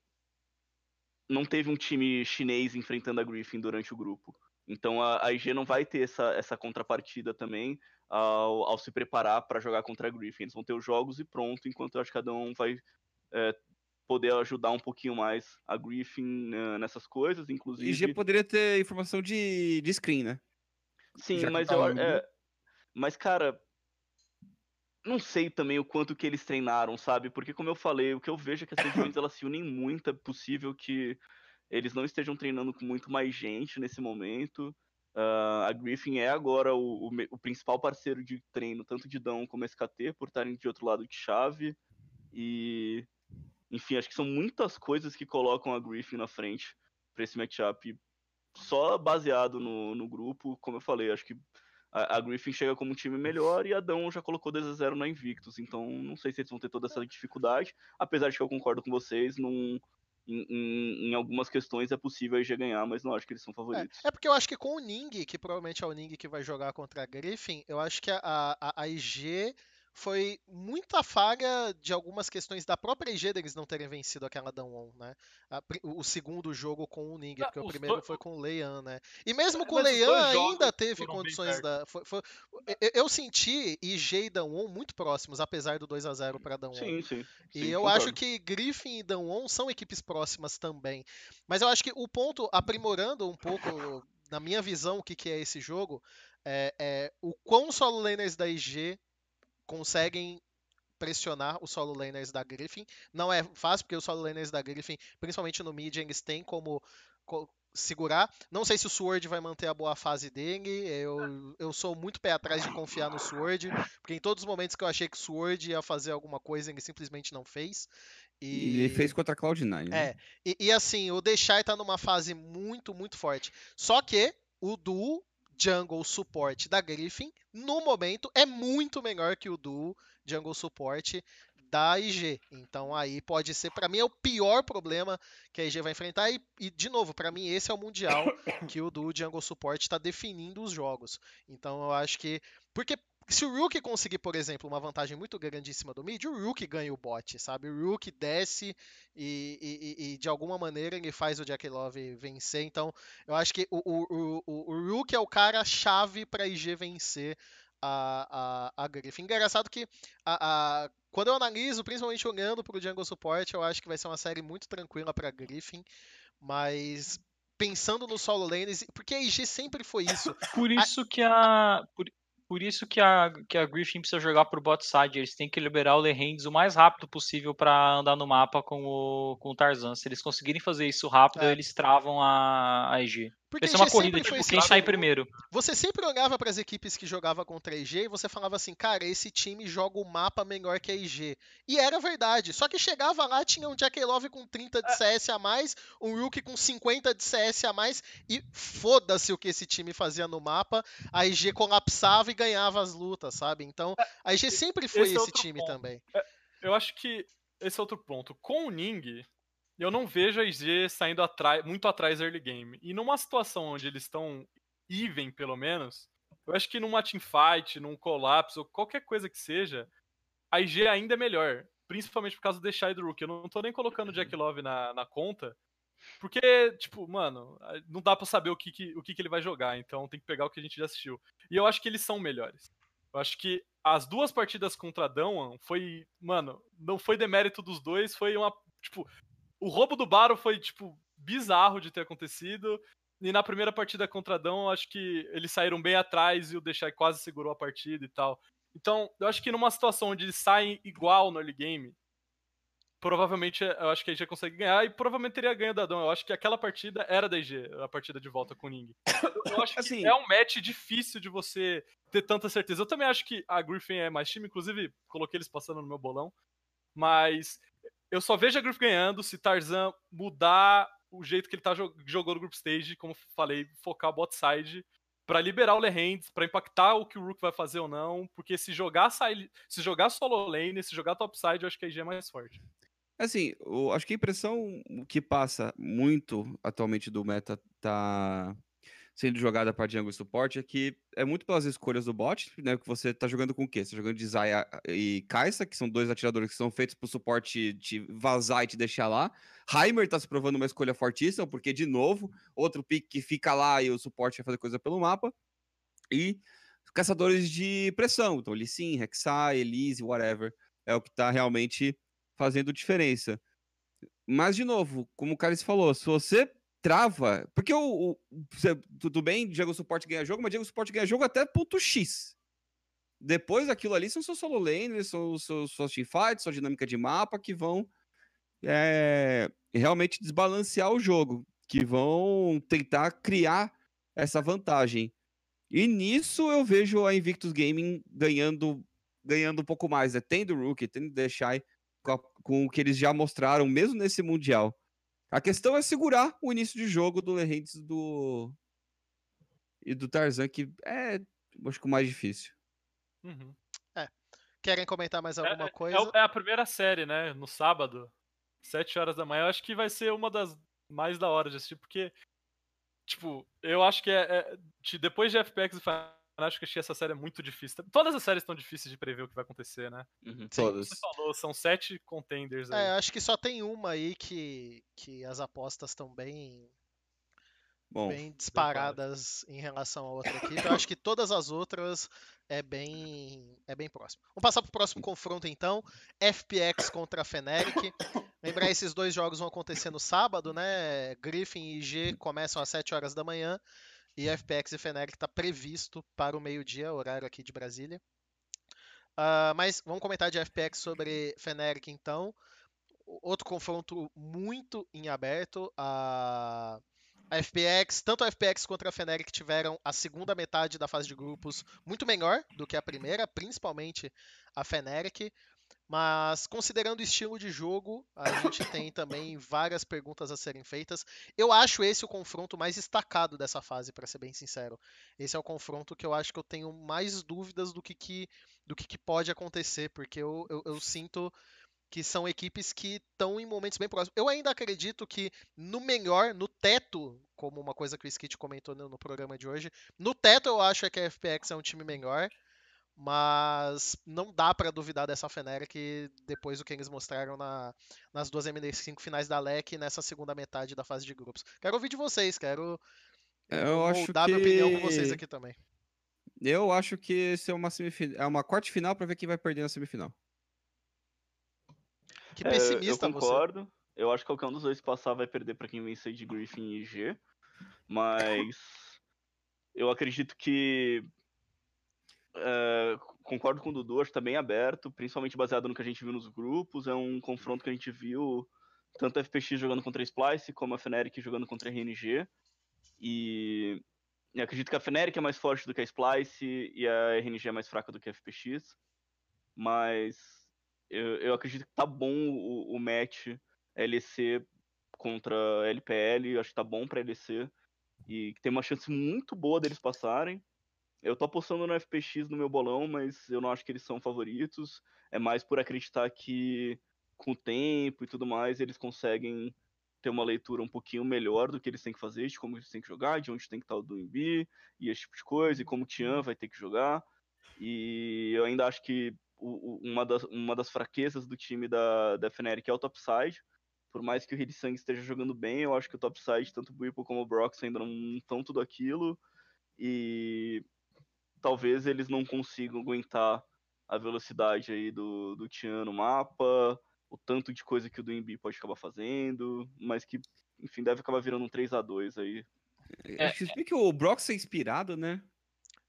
não teve um time chinês enfrentando a Griffin durante o grupo. Então a, a IG não vai ter essa, essa contrapartida também ao, ao se preparar para jogar contra a Griffin. Eles vão ter os jogos e pronto, enquanto eu acho que cada um vai é, poder ajudar um pouquinho mais a Griffin uh, nessas coisas, inclusive. IG poderia ter informação de, de screen, né? Sim, Já mas eu, é, mas cara, não sei também o quanto que eles treinaram, sabe? Porque como eu falei, o que eu vejo é que as regiões elas se unem muito, é possível que eles não estejam treinando com muito mais gente nesse momento. Uh, a Griffin é agora o, o, o, principal parceiro de treino, tanto de Dão como SKT, por estarem de outro lado de chave. E enfim, acho que são muitas coisas que colocam a Griffin na frente para esse matchup. Só baseado no, no grupo, como eu falei, acho que a, a Griffin chega como um time melhor e a Dão já colocou 2 a 0 na Invictus. Então não sei se eles vão ter toda essa dificuldade. Apesar de que eu concordo com vocês, em, em, em, algumas questões é possível IG ganhar, mas não acho que eles são favoritos. É, é, porque eu acho que com o Ning, que provavelmente é o Ning que vai jogar contra a Griffin, eu acho que a, a, a IG foi muita falha de algumas questões da própria IG deles não terem vencido aquela Down né? A, o, segundo jogo com o Ning, porque o primeiro dois... foi com o Leian, né? E mesmo é, com o Leian ainda teve condições da. Foi, foi, eu, eu, senti IG e Down muito próximos, apesar do 2 a 0 para Down Sim, sim. E sim, eu concordo. acho que Griffin e Down são equipes próximas também. Mas eu acho que o ponto, aprimorando um pouco, na minha visão, o que, que é esse jogo, é, é o quão solo laners da IG conseguem pressionar os solo laners da Griffin. Não é fácil, porque os solo laners da Griffin, principalmente no mid, eles têm como segurar. Não sei se o Sword vai manter a boa fase dele. Eu, eu sou muito pé atrás de confiar no Sword, porque em todos os momentos que eu achei que o Sword ia fazer alguma coisa, ele simplesmente não fez. E ele fez contra a Cloud9. Né? É. E, e assim, o Deixai tá numa fase muito, muito forte. Só que o duo jungle support da Griffin, no momento, é muito melhor que o do jungle support da IG. Então aí pode ser, para mim, é o pior problema que a IG vai enfrentar. E, e de novo, para mim, esse é o mundial *coughs* que o do Jungle Support está definindo os jogos. Então eu acho que. Porque se o Rook conseguir, por exemplo, uma vantagem muito grandíssima do mid, o Rook ganha o bot, sabe? O Rook desce e, e, e, de alguma maneira ele faz o Jack Love vencer. Então, eu acho que o, o, o, o Rook é o cara chave para IG vencer a, a, a Griffin. Engraçado que a, a, quando eu analiso, principalmente olhando para o Jungle Support, eu acho que vai ser uma série muito tranquila para Griffin, mas pensando no solo lanes, porque a IG sempre foi isso. Por isso que a por, por isso que a, que a Griffin precisa jogar pro bot side. Eles têm que liberar o Lehands o mais rápido possível para andar no mapa com o, com o Tarzan. Se eles conseguirem fazer isso rápido, é. eles travam a, a EG. Porque ser uma corrida, tipo, quem sai primeiro. Você sempre olhava para as equipes que jogavam contra a IG e você falava assim, cara, esse time joga o mapa melhor que a IG. E era verdade. Só que chegava lá, tinha um Jack Love com 30 de é. CS a mais, um Rook com 50 de CS a mais, e foda-se o que esse time fazia no mapa. A IG colapsava e ganhava as lutas, sabe? Então, é, a IG sempre foi esse, é esse time ponto. também. Eu acho que esse é outro ponto. Com o Ning, eu não vejo a IG saindo atrás, muito atrás early game. E numa situação onde eles estão even, pelo menos, eu acho que numa teamfight, num colapso, ou qualquer coisa que seja, a IG ainda é melhor. Principalmente por causa do Deixai do Rook. Eu não tô nem colocando o Jack Love na, na conta. Porque, tipo, mano, não dá para saber o, que, que, o que, que ele vai jogar, então tem que pegar o que a gente já assistiu. E eu acho que eles são melhores. Eu acho que as duas partidas contra Dão foi, mano, não foi demérito dos dois, foi uma, tipo, o roubo do Baro foi, tipo, bizarro de ter acontecido. E na primeira partida contra Dão, acho que eles saíram bem atrás e o Deixai quase segurou a partida e tal. Então, eu acho que numa situação onde eles saem igual no early game, provavelmente eu acho que a IG consegue ganhar e provavelmente teria ganho da Dom. Eu acho que aquela partida era da IG, a partida de volta com o Ning. Eu acho assim, que é um match difícil de você ter tanta certeza. Eu também acho que a Griffin é mais time, inclusive coloquei eles passando no meu bolão. Mas eu só vejo a Griffin ganhando se Tarzan mudar o jeito que ele tá jogou no group stage, como falei, focar bot side para liberar o Lehands, para impactar o que o Rook vai fazer ou não, porque se jogar se jogar solo lane, se jogar topside, eu acho que a IG é mais forte. Assim, eu acho que a impressão que passa muito atualmente do meta tá sendo jogada para jungle suporte é que é muito pelas escolhas do bot, né? Que você tá jogando com o quê? Você tá jogando de Zaya e Kaisa, que são dois atiradores que são feitos pro suporte te vazar e te deixar lá. Heimer tá se provando uma escolha fortíssima, porque, de novo, outro pick que fica lá e o suporte vai fazer coisa pelo mapa. E caçadores de pressão, então Lee Sin, Rek'Sai, Elise, whatever, é o que tá realmente fazendo diferença. Mas, de novo, como o Carlos falou, se você trava. Porque o, o tudo bem, Diego Suporte ganha jogo, mas Diego Suporte ganha jogo até ponto X. Depois aquilo ali são seus solo lanes, são seus, suas teamfights, sua dinâmica de mapa que vão é, realmente desbalancear o jogo, que vão tentar criar essa vantagem. E nisso eu vejo a Invictus Gaming ganhando ganhando um pouco mais, né? Tendo o Rookie, tendo o com, com o que eles já mostraram, mesmo nesse Mundial. A questão é segurar o início de jogo do Lerentes do e do Tarzan, que é, acho que o mais difícil. Uhum. É. Querem comentar mais é, alguma é, é, coisa? É, a primeira série, né? No sábado, 7 horas da manhã. Eu acho que vai ser uma das mais da hora de assistir, porque, tipo, eu acho que é, é depois de FPX e acho que essa série é muito difícil. Todas as séries estão difíceis de prever o que vai acontecer, né? Uhum, todas. Você falou, são sete contenders aí. É, acho que só tem uma aí que, que as apostas estão bem. Bom, bem disparadas em relação a outra equipe. Eu acho que todas as outras é bem é bem próximo. Vamos passar para o próximo confronto então. FPX contra a Feneric. Lembrar, esses dois jogos vão acontecer no sábado, né? Griffin e IG começam às 7 horas da manhã. E FPX e Feneric está previsto para o meio-dia, horário aqui de Brasília. Uh, mas vamos comentar de FPX sobre Feneric então. Outro confronto muito em aberto. A, a FPX, tanto a FPX quanto a Feneric tiveram a segunda metade da fase de grupos muito melhor do que a primeira, principalmente a Feneric. Mas considerando o estilo de jogo, a gente *coughs* tem também várias perguntas a serem feitas. Eu acho esse o confronto mais destacado dessa fase, para ser bem sincero. Esse é o confronto que eu acho que eu tenho mais dúvidas do que, que, do que, que pode acontecer, porque eu, eu, eu sinto que são equipes que estão em momentos bem próximos. Eu ainda acredito que no melhor, no teto, como uma coisa que o Skit comentou no, no programa de hoje, no teto eu acho que a FPX é um time melhor. Mas não dá para duvidar dessa Feneric depois do que eles mostraram na, nas duas MD5 finais da LEC nessa segunda metade da fase de grupos. Quero ouvir de vocês, quero eu acho dar que... minha opinião com vocês aqui também. Eu acho que esse é uma, semifin... é uma quarta final para ver quem vai perder na semifinal. Que pessimista é, eu concordo. Você. Eu acho que qualquer um dos dois passar vai perder para quem vencer de Griffin e G. Mas eu acredito que é, concordo com o Dudu, acho que tá bem aberto, principalmente baseado no que a gente viu nos grupos. É um confronto que a gente viu tanto a FPX jogando contra a Splice, como a Fnatic jogando contra a RNG. E, e acredito que a Fnatic é mais forte do que a Splice e a RNG é mais fraca do que a FPX. Mas eu, eu acredito que tá bom o, o match LEC contra LPL, acho que tá bom pra LEC. E que tem uma chance muito boa deles passarem. Eu tô apostando no FPX no meu bolão, mas eu não acho que eles são favoritos. É mais por acreditar que com o tempo e tudo mais, eles conseguem ter uma leitura um pouquinho melhor do que eles têm que fazer, de como eles têm que jogar, de onde tem que estar o Duimbi, e esse tipo de coisa, e como o Tian vai ter que jogar. E eu ainda acho que o, uma, das, uma das fraquezas do time da, da Fnatic é o topside. Por mais que o Sang esteja jogando bem, eu acho que o topside, tanto o Buipo como o Brox, ainda não estão tudo aquilo. E talvez eles não consigam aguentar a velocidade aí do, do Tian no mapa, o tanto de coisa que o Duimbi pode acabar fazendo, mas que, enfim, deve acabar virando um 3 a 2 aí. É, Acho que o Brox é inspirado, né?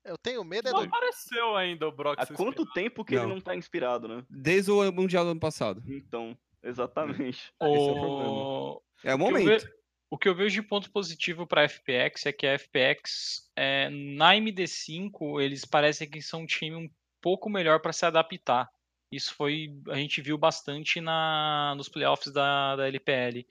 Eu tenho medo é Não do... apareceu ainda o Brox. Há quanto inspirado. tempo que não. ele não tá inspirado, né? Desde o Mundial do ano passado. Então. Exatamente. O... É o momento. O que eu vejo de ponto positivo para a FPX é que a FPX, é, na MD5, eles parecem que são um time um pouco melhor para se adaptar. Isso foi a gente viu bastante na, nos playoffs da, da LPL.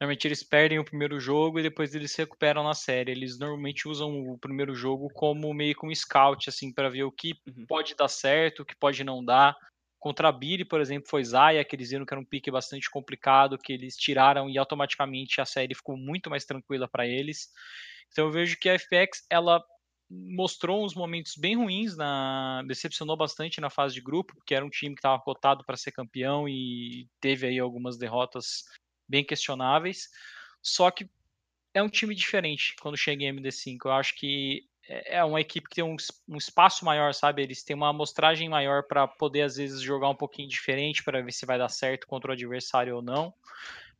Normalmente eles perdem o primeiro jogo e depois eles se recuperam na série. Eles normalmente usam o primeiro jogo como meio que um scout, assim, para ver o que uhum. pode dar certo, o que pode não dar. Contra a Billy, por exemplo, foi Zaya, que eles viram que era um pique bastante complicado, que eles tiraram e automaticamente a série ficou muito mais tranquila para eles. Então eu vejo que a FPX ela mostrou uns momentos bem ruins, na decepcionou bastante na fase de grupo, porque era um time que estava cotado para ser campeão e teve aí algumas derrotas bem questionáveis. Só que é um time diferente quando chega em MD5. Eu acho que é, é uma equipe que tem um, um espaço maior, sabe? Eles têm uma amostragem maior para poder, às vezes, jogar um pouquinho diferente para ver se vai dar certo contra o adversário ou não.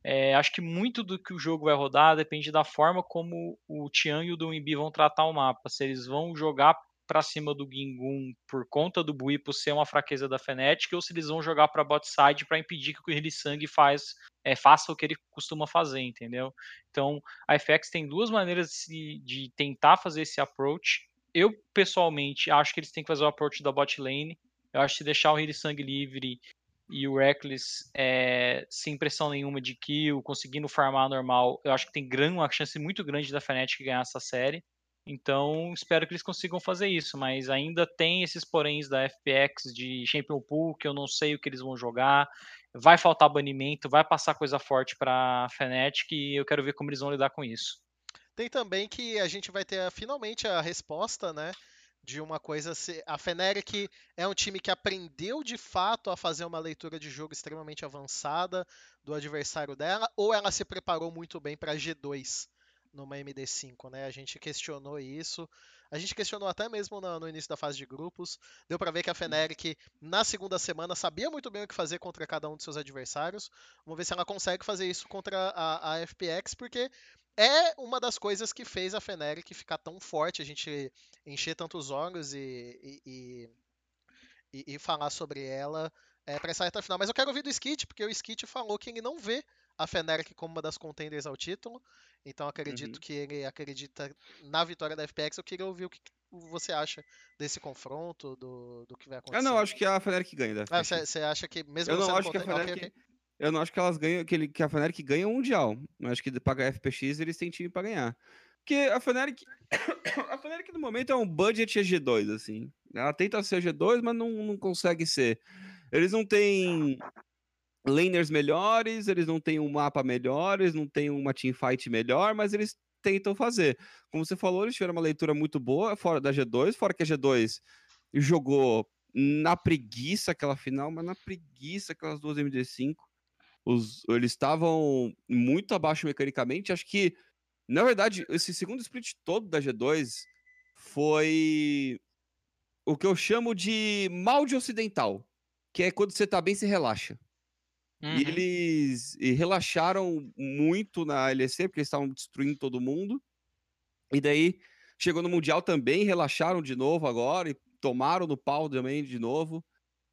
É, acho que muito do que o jogo vai rodar depende da forma como o Tian e o Doimbi vão tratar o mapa. Se eles vão jogar para cima do Gingun por conta do Buipo ser uma fraqueza da Fnatic ou se eles vão jogar para bot side para impedir que o Hirlisang faz é, faça o que ele costuma fazer, entendeu? Então, a FX tem duas maneiras de, de tentar fazer esse approach. Eu, pessoalmente, acho que eles têm que fazer o approach da bot lane. Eu acho que deixar o Hirlisang livre e o Reckless é, sem pressão nenhuma de kill, conseguindo farmar normal, eu acho que tem uma chance muito grande da Fnatic ganhar essa série. Então, espero que eles consigam fazer isso, mas ainda tem esses poréns da FPX de Champion Pool, que eu não sei o que eles vão jogar. Vai faltar banimento, vai passar coisa forte para Fnatic e eu quero ver como eles vão lidar com isso. Tem também que a gente vai ter finalmente a resposta, né? De uma coisa. A Fnatic é um time que aprendeu de fato a fazer uma leitura de jogo extremamente avançada do adversário dela, ou ela se preparou muito bem para G2? Numa MD5, né? A gente questionou isso. A gente questionou até mesmo no, no início da fase de grupos. Deu para ver que a Feneric, na segunda semana, sabia muito bem o que fazer contra cada um de seus adversários. Vamos ver se ela consegue fazer isso contra a, a FPX, porque é uma das coisas que fez a Feneric ficar tão forte, a gente encher tantos olhos e, e, e, e falar sobre ela é, para essa reta final. Mas eu quero ouvir do Skit, porque o Skit falou que ele não vê a Fnatic como uma das contenders ao título. Então acredito uhum. que ele acredita na vitória da FPX. Eu queria ouvir o que você acha desse confronto, do, do que vai acontecer. Eu não acho que a Fnatic ganha da FPX. Ah, você acha que mesmo eu não acho que a Fnatic, okay, okay. Eu não acho que elas ganham, que, ele, que a Fnatic ganha o Mundial. Eu acho que para a FPX eles têm time para ganhar. Porque a Fnatic, *coughs* a Fnatic no momento é um budget G2, assim. Ela tenta ser G2, mas não, não consegue ser. Eles não têm laners melhores, eles não têm um mapa melhor, eles não têm uma teamfight melhor, mas eles tentam fazer. Como você falou, eles tiveram uma leitura muito boa fora da G2, fora que a G2 jogou na preguiça aquela final, mas na preguiça aquelas duas MD5. Os, eles estavam muito abaixo mecanicamente. Acho que, na verdade, esse segundo split todo da G2 foi o que eu chamo de mal de ocidental, que é quando você tá bem, se relaxa. Uhum. E eles e relaxaram muito na LEC, porque eles estavam destruindo todo mundo. E daí chegou no Mundial também, relaxaram de novo agora e tomaram no pau também de novo.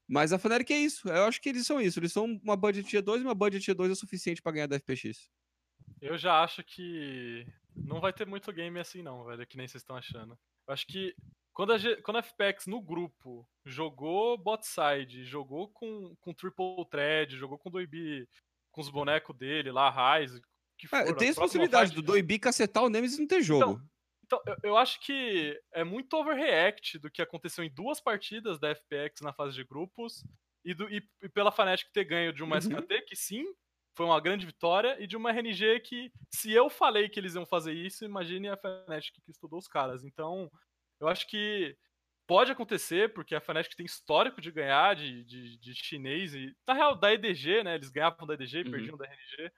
Mas a Fnatic é isso. Eu acho que eles são isso. Eles são uma budget tier 2 e uma budget tier 2 é suficiente para ganhar da FPX. Eu já acho que não vai ter muito game assim não, velho, que nem vocês estão achando. Eu acho que quando a, quando a FPX no grupo jogou botside, jogou com, com triple thread, jogou com Doibi, com os bonecos dele lá, Rise, que é, Tem essa possibilidade do Doibi cacetar o Nemesis e não ter jogo. Então, então eu, eu, acho que é muito overreact do que aconteceu em duas partidas da FPX na fase de grupos e, do, e, e pela Fnatic ter ganho de uma uhum. SKT, que sim, foi uma grande vitória, e de uma RNG que, se eu falei que eles iam fazer isso, imagine a Fnatic que estudou os caras. Então, eu acho que pode acontecer, porque a Fnatic tem histórico de ganhar de, de, de chinês e, na real, da EDG, né? Eles ganhavam da EDG e uhum. perdiam da RNG.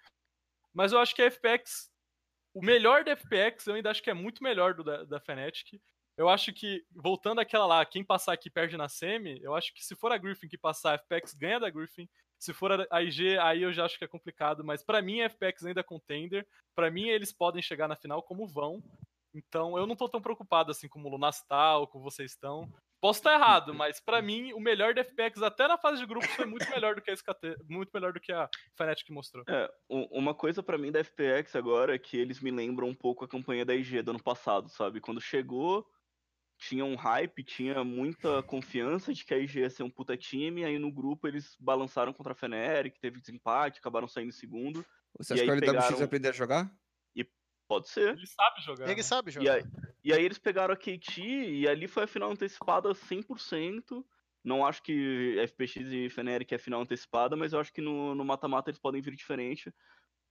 Mas eu acho que a FPX, o melhor da FPX, eu ainda acho que é muito melhor do da, da Fnatic. Eu acho que, voltando àquela lá, quem passar aqui perde na semi, eu acho que se for a Griffin que passar, a FPX ganha da Griffin. Se for a IG, aí eu já acho que é complicado, mas para mim a FPX ainda é contender. Para mim eles podem chegar na final como vão. Então eu não tô tão preocupado assim como o Lunastal, como vocês estão. Posso estar errado, *laughs* mas para mim o melhor da FPX até na fase de grupos foi muito melhor do que a SKT, muito melhor do que a Fnatic mostrou. É, uma coisa para mim da FPX agora é que eles me lembram um pouco a campanha da IG do ano passado, sabe? Quando chegou, tinha um hype, tinha muita confiança de que a IG ia ser um puta time, aí no grupo eles balançaram contra a Fnatic, teve desempate, acabaram saindo em segundo. Você acha que o LWX pegaram... vai aprender a jogar? Pode ser. Ele sabe jogar. Ele né? sabe jogar. E aí, e aí, eles pegaram a KT e ali foi a final antecipada 100%. Não acho que FPX e Feneric é final antecipada, mas eu acho que no mata-mata eles podem vir diferente.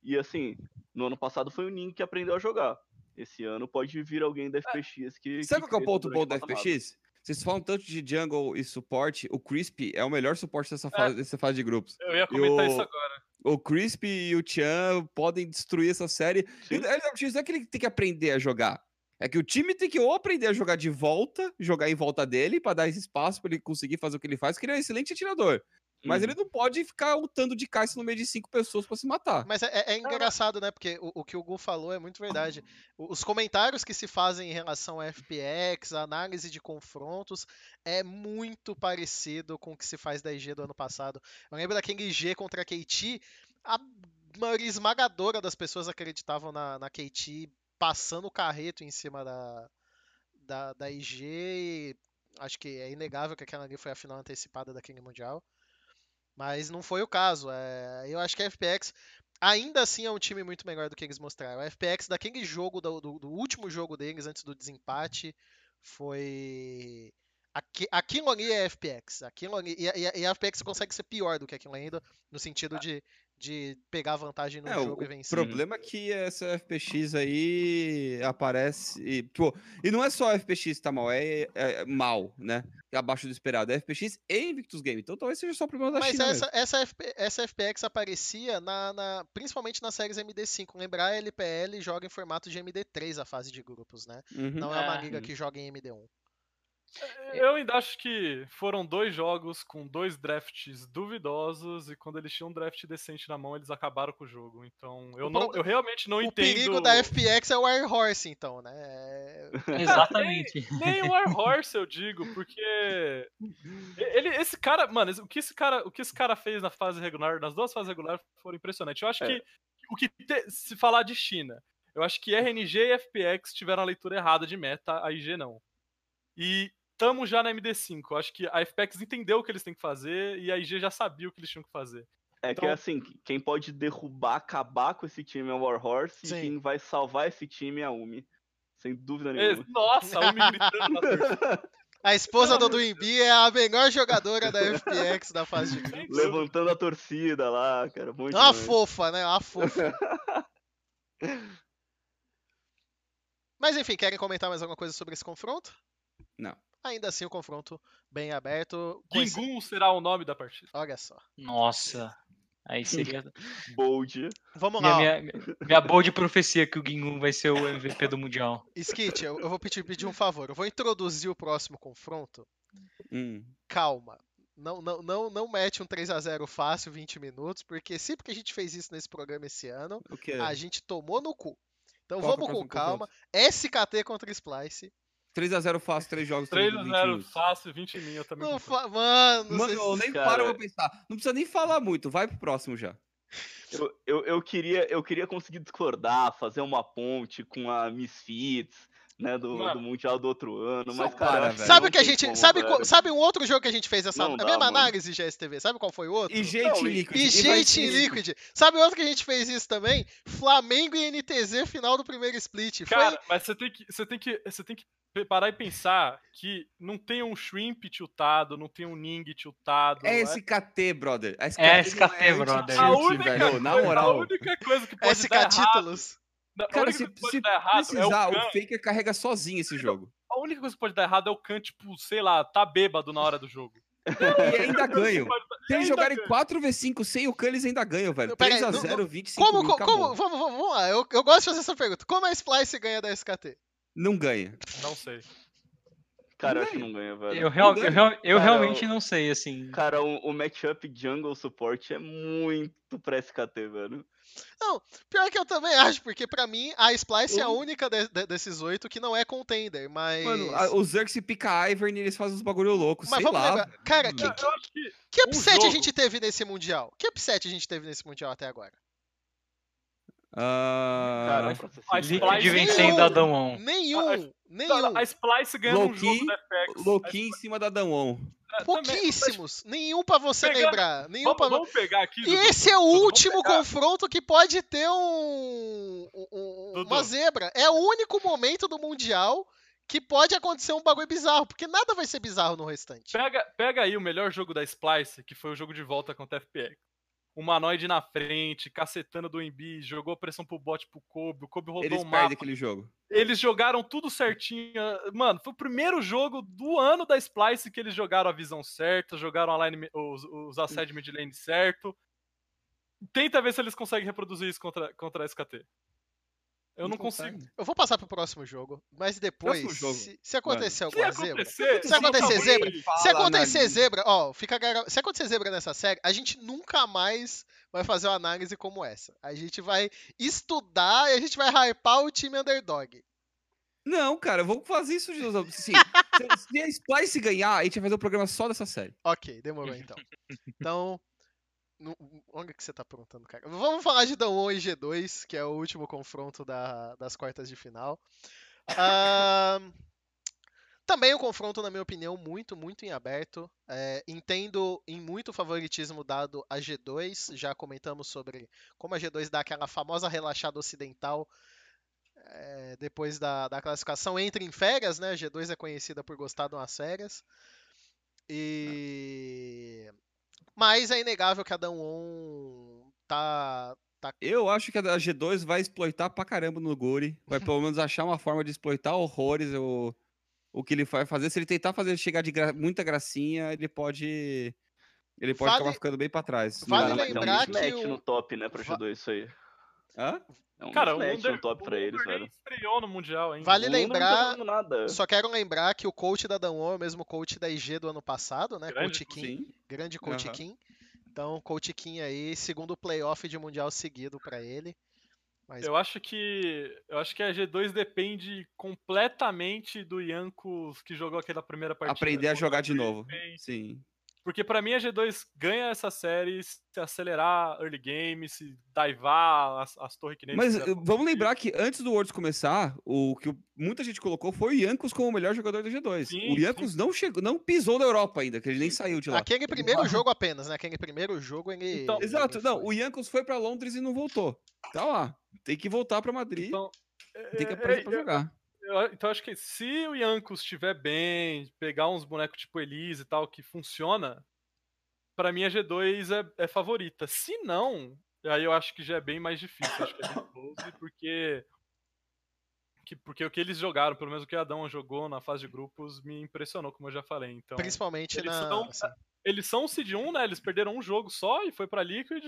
E assim, no ano passado foi o Ning que aprendeu a jogar. Esse ano pode vir alguém da FPX que. Sabe qual é o ponto bom da FPX? Vocês falam tanto de jungle e suporte, o Crispy é o melhor suporte dessa fase, é. dessa fase de grupos. Eu ia comentar o... isso agora o Crispy e o Tian podem destruir essa série. Sim. não é que ele tem que aprender a jogar. É que o time tem que ou aprender a jogar de volta, jogar em volta dele, para dar esse espaço para ele conseguir fazer o que ele faz, que ele é um excelente atirador. Mas uhum. ele não pode ficar lutando de caixa no meio de cinco pessoas para se matar. Mas é, é engraçado, né? Porque o, o, que o Gu falou é muito verdade. Os comentários que se fazem em relação a FPX, a análise de confrontos, é muito parecido com o que se faz da IG do ano passado. Eu lembro daquele IG contra a KT, a maioria esmagadora das pessoas acreditavam na, na KT passando o carreto em cima da, da, da IG. acho que é inegável que aquela ali foi a final antecipada daquele Mundial. Mas não foi o caso. É, eu acho que a FPX ainda assim é um time muito melhor do que eles mostraram. A FPX daquele jogo, do, do, do último jogo deles antes do desempate, foi. Aquilo ali é FPX. Aquilo ali, e, a, e a FPX consegue ser pior do que aquilo ainda, no sentido de de pegar vantagem no é, jogo o e vencer. O problema é que essa FPX aí aparece. E, pô, e não é só a FPX que tá mal, é, é, é mal, né? É abaixo do esperado. É FPX e Invictus Game. Então talvez seja só o problema da Mas China. Mas essa, essa, FP, essa FPX aparecia na, na, principalmente nas séries MD5. Lembrar, a LPL joga em formato de MD3 a fase de grupos, né? Uhum. Não é uma liga que joga em MD1. Eu ainda acho que foram dois jogos com dois drafts duvidosos e quando eles tinham um draft decente na mão, eles acabaram com o jogo. Então, eu, não, eu realmente não o entendo. O perigo da FPX é o Air Horse, então, né? É... *laughs* *laughs* Exatamente. nem, nem, o Air Horse, eu digo, porque ele, esse cara, mano, o que esse cara, o que esse cara fez na fase regular, nas duas fases regulares, foram impressionantes. Eu acho é. que o que te, se falar de China, eu acho que RNG e FPX tiveram a leitura errada de meta, a IG não. E estamos já na MD5. Eu acho que a FPX entendeu o que eles têm que fazer e a IG já sabia o que eles tinham que fazer. É então... que assim, quem pode derrubar, acabar com esse time é o Warhorse Sim. e quem vai salvar esse time é a Umi. Sem dúvida nenhuma. Nossa, a Umi gritando na A esposa do Duimbi é a melhor jogadora da FPX da fase de grupos. Levantando a torcida lá, cara. Muito Uma fofa, né? Uma fofa. Mas enfim, querem comentar mais alguma coisa sobre esse confronto? Não. Ainda assim, o confronto bem aberto. Gingun será o nome da partida. Olha só. Nossa. Aí seria. *laughs* bold. Vamos lá. Minha, minha, minha bold profecia que o Gingun vai ser o MVP do Mundial. Skit, eu, eu vou pedir, pedir um favor. Eu vou introduzir o próximo confronto. Hum. Calma. Não, não, não, não mete um 3 a 0 fácil 20 minutos, porque sempre que a gente fez isso nesse programa esse ano, a gente tomou no cu. Então Qual vamos com calma. Confronto? SKT contra Splice. 3x0 fácil, 3 jogos. 3x0 fácil, 20 mil, eu também. Não fa... Mano, Mano eu nem cara... paro pra pensar. Não precisa nem falar muito, vai pro próximo já. Eu, eu, eu, queria, eu queria conseguir discordar, fazer uma ponte com a Misfits, né, do, do Mundial do outro ano, mas, cara, velho, sabe o que a gente, como, sabe, sabe um outro jogo que a gente fez essa, a mesma análise GSTV, sabe qual foi o outro? E gente Liquid. E gente Liquid. Sabe outro que a gente fez isso também? Flamengo e NTZ final do primeiro split. Cara, foi... mas você tem que, você tem que, você tem que parar e pensar que não tem um Shrimp tiltado, não tem um Ning tiltado. É SKT, brother. SKT é SKT, é brother. A única, velho, na moral. A única coisa que pode SK dar títulos. Errado, Cara, se, se precisar, é o, o Faker carrega sozinho esse jogo. A única coisa que pode dar errado é o Khan, tipo, sei lá, tá bêbado na hora do jogo. e ainda ganham. Se eles jogarem 4v5 sem o Khan, eles ainda ganham, velho. 3x0, 25 como, mil, como, vamos, vamos lá, eu, eu gosto de fazer essa pergunta. Como a Splice ganha da SKT? Não ganha. Não sei. Cara, acho que não ganha, velho. Eu, real, eu, real, eu cara, realmente não sei, assim. Cara, o, o matchup jungle support é muito pra SKT, velho. Não, pior que eu também *laughs* acho, porque para mim a Splice é a única de, de, desses oito que não é contender, mas. Mano, a, o Zerx pica a Ivern e eles fazem uns bagulho louco, mas sei lá. Lembrar. Cara, que, que, que, upset um a gente teve nesse Mundial? Que upset a gente teve nesse Mundial até agora? Uh... a Liquid vencendo a Damwon. Nenhum, nenhum. A Splice ganhando um jogo da FX. Loki em cima da Damwon. É, Pouquíssimos. Também, nenhum para você pegar, lembrar. Nenhum vamos, pra... vamos pegar aqui. E esse é o último confronto que pode ter um, um uma zebra. É o único momento do Mundial que pode acontecer um bagulho bizarro, porque nada vai ser bizarro no restante. Pega, pega aí o melhor jogo da Splice, que foi o jogo de volta contra a FPX humanoide na frente, cacetando do Embi, jogou pressão pro bot pro Kobe, o Kobe rodou Eles um mapa. aquele jogo. Eles jogaram tudo certinho. Mano, foi o primeiro jogo do ano da Splice que eles jogaram a visão certa, jogaram a line, os, os asset mid lane certo. Tenta ver se eles conseguem reproduzir isso contra, contra a SKT. Eu não, não consigo. Eu vou passar pro próximo jogo, mas depois, jogo. Se, se, acontecer alguma se zebra. Acontecer, se acontecer zebra. Se acontecer zebra, ó, fica Se acontecer zebra nessa série, a gente nunca mais vai fazer uma análise como essa. A gente vai estudar e a gente vai hypar o time underdog. Não, cara, vamos fazer isso de novo. Sim, *laughs* se a Splice ganhar, a gente vai fazer um programa só dessa série. Ok, demorou então. Então, no, onde que você tá perguntando, cara? Vamos falar de Dawon e G2, que é o último confronto da, das quartas de final. Uh, também um confronto, na minha opinião, muito, muito em aberto. É, entendo em muito favoritismo dado a G2. Já comentamos sobre como a G2 dá aquela famosa relaxada ocidental é, depois da, da classificação. Entra em férias, né? A G2 é conhecida por gostar de umas férias. E. Mas é inegável que a Dawn tá, tá. Eu acho que a G2 vai exploitar pra caramba no Guri. Vai pelo menos achar uma forma de exploitar horrores o, o que ele vai fazer. Se ele tentar fazer chegar de gra... muita gracinha, ele pode. Ele pode vale... acabar ficando bem pra trás. Vale lembrar é um que. O... no top, né, pra G2 isso aí. Hã? É um Cara, o Under, no top pra eles, velho. estreou no Mundial ainda. Vale lembrar. Tá nada. Só quero lembrar que o coach da Danwon é o mesmo coach da IG do ano passado, né? Grande, coach Kim. Sim. Grande coach Aham. Kim. Então, coach Kim aí, segundo playoff de Mundial seguido pra ele. Mas Eu acho que eu acho que a G2 depende completamente do Yankos que jogou aquela primeira partida. Aprender a jogar de novo. Sim. Porque pra mim a G2 ganha essa série se acelerar early game, se divar as, as torres que nem Mas eh, vamos lembrar que antes do Worlds começar, o que muita gente colocou foi o Yankos como o melhor jogador da G2. Sim, o Yankos não chegou, não pisou na Europa ainda, que ele nem saiu de lá. aquele primeiro jogo apenas, né? Aquele primeiro jogo ele. Então- Exato, ele não, o Yankos foi pra Londres e não voltou. Tá lá. Tem que voltar pra Madrid, Então, tem que é, aparecer é, pra jogar. Então acho que se o Yankos estiver bem, pegar uns bonecos tipo Elise e tal, que funciona, pra mim a G2 é, é favorita. Se não, aí eu acho que já é bem mais difícil. Acho que é bem *coughs* close, porque. Que, porque o que eles jogaram, pelo menos o que a Adão jogou na fase de grupos, me impressionou, como eu já falei. Então, Principalmente eles na. são- assim, eles são o Seed 1, né? Eles perderam um jogo só e foi pra Liquid.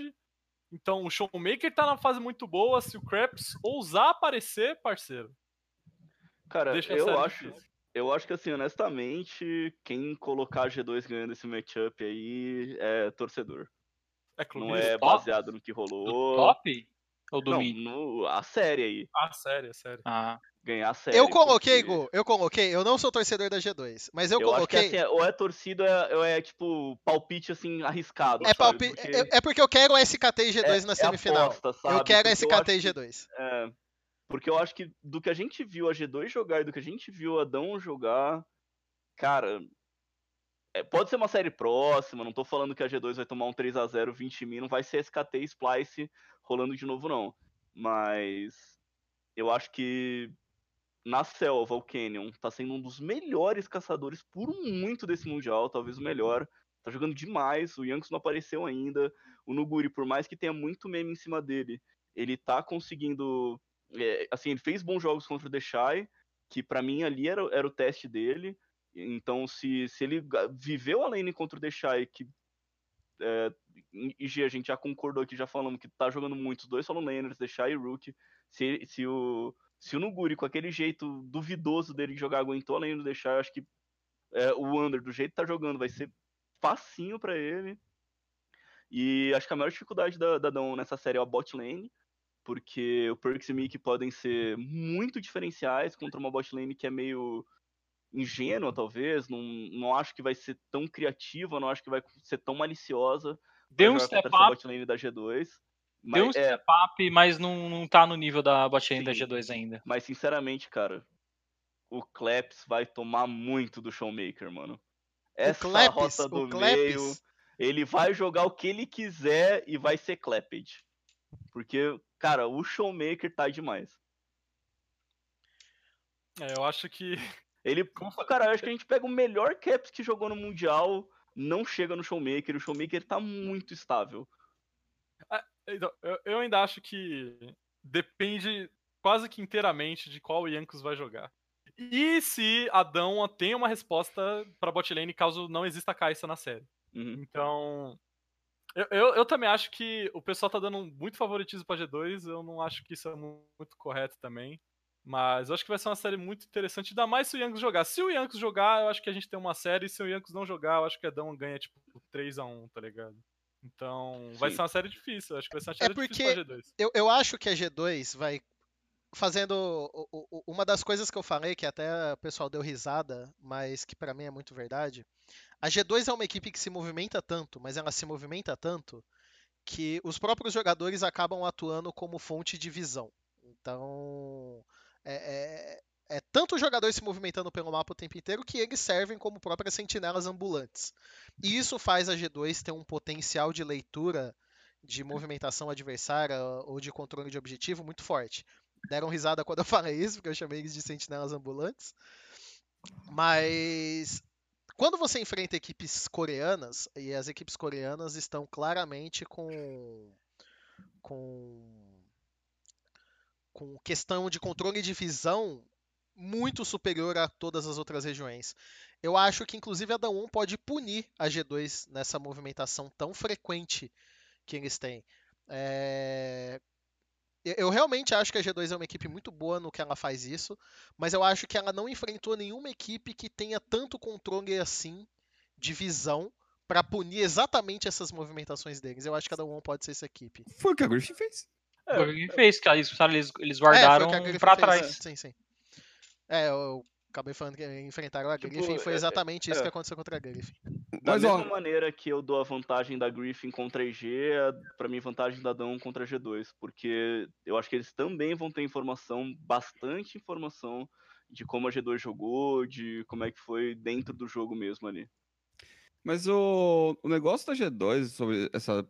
Então o Showmaker tá na fase muito boa. Se o Craps ousar aparecer, parceiro. Cara, Deixa a eu série acho, difícil. eu acho que assim, honestamente, quem colocar a G2 ganhando esse matchup aí é torcedor. É Não clubista. é top? baseado no que Do rolou. top? Ou do Não, no, a série aí. Ah, sério, é sério. Ah, Ganhar a série. Eu coloquei, porque Gu, eu coloquei. Eu não sou torcedor da G2, mas eu, Eu, acho que coloquei. assim, é- ou é torcida ou é, tipo palpite assim arriscado. é, palpi... Porque é, é porque eu quero SKT e G2 é- na é semifinal. aposta, eu quero Porque SKT e que- G2. É, porque eu acho que do que a gente viu a G2 jogar e do que a gente viu a Dão jogar, cara, é, pode ser uma série próxima, não tô falando que a G2 vai tomar um 3x0 20 mil, não vai ser SKT e Splice rolando de novo não, mas eu acho que na selva o Canyon tá sendo um dos melhores caçadores por muito desse mundial, talvez o melhor. Tá jogando demais, o Yankees não apareceu ainda. O Nuguri, por mais que tenha muito meme em cima dele, ele tá conseguindo. É, assim, ele fez bons jogos contra o Deixai, que pra mim ali era, era o teste dele. Então, se, se ele viveu a lane contra o Deixai, que é, IG a gente já concordou aqui, já falamos que tá jogando muito, os dois solo laners, Deixai e Rook. Se, se, o, se o Nuguri, com aquele jeito duvidoso dele de jogar, aguentou a lane do Deixai, eu acho que é, o Under, do jeito que tá jogando, vai ser facinho para ele. E acho que a maior dificuldade da, da nessa série é a bot lane, porque o Perks e Mickey podem ser muito diferenciais contra uma bot lane que é meio ingênua, talvez. Não, não acho que vai ser tão criativa, não acho que vai ser tão maliciosa. Deu um step up. bot lane da G2. Mas, Deu um é... step up, mas não, não tá no nível da bot lane da G2 ainda. Mas sinceramente, cara, o Kleps vai tomar muito do Showmaker, mano. Essa o Kleps, rota do meio, ele vai jogar o que ele quiser e vai ser Clapped. Porque, cara, o Showmaker tá demais. É, eu acho que. *laughs* Ele. Cara, eu acho que a gente pega o melhor Caps que jogou no Mundial, não chega no Showmaker. O Showmaker tá muito estável. É, então, eu, ainda acho que depende quase que inteiramente de qual Yankos vai jogar. E se Adão tem uma resposta para botlane caso não exista Caixa na série. Uhum. Então, eu, eu, eu, também acho que o pessoal tá dando muito favoritismo pra G2, eu não acho que isso é muito correto também. Mas eu acho que vai ser uma série muito interessante, ainda mais se o Yankees jogar. Se o Yankees jogar, eu acho que a gente tem uma série, e se o Yankees não jogar, eu acho que a Adão ganha tipo 3x1, tá ligado? Então, Sim. vai ser uma série difícil, acho que vai ser uma série é porque difícil pra G2. Eu, eu acho que a G2 vai fazendo uma das coisas que eu falei que até o pessoal deu risada, mas que para mim é muito verdade. A G2 é uma equipe que se movimenta tanto, mas ela se movimenta tanto que os próprios jogadores acabam atuando como fonte de visão. Então, é, é, é tanto os jogadores se movimentando pelo mapa o tempo inteiro que eles servem como próprias sentinelas ambulantes. E isso faz a G2 ter um potencial de leitura de movimentação adversária ou de controle de objetivo muito forte deram risada quando eu falei isso, porque eu chamei eles de sentinelas ambulantes. Mas quando você enfrenta equipes coreanas, e as equipes coreanas estão claramente com com com questão de controle de visão muito superior a todas as outras regiões. Eu acho que inclusive a Dawn pode punir a G2 nessa movimentação tão frequente que eles têm. É... Eu realmente acho que a G2 é uma equipe muito boa no que ela faz isso, mas eu acho que ela não enfrentou nenhuma equipe que tenha tanto controle assim de visão para punir exatamente essas movimentações deles. Eu acho que cada um pode ser essa equipe. Foi o que a Griffin fez. É, Foi o que fez, que eles, eles guardaram é, para trás. Sim, sim. É, eu acabei falando que enfrentaram a tipo, Griffin foi é, exatamente é, isso é. que aconteceu contra a Griffin. Da Mas, mesma ó... maneira que eu dou a vantagem da Griffin contra a EG, é para mim vantagem da Dão contra a G2, porque eu acho que eles também vão ter informação, bastante informação de como a G2 jogou, de como é que foi dentro do jogo mesmo ali. Mas o, o negócio da G2 sobre essa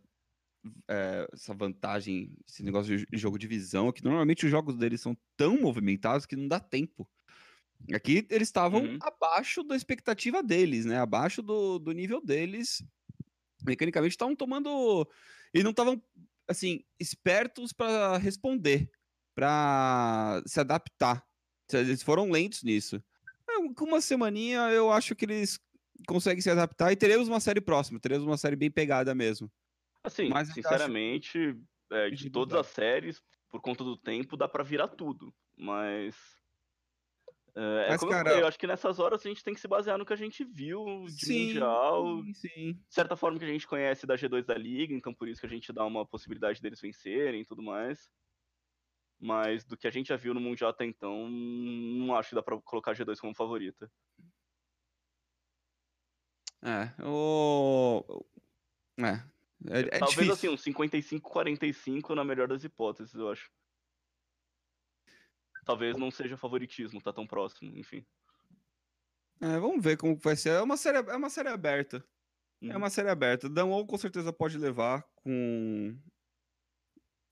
é, essa vantagem, esse negócio de jogo de visão, é que normalmente os jogos deles são tão movimentados que não dá tempo. Aqui eles estavam uhum. abaixo da expectativa deles, né? Abaixo do, do nível deles. Mecanicamente estavam tomando. E não estavam, assim, espertos para responder, para se adaptar. Eles foram lentos nisso. É, com uma semaninha, eu acho que eles conseguem se adaptar e teremos uma série próxima, teremos uma série bem pegada mesmo. Assim, Mas sinceramente, acho... é, de todas as séries, por conta do tempo, dá para virar tudo. Mas é, é Mas, como cara... eu falei, eu acho que nessas horas a gente tem que se basear no que a gente viu de sim, Mundial. Sim. De certa forma que a gente conhece da G2 da Liga, então por isso que a gente dá uma possibilidade deles vencerem e tudo mais. Mas do que a gente já viu no Mundial até então, não acho que dá pra colocar a G2 como favorita. É, o. É. é, é Talvez difícil. assim, um 55-45 na melhor das hipóteses, eu acho talvez não seja favoritismo, tá tão próximo, enfim. É, vamos ver como vai ser. É uma série, é uma série aberta. Uhum. É uma série aberta. Damwon com certeza pode levar com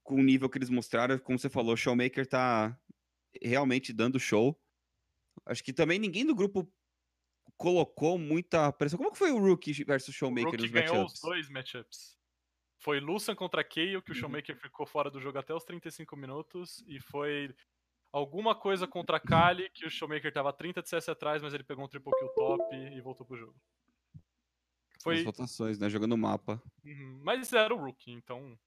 com o nível que eles mostraram, como você falou, o Showmaker tá realmente dando show. Acho que também ninguém do grupo colocou muita pressão. Como que foi o Rookie versus Showmaker o Rookie nos ganhou matchups? os dois matchups. Foi Lucian contra Kayle, que o uhum. Showmaker ficou fora do jogo até os 35 minutos, e foi alguma coisa contra a Kali, que o Showmaker tava 30 de CS atrás, mas ele pegou um triple kill top e voltou pro jogo. Foi... As rotações, né? Jogando o mapa. Uhum. Mas era o Rookie, então...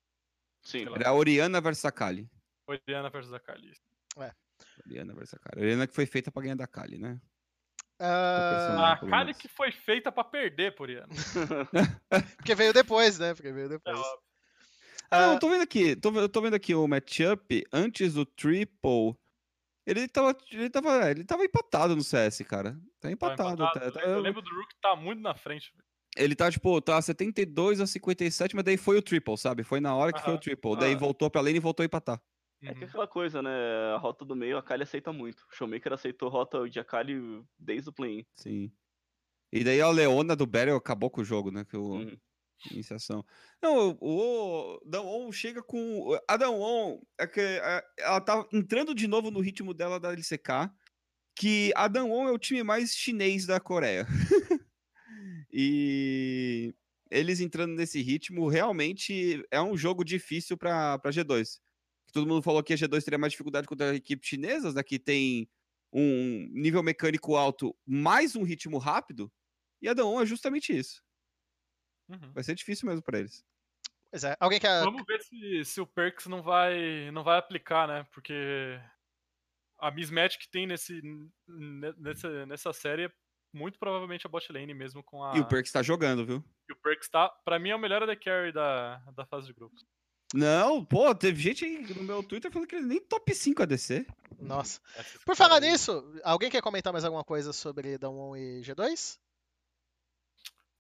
Sim. Era a Oriana versus a Kali. Oriana versus a Kali. É. Oriana versus a Kali. Oriana que foi feita pra ganhar da Kali, né? Uh... A Kali que foi feita para perder, por Iano. *laughs* Porque veio depois, né? Porque veio depois. É, ah, eu tô vendo aqui, tô, eu tô vendo aqui o matchup antes do triple. Ele tava, ele tava, ele tava empatado no CS, cara. Tá empatado. Tá empatado. Tá, tá, eu lembro do Rook tá muito na frente. Ele tá, tipo, tá 72 a 57, mas daí foi o triple, sabe? Foi na hora que foi o triple. Daí voltou pra lane e voltou a empatar. É que é aquela coisa, né? A rota do meio, a Kali aceita muito. O Showmaker aceitou a rota de Akali desde o play-in. Sim. E daí a Leona do Battle acabou com o jogo, né? Que o... Uhum. Iniciação. Não, o Dawn chega com. A é que ela tá entrando de novo no ritmo dela da LCK. Que a Dawn é o time mais chinês da Coreia. *laughs* e eles entrando nesse ritmo, realmente é um jogo difícil para G2 todo mundo falou que a G2 teria mais dificuldade contra equipes chinesas, né, que tem um nível mecânico alto, mais um ritmo rápido, e a Daon é justamente isso. Uhum. Vai ser difícil mesmo para eles. Pois é. Alguém quer. Vamos ver se, se o Perks não vai, não vai aplicar, né? Porque a mismatch que tem nesse, nessa, nessa série é muito provavelmente a bot lane mesmo com a. E o Perks tá jogando, viu? E o Perks tá. Pra mim é o melhor AD Carry da, da fase de grupos. Não, pô, teve gente no meu Twitter falando que ele nem top 5 ADC. Nossa. Por falar nisso, alguém quer comentar mais alguma coisa sobre Damwon e G2?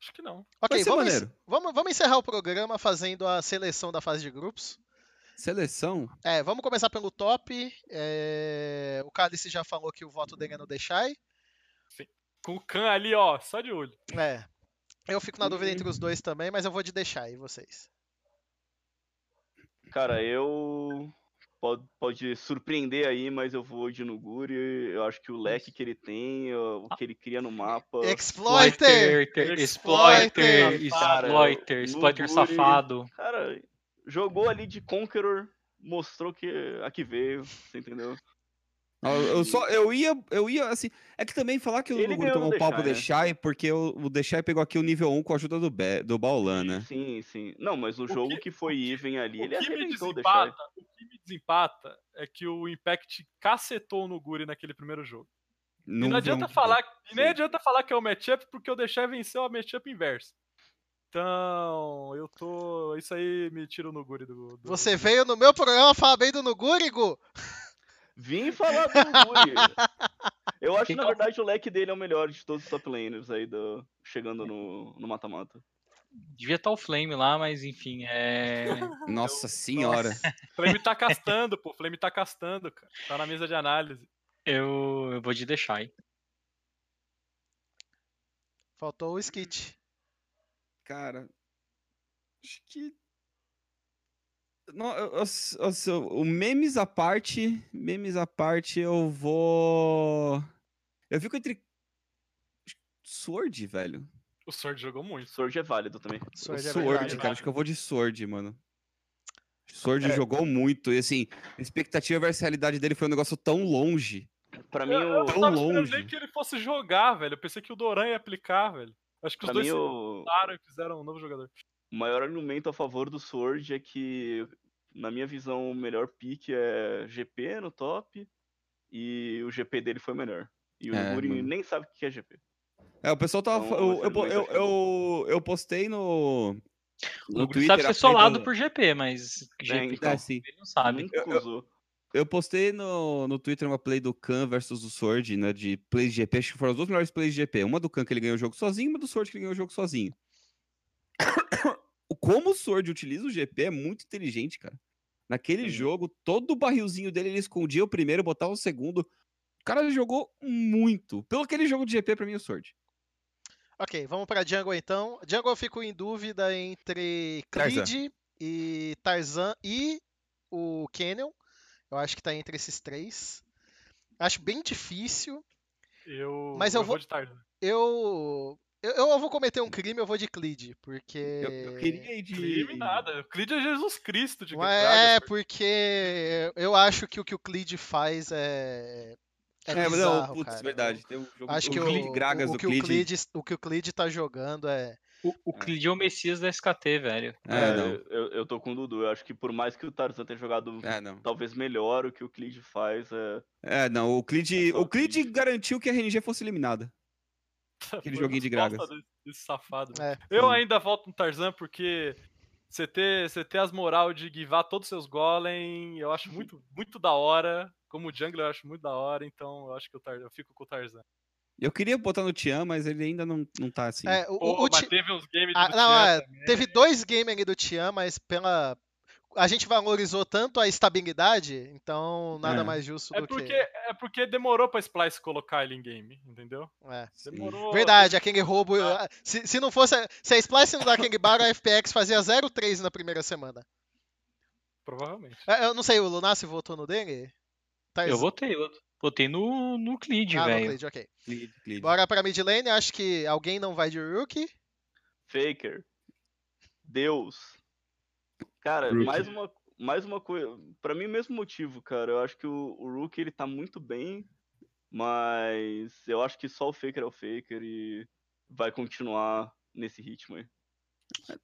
Acho que não. Ok, vamos, vamos, vamos encerrar o programa fazendo a seleção da fase de grupos. Seleção? É, vamos começar pelo top. É... O Cálice já falou que o voto dele é no Deixai. Sim. Com o Khan ali, ó, só de olho. É. Eu fico na dúvida entre os dois também, mas eu vou de Deixai, e vocês? Cara, eu. Pode, pode surpreender aí, mas eu vou de Nuguri. Eu acho que o leque que ele tem, o que ele cria no mapa. Exploiter! Exploiter! Exploiter! Exploiter safado. Cara, jogou ali de Conqueror, mostrou que aqui veio, você entendeu? Eu, só, eu ia, eu ia, assim. É que também falar que o Luguri tomou um pau pro Deixai, né? porque o, o Deixai pegou aqui o nível 1 com a ajuda do, Be, do Baolan, né? Sim, sim. Não, mas no o jogo que, que foi even ali, ele arrebentou o Deixai. O desempata é que o Impact cacetou no Guri naquele primeiro jogo. Não, e não adianta falar, e nem adianta falar que é o matchup, porque o Deixai venceu a matchup inversa. Então, eu tô. Isso aí me tira o Nuguri do, do. Você veio no meu programa falar bem do Nuguri, Gu? Vim falar do Guri. *laughs* Eu acho que, na verdade, o leque dele é o melhor de todos os top laners aí, do... chegando no mata-mata. Devia estar o Flame lá, mas enfim, é. *laughs* Nossa senhora. *laughs* Flame tá castando, pô. Flame tá castando, cara. Tá na mesa de análise. Eu, eu vou de deixar, hein. Faltou o Skit. Cara. Acho que nossa, o memes à parte, memes à parte, eu vou. Eu fico entre. Sword, velho. O Sword jogou muito. Sword é válido também. Sword, é Sword cara, acho que eu vou de Sword, mano. Sword é. jogou muito. E assim, a expectativa versus a realidade dele foi um negócio tão longe. Pra mim, eu, tão eu longe. que ele fosse jogar, velho. Eu pensei que o Doran ia aplicar, velho. Acho que pra os dois se e fizeram um novo jogador. O maior argumento a favor do Sword é que, na minha visão, o melhor pick é GP no top e o GP dele foi melhor. E o é, nem sabe o que é GP. É, o pessoal tava. Então, eu, eu, eu, eu, eu, postei no. No Twitter. sabe ser solado por GP, mas GP é, então, ele não sabe. Eu, eu, postei no, no Twitter uma play do Khan versus o Sword, né? De play de GP. Acho que foram as duas melhores plays de GP. Uma do Khan que ele ganhou o jogo sozinho, uma do Sword que ele ganhou o jogo sozinho. *coughs* Como o Sword utiliza o GP é muito inteligente, cara. Naquele Sim. jogo, todo o barrilzinho dele ele escondia o primeiro, botava o segundo. O cara jogou muito. Pelo aquele jogo de GP, pra mim, o Sword. Ok, vamos pra Jungle então. Jungle eu fico em dúvida entre Creed e Tarzan e o Canyon. Eu acho que tá entre esses três. Acho bem difícil. Eu, mas eu, eu vou, vou de Tarzan. Eu eu, eu vou cometer um crime, eu vou de Clid, porque. Eu, eu queria ir de. Crime nada. Clid é Jesus Cristo de É, porque eu acho que o que o Clid faz é. É, é bizarro, não, putz, cara. verdade. Tem um jogo, acho que o, o, Gragas o, o, que o Clid, o que o Clid tá jogando é. O, o Clid é o Messias da SKT, velho. É, é não. Eu, eu tô com o Dudu. Eu acho que por mais que o Tarzan tenha jogado é, talvez melhor, o que o Clid faz é. É, não. O Clid, é o Clid garantiu que a RNG fosse eliminada. *laughs* Aquele joguinho de gragas. Desse, desse safado. É. Eu ainda volto no Tarzan porque você ter, você ter as moral de guivar todos os seus golem, eu acho muito, muito da hora. Como jungler, eu acho muito da hora, então eu acho que eu, tar, eu fico com o Tarzan. Eu queria botar no Tian, mas ele ainda não, não tá assim. É, o, Pô, o, o teve uns games ah, do não, Tian é, Teve dois games ali do Tian, mas pela, a gente valorizou tanto a estabilidade, então nada é. mais justo é do porque, que. É porque demorou pra Splice colocar ele em game, entendeu? É. Demorou. Verdade, aquele roubo. Ah. Se, se não fosse. Se a Splice não dá aquele bar, a FPX fazia 0-3 na primeira semana. Provavelmente. É, eu não sei, o Lunassi votou no dele? Tá eu votei, eu votei no, no Clid, ah, velho. No Clid, ok. Clid, Clid. Bora pra mid lane, acho que alguém não vai de Rookie. Faker. Deus. Cara, mais uma, mais uma coisa. Pra mim, mesmo motivo, cara. Eu acho que o, o Rook ele tá muito bem, mas eu acho que só o Faker é o Faker e vai continuar nesse ritmo aí.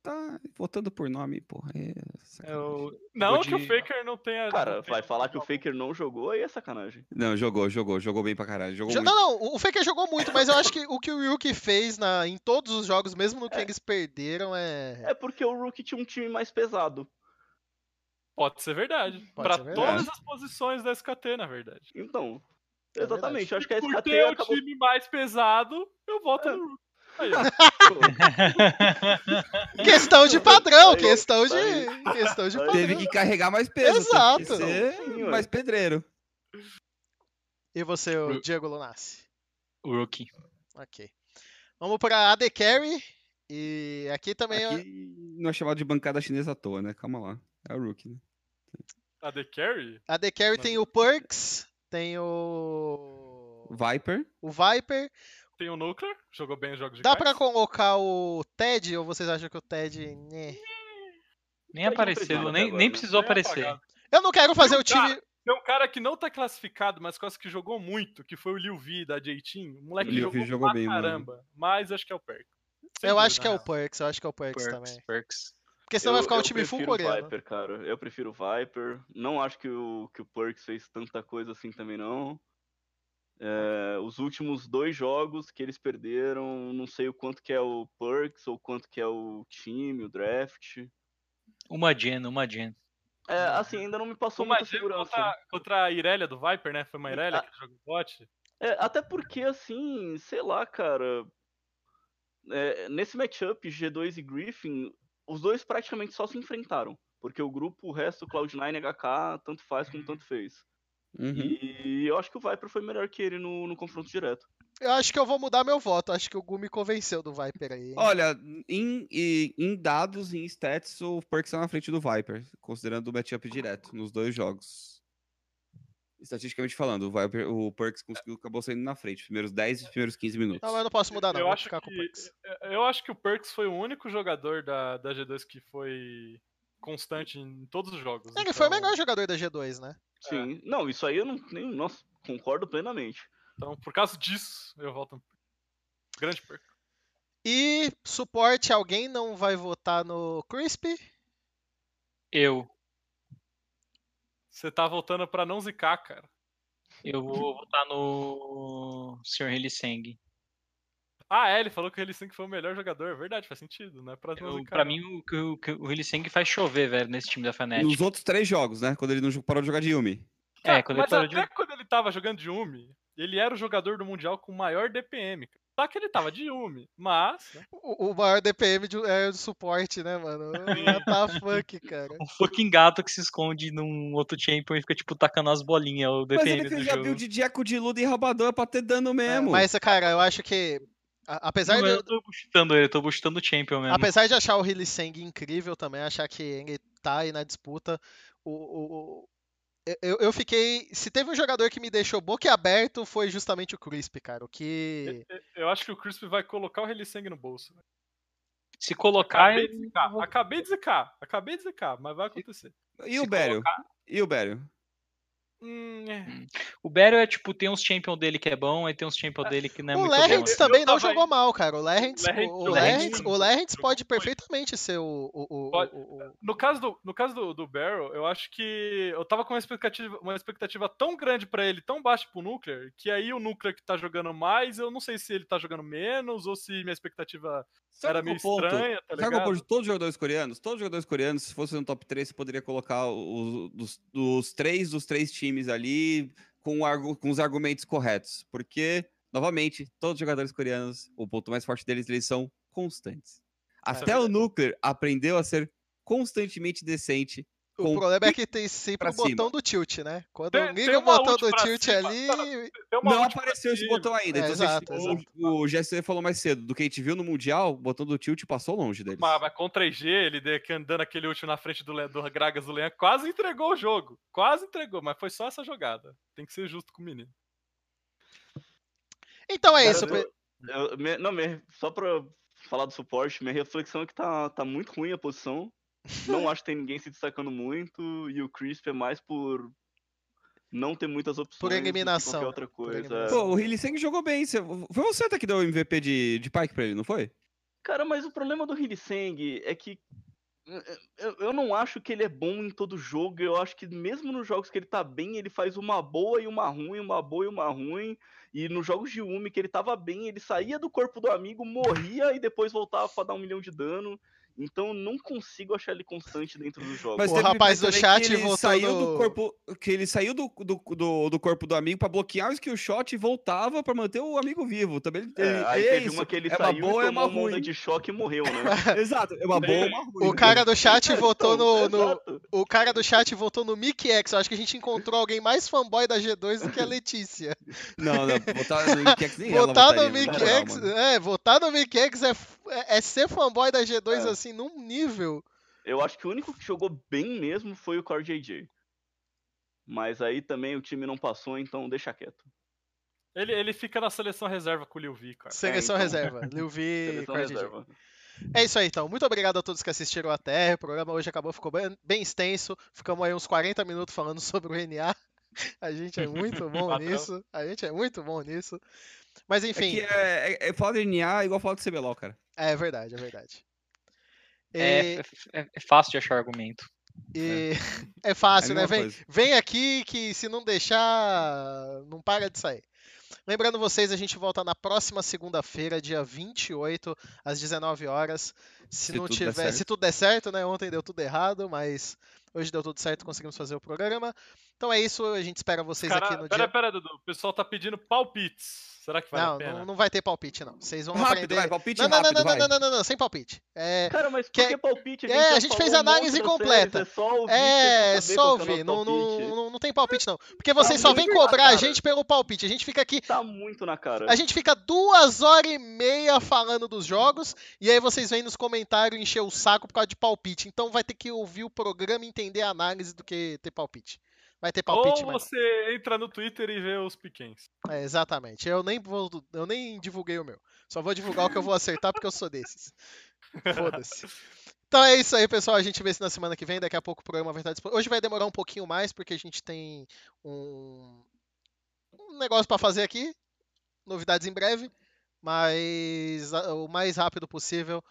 Tá votando por nome, porra. É eu... Não de... que o Faker não tenha. Cara, vai falar que o Faker não jogou aí é sacanagem. Não, jogou, jogou, jogou bem pra caralho. Jogou não, não, o Faker jogou muito, mas eu acho que o que o Ryuki fez na, em todos os jogos, mesmo no que é. eles perderam, é. É porque o Rookie tinha um time mais pesado. Pode ser verdade. Pode pra ser verdade. todas as posições da SKT, na verdade. Então. É exatamente, eu acho que a SKT. Por ter acabou... o time mais pesado, eu voto é. no Rookie. *laughs* questão de padrão, questão de, questão de padrão. Teve que carregar mais peso. Exato. Ser Sim, mais pedreiro. E você, o Diego Lunassi? Rookie. Ok. Vamos para AD Carry. E aqui também. Aqui não é chamado de bancada chinesa à toa, né? Calma lá. É o Rookie, né? AD Carry? AD Carry tem o Perks, tem o. Viper. O Viper. Tem o Nuclear, jogou bem os jogos de Dá pra colocar o Ted ou vocês acham que o Ted. Né? Nem apareceu, nem, nem precisou aparecer. Eu não quero fazer o time. Tem um cara que não tá classificado, mas quase que jogou muito, que foi o Liu V da J-Team. O moleque o jogou, jogou bem, caramba. Mano. Mas acho que é o Perks. Sem eu dúvida, acho que é o Perks, eu acho que é o Perks, Perks também. Perks. Porque senão eu, vai ficar um time full coreano. Viper, cara. Eu prefiro o Viper. Não acho que o, que o Perks fez tanta coisa assim também, não. É, os últimos dois jogos que eles perderam, não sei o quanto que é o Perks ou quanto que é o time, o draft. Uma gen, uma gen. É, assim, ainda não me passou uma muita segurança. Contra, contra a Irelia do Viper, né? Foi uma Irelia a... que jogou bot. É, até porque, assim, sei lá, cara. É, nesse matchup, G2 e Griffin, os dois praticamente só se enfrentaram. Porque o grupo, o resto, Cloud9 e HK, tanto faz como tanto fez. Uhum. E eu acho que o Viper foi melhor que ele no, no confronto direto. Eu acho que eu vou mudar meu voto. Acho que o Gumi convenceu do Viper aí. Hein? Olha, em, em, dados, em stats, o Perks está na frente do Viper, considerando o matchup direto nos dois jogos. Estatisticamente falando, o, Viper, o Perks conseguiu, acabou saindo na frente, primeiros 10 e primeiros 15 minutos. Não, eu não posso mudar, não. Eu, acho que, eu acho que o Perks foi o único jogador da, da G2 que foi constante em todos os jogos. Ele então... foi o melhor jogador da G2, né? Sim. É. Não, isso aí eu não. Nem, nossa, concordo plenamente. Então, por causa disso, eu volto. Grande perca. E suporte, alguém não vai votar no Crispy? Eu. Você tá votando pra não zicar, cara. Eu vou votar no Sr. Heliseng. Ah, é, ele falou que o Heliseng foi o melhor jogador. É verdade, faz sentido, né? Pra, eu, pra mim, o, o, o faz chover, velho, nesse time da Fnatic. Nos outros três jogos, né? Quando ele não parou de jogar de Yumi. É, quando mas ele parou até de... quando ele tava jogando de Yumi, ele era o jogador do Mundial com maior DPM. Só que ele tava de Yumi, mas. Né? O, o, maior DPM de, é do suporte, né, mano? *laughs* tá fuck, cara. Um fucking gato que se esconde num outro champion e fica, tipo, tacando as bolinhas. O DPM mas ele fez a build de Eco de Luda e Rabador pra ter dano mesmo. É, mas, cara, eu acho que Apesar não, de. Eu tô boostando ele, tô boostando o Champion mesmo. Apesar de achar o Hilly Seng incrível também, achar que ele tá aí na disputa, o, o, eu, eu fiquei. Se teve um jogador que me deixou boquiaberto, foi justamente o Crisp, cara. O que. Eu, eu acho que o Crisp vai colocar o Hilly Seng no bolso. Se colocar. Acabei de zicar, acabei de zicar, acabei de zicar, mas vai acontecer. E, e o Bério? Colocar... E o Bério? Hum, é. Hum. O Beryl é tipo, tem uns champion dele que é bom, aí tem uns champion é. dele que não é o muito Lerrentz bom. também não jogou mal, cara. O Lerrentz, o, o Lerrentz pode perfeitamente ser o. o, pode. o, No caso, do, no caso do, do Barrel, eu acho que eu tava com uma expectativa, uma expectativa tão grande para ele, tão baixa pro Nuclear, que aí o Nuclear que tá jogando mais, eu não sei se ele tá jogando menos ou se minha expectativa Sabe era meio ponto? estranha, tá Sabe qual de todos os jogadores coreanos? Todos os jogadores coreanos, se fosse no top 3, você poderia colocar os, dos, dos três dos três times ali com, com os argumentos corretos. Porque, novamente, todos os jogadores coreanos, o ponto mais forte deles, eles são constantes. É Até é o Nuclear aprendeu a ser constantemente decente o problema é que tem sempre o botão cima. do tilt, né? Quando tem, liga o botão do tilt cima, ali. Não apareceu esse botão ainda. É, então, exato, exato. O, o Jesse falou mais cedo. Do que a gente viu no Mundial, o botão do tilt passou longe deles. Mas, mas com 3G, ele andando aquele ult na frente do, do Gragas do Leão, quase entregou o jogo. Quase entregou, mas foi só essa jogada. Tem que ser justo com o menino. Então é Cara, isso. Eu, eu, não, só pra falar do suporte, minha reflexão é que tá, tá muito ruim a posição. Não acho que tem ninguém se destacando muito. E o Crisp é mais por não ter muitas opções. Por eliminação. outra coisa. Pô, o Hilliseng jogou bem. Foi você até que deu o MVP de, de Pike pra ele, não foi? Cara, mas o problema do Hilliseng é que eu, eu não acho que ele é bom em todo jogo. Eu acho que mesmo nos jogos que ele tá bem, ele faz uma boa e uma ruim, uma boa e uma ruim. E nos jogos de Umi, que ele tava bem, ele saía do corpo do amigo, morria e depois voltava pra dar um milhão de dano. Então não consigo achar ele constante dentro do jogo. Mas o rapaz do chat voltou saiu no... do corpo, que ele saiu do, do, do, do, corpo do amigo para bloquear o skill shot e voltava para manter o amigo vivo. Também ele, é, aí é teve isso. uma que ele é saiu boa, e é tomou é uma, uma onda de choque e morreu, né? *laughs* Exato, é uma boa, uma ruim. O cara do chat *laughs* votou no, no o cara do chat votou no Mickey X. Eu acho que a gente encontrou alguém mais fanboy da G2 do que a Letícia. Não, não, votar no Mickey X nem votar no Mickey X, é, votar no Mickey X é, é, é ser fanboy da G2 é. assim num nível eu acho que o único que jogou bem mesmo foi o Core JJ. Mas aí também o time não passou, então deixa quieto. Ele, ele fica na seleção reserva com o Liu Vi, cara. Seleção é, então... reserva. *laughs* Liu Vi Core reserva. É isso aí, então. Muito obrigado a todos que assistiram até. O programa hoje acabou, ficou bem, bem extenso. Ficamos aí uns 40 minutos falando *laughs* sobre o NA. A gente é muito *laughs* bom nisso. A gente é muito bom nisso. Mas é enfim. É, é, é, é falar de NA igual falar de CBLOL, cara. É verdade, é verdade. É, é, é, é fácil de achar argumento. E... *laughs* É, é fácil, né? Vem, vem aqui que se não deixar, não para de sair. Lembrando vocês, a gente volta na próxima segunda-feira, dia 28, às 19 horas. Se, se não tiver, se tudo der certo, né? Ontem deu tudo errado, mas hoje deu tudo certo, conseguimos fazer o programa. Então é isso, a gente espera vocês Cara, aqui no pera, dia. Pera, Dudu, o pessoal tá pedindo palpites. Será que vale não, a pena? Não, não vai ter palpite, não. Vocês vão rápido, aprender. Vai, palpite não, não, rápido, não, não, não, não, não, não, sem palpite. É... Cara, mas por que, que palpite? A gente, é, a gente fez análise completa. Séries, é só ouvir. É, só ouvir. Não, não, não, não tem palpite, não. Porque vocês tá só vêm cobrar a gente pelo palpite. A gente fica aqui. Tá muito na cara. A gente fica duas horas e meia falando dos jogos. E aí vocês vêm nos comentários encher o saco por causa de palpite. Então vai ter que ouvir o programa e entender a análise do que ter palpite. Vai ter palpite, Ou você entra no Twitter e vê os pequenos. É, exatamente. Eu nem vou, eu nem divulguei o meu. Só vou divulgar o que eu vou acertar porque eu sou desses. Foda-se. *laughs* Então é isso aí, pessoal. A gente vê se na semana que vem. Daqui a pouco o programa vai estar disponível. Hoje vai demorar um pouquinho mais porque a gente tem um, um negócio para fazer aqui. Novidades em breve. Mas o mais rápido possível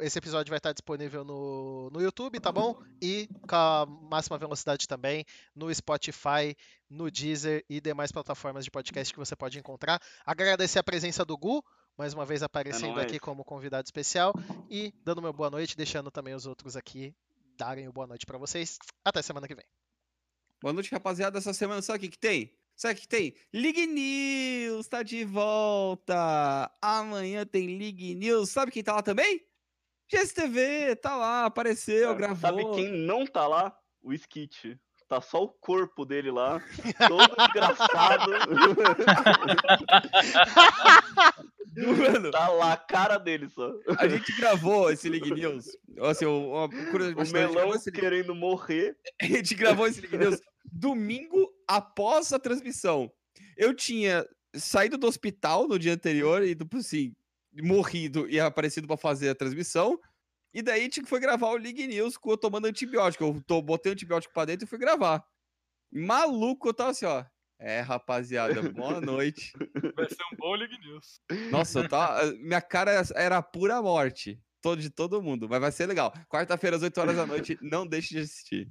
esse episódio vai estar disponível no, no YouTube, tá bom? E com a máxima velocidade também no Spotify, no Deezer e demais plataformas de podcast que você pode encontrar. Agradecer a presença do Gu, mais uma vez aparecendo é aqui como convidado especial e dando meu boa noite, deixando também os outros aqui darem o boa noite para vocês. Até semana que vem. Boa noite, rapaziada. Essa semana sabe o que, que tem? Sabe o que tem? League News tá de volta. Amanhã tem League News. Sabe quem tá lá também? GSTV, tá lá, apareceu, gravou. Sabe quem não tá lá? O Skit. Tá só o corpo dele lá, todo *laughs* engraçado. Mano, tá lá a cara dele só. A gente gravou esse League News. Assim, o, o melão querendo morrer. A gente gravou esse League News domingo após a transmissão. Eu tinha saído do hospital no dia anterior e, tipo assim, morrido e aparecido para fazer a transmissão. E daí a gente foi gravar o League News com eu tomando antibiótico. Eu tô, botei antibiótico pra dentro e fui gravar. Maluco, eu tava assim, ó. É, rapaziada, boa *laughs* noite. Vai ser um bom League News. Nossa, eu tava, *laughs* minha cara era pura morte. Todo, de todo mundo, mas vai ser legal. Quarta-feira, às 8 horas da noite, *laughs* não deixe de assistir.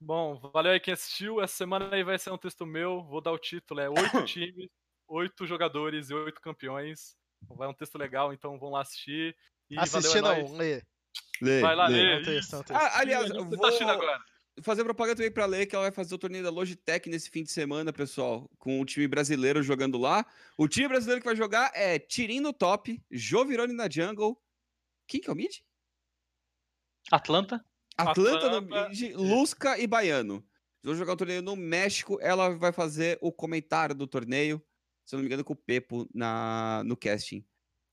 Bom, valeu aí quem assistiu. Essa semana aí vai ser um texto meu. Vou dar o título: é oito *coughs* times, oito jogadores e oito campeões. Vai um texto legal, então vão lá assistir. E Assistir valeu, é não, lê. lê. Vai lá, lê. lê. Ah, aliás, eu vou... tá assistindo agora? fazer propaganda também para ler que ela vai fazer o torneio da Logitech nesse fim de semana, pessoal, com o time brasileiro jogando lá. O time brasileiro que vai jogar é Tirim no top, Jovirone na jungle. Quem que é o mid? Atlanta. Atlanta, Atlanta. no mid, Lusca e Baiano. Vão jogar o torneio no México. Ela vai fazer o comentário do torneio, se eu não me engano, com o Pepo na, no casting.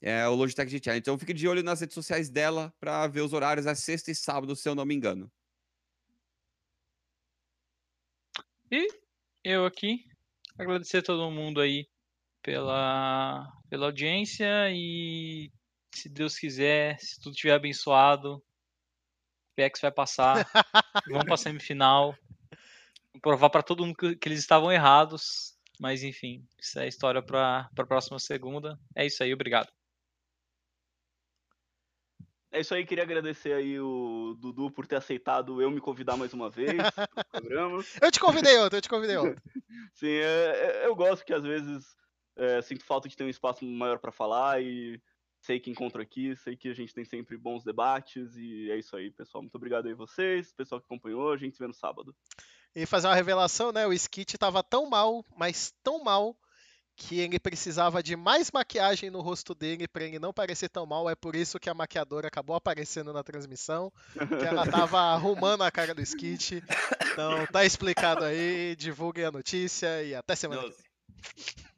É o Logitech GTI. Então fique de olho nas redes sociais dela para ver os horários a sexta e sábado, se eu não me engano. E eu aqui, agradecer a todo mundo aí pela, pela audiência e se Deus quiser, se tudo estiver abençoado, o PX vai passar, *laughs* vamos para a semifinal, provar para todo mundo que, que, eles estavam errados, mas enfim, isso é história para a próxima segunda. É isso aí, obrigado. É isso aí, queria agradecer aí o Dudu por ter aceitado eu me convidar mais uma vez *laughs* no programa. eu te convidei outro, eu te convidei outro. *laughs* Sim, é, é, eu gosto que às vezes é, sinto falta de ter um espaço maior para falar e sei que encontro aqui, sei que a gente tem sempre bons debates e é isso aí, pessoal. Muito obrigado aí vocês, pessoal que acompanhou, a gente se vê no sábado. E fazer uma revelação, né? O Skit tava tão mal, mas tão mal, que ele precisava de mais maquiagem no rosto dele para ele não parecer tão mal. É por isso que a maquiadora acabou aparecendo na transmissão, que ela tava *laughs* arrumando a cara do Skit. Então tá explicado aí, divulguem a notícia e até semana que vem.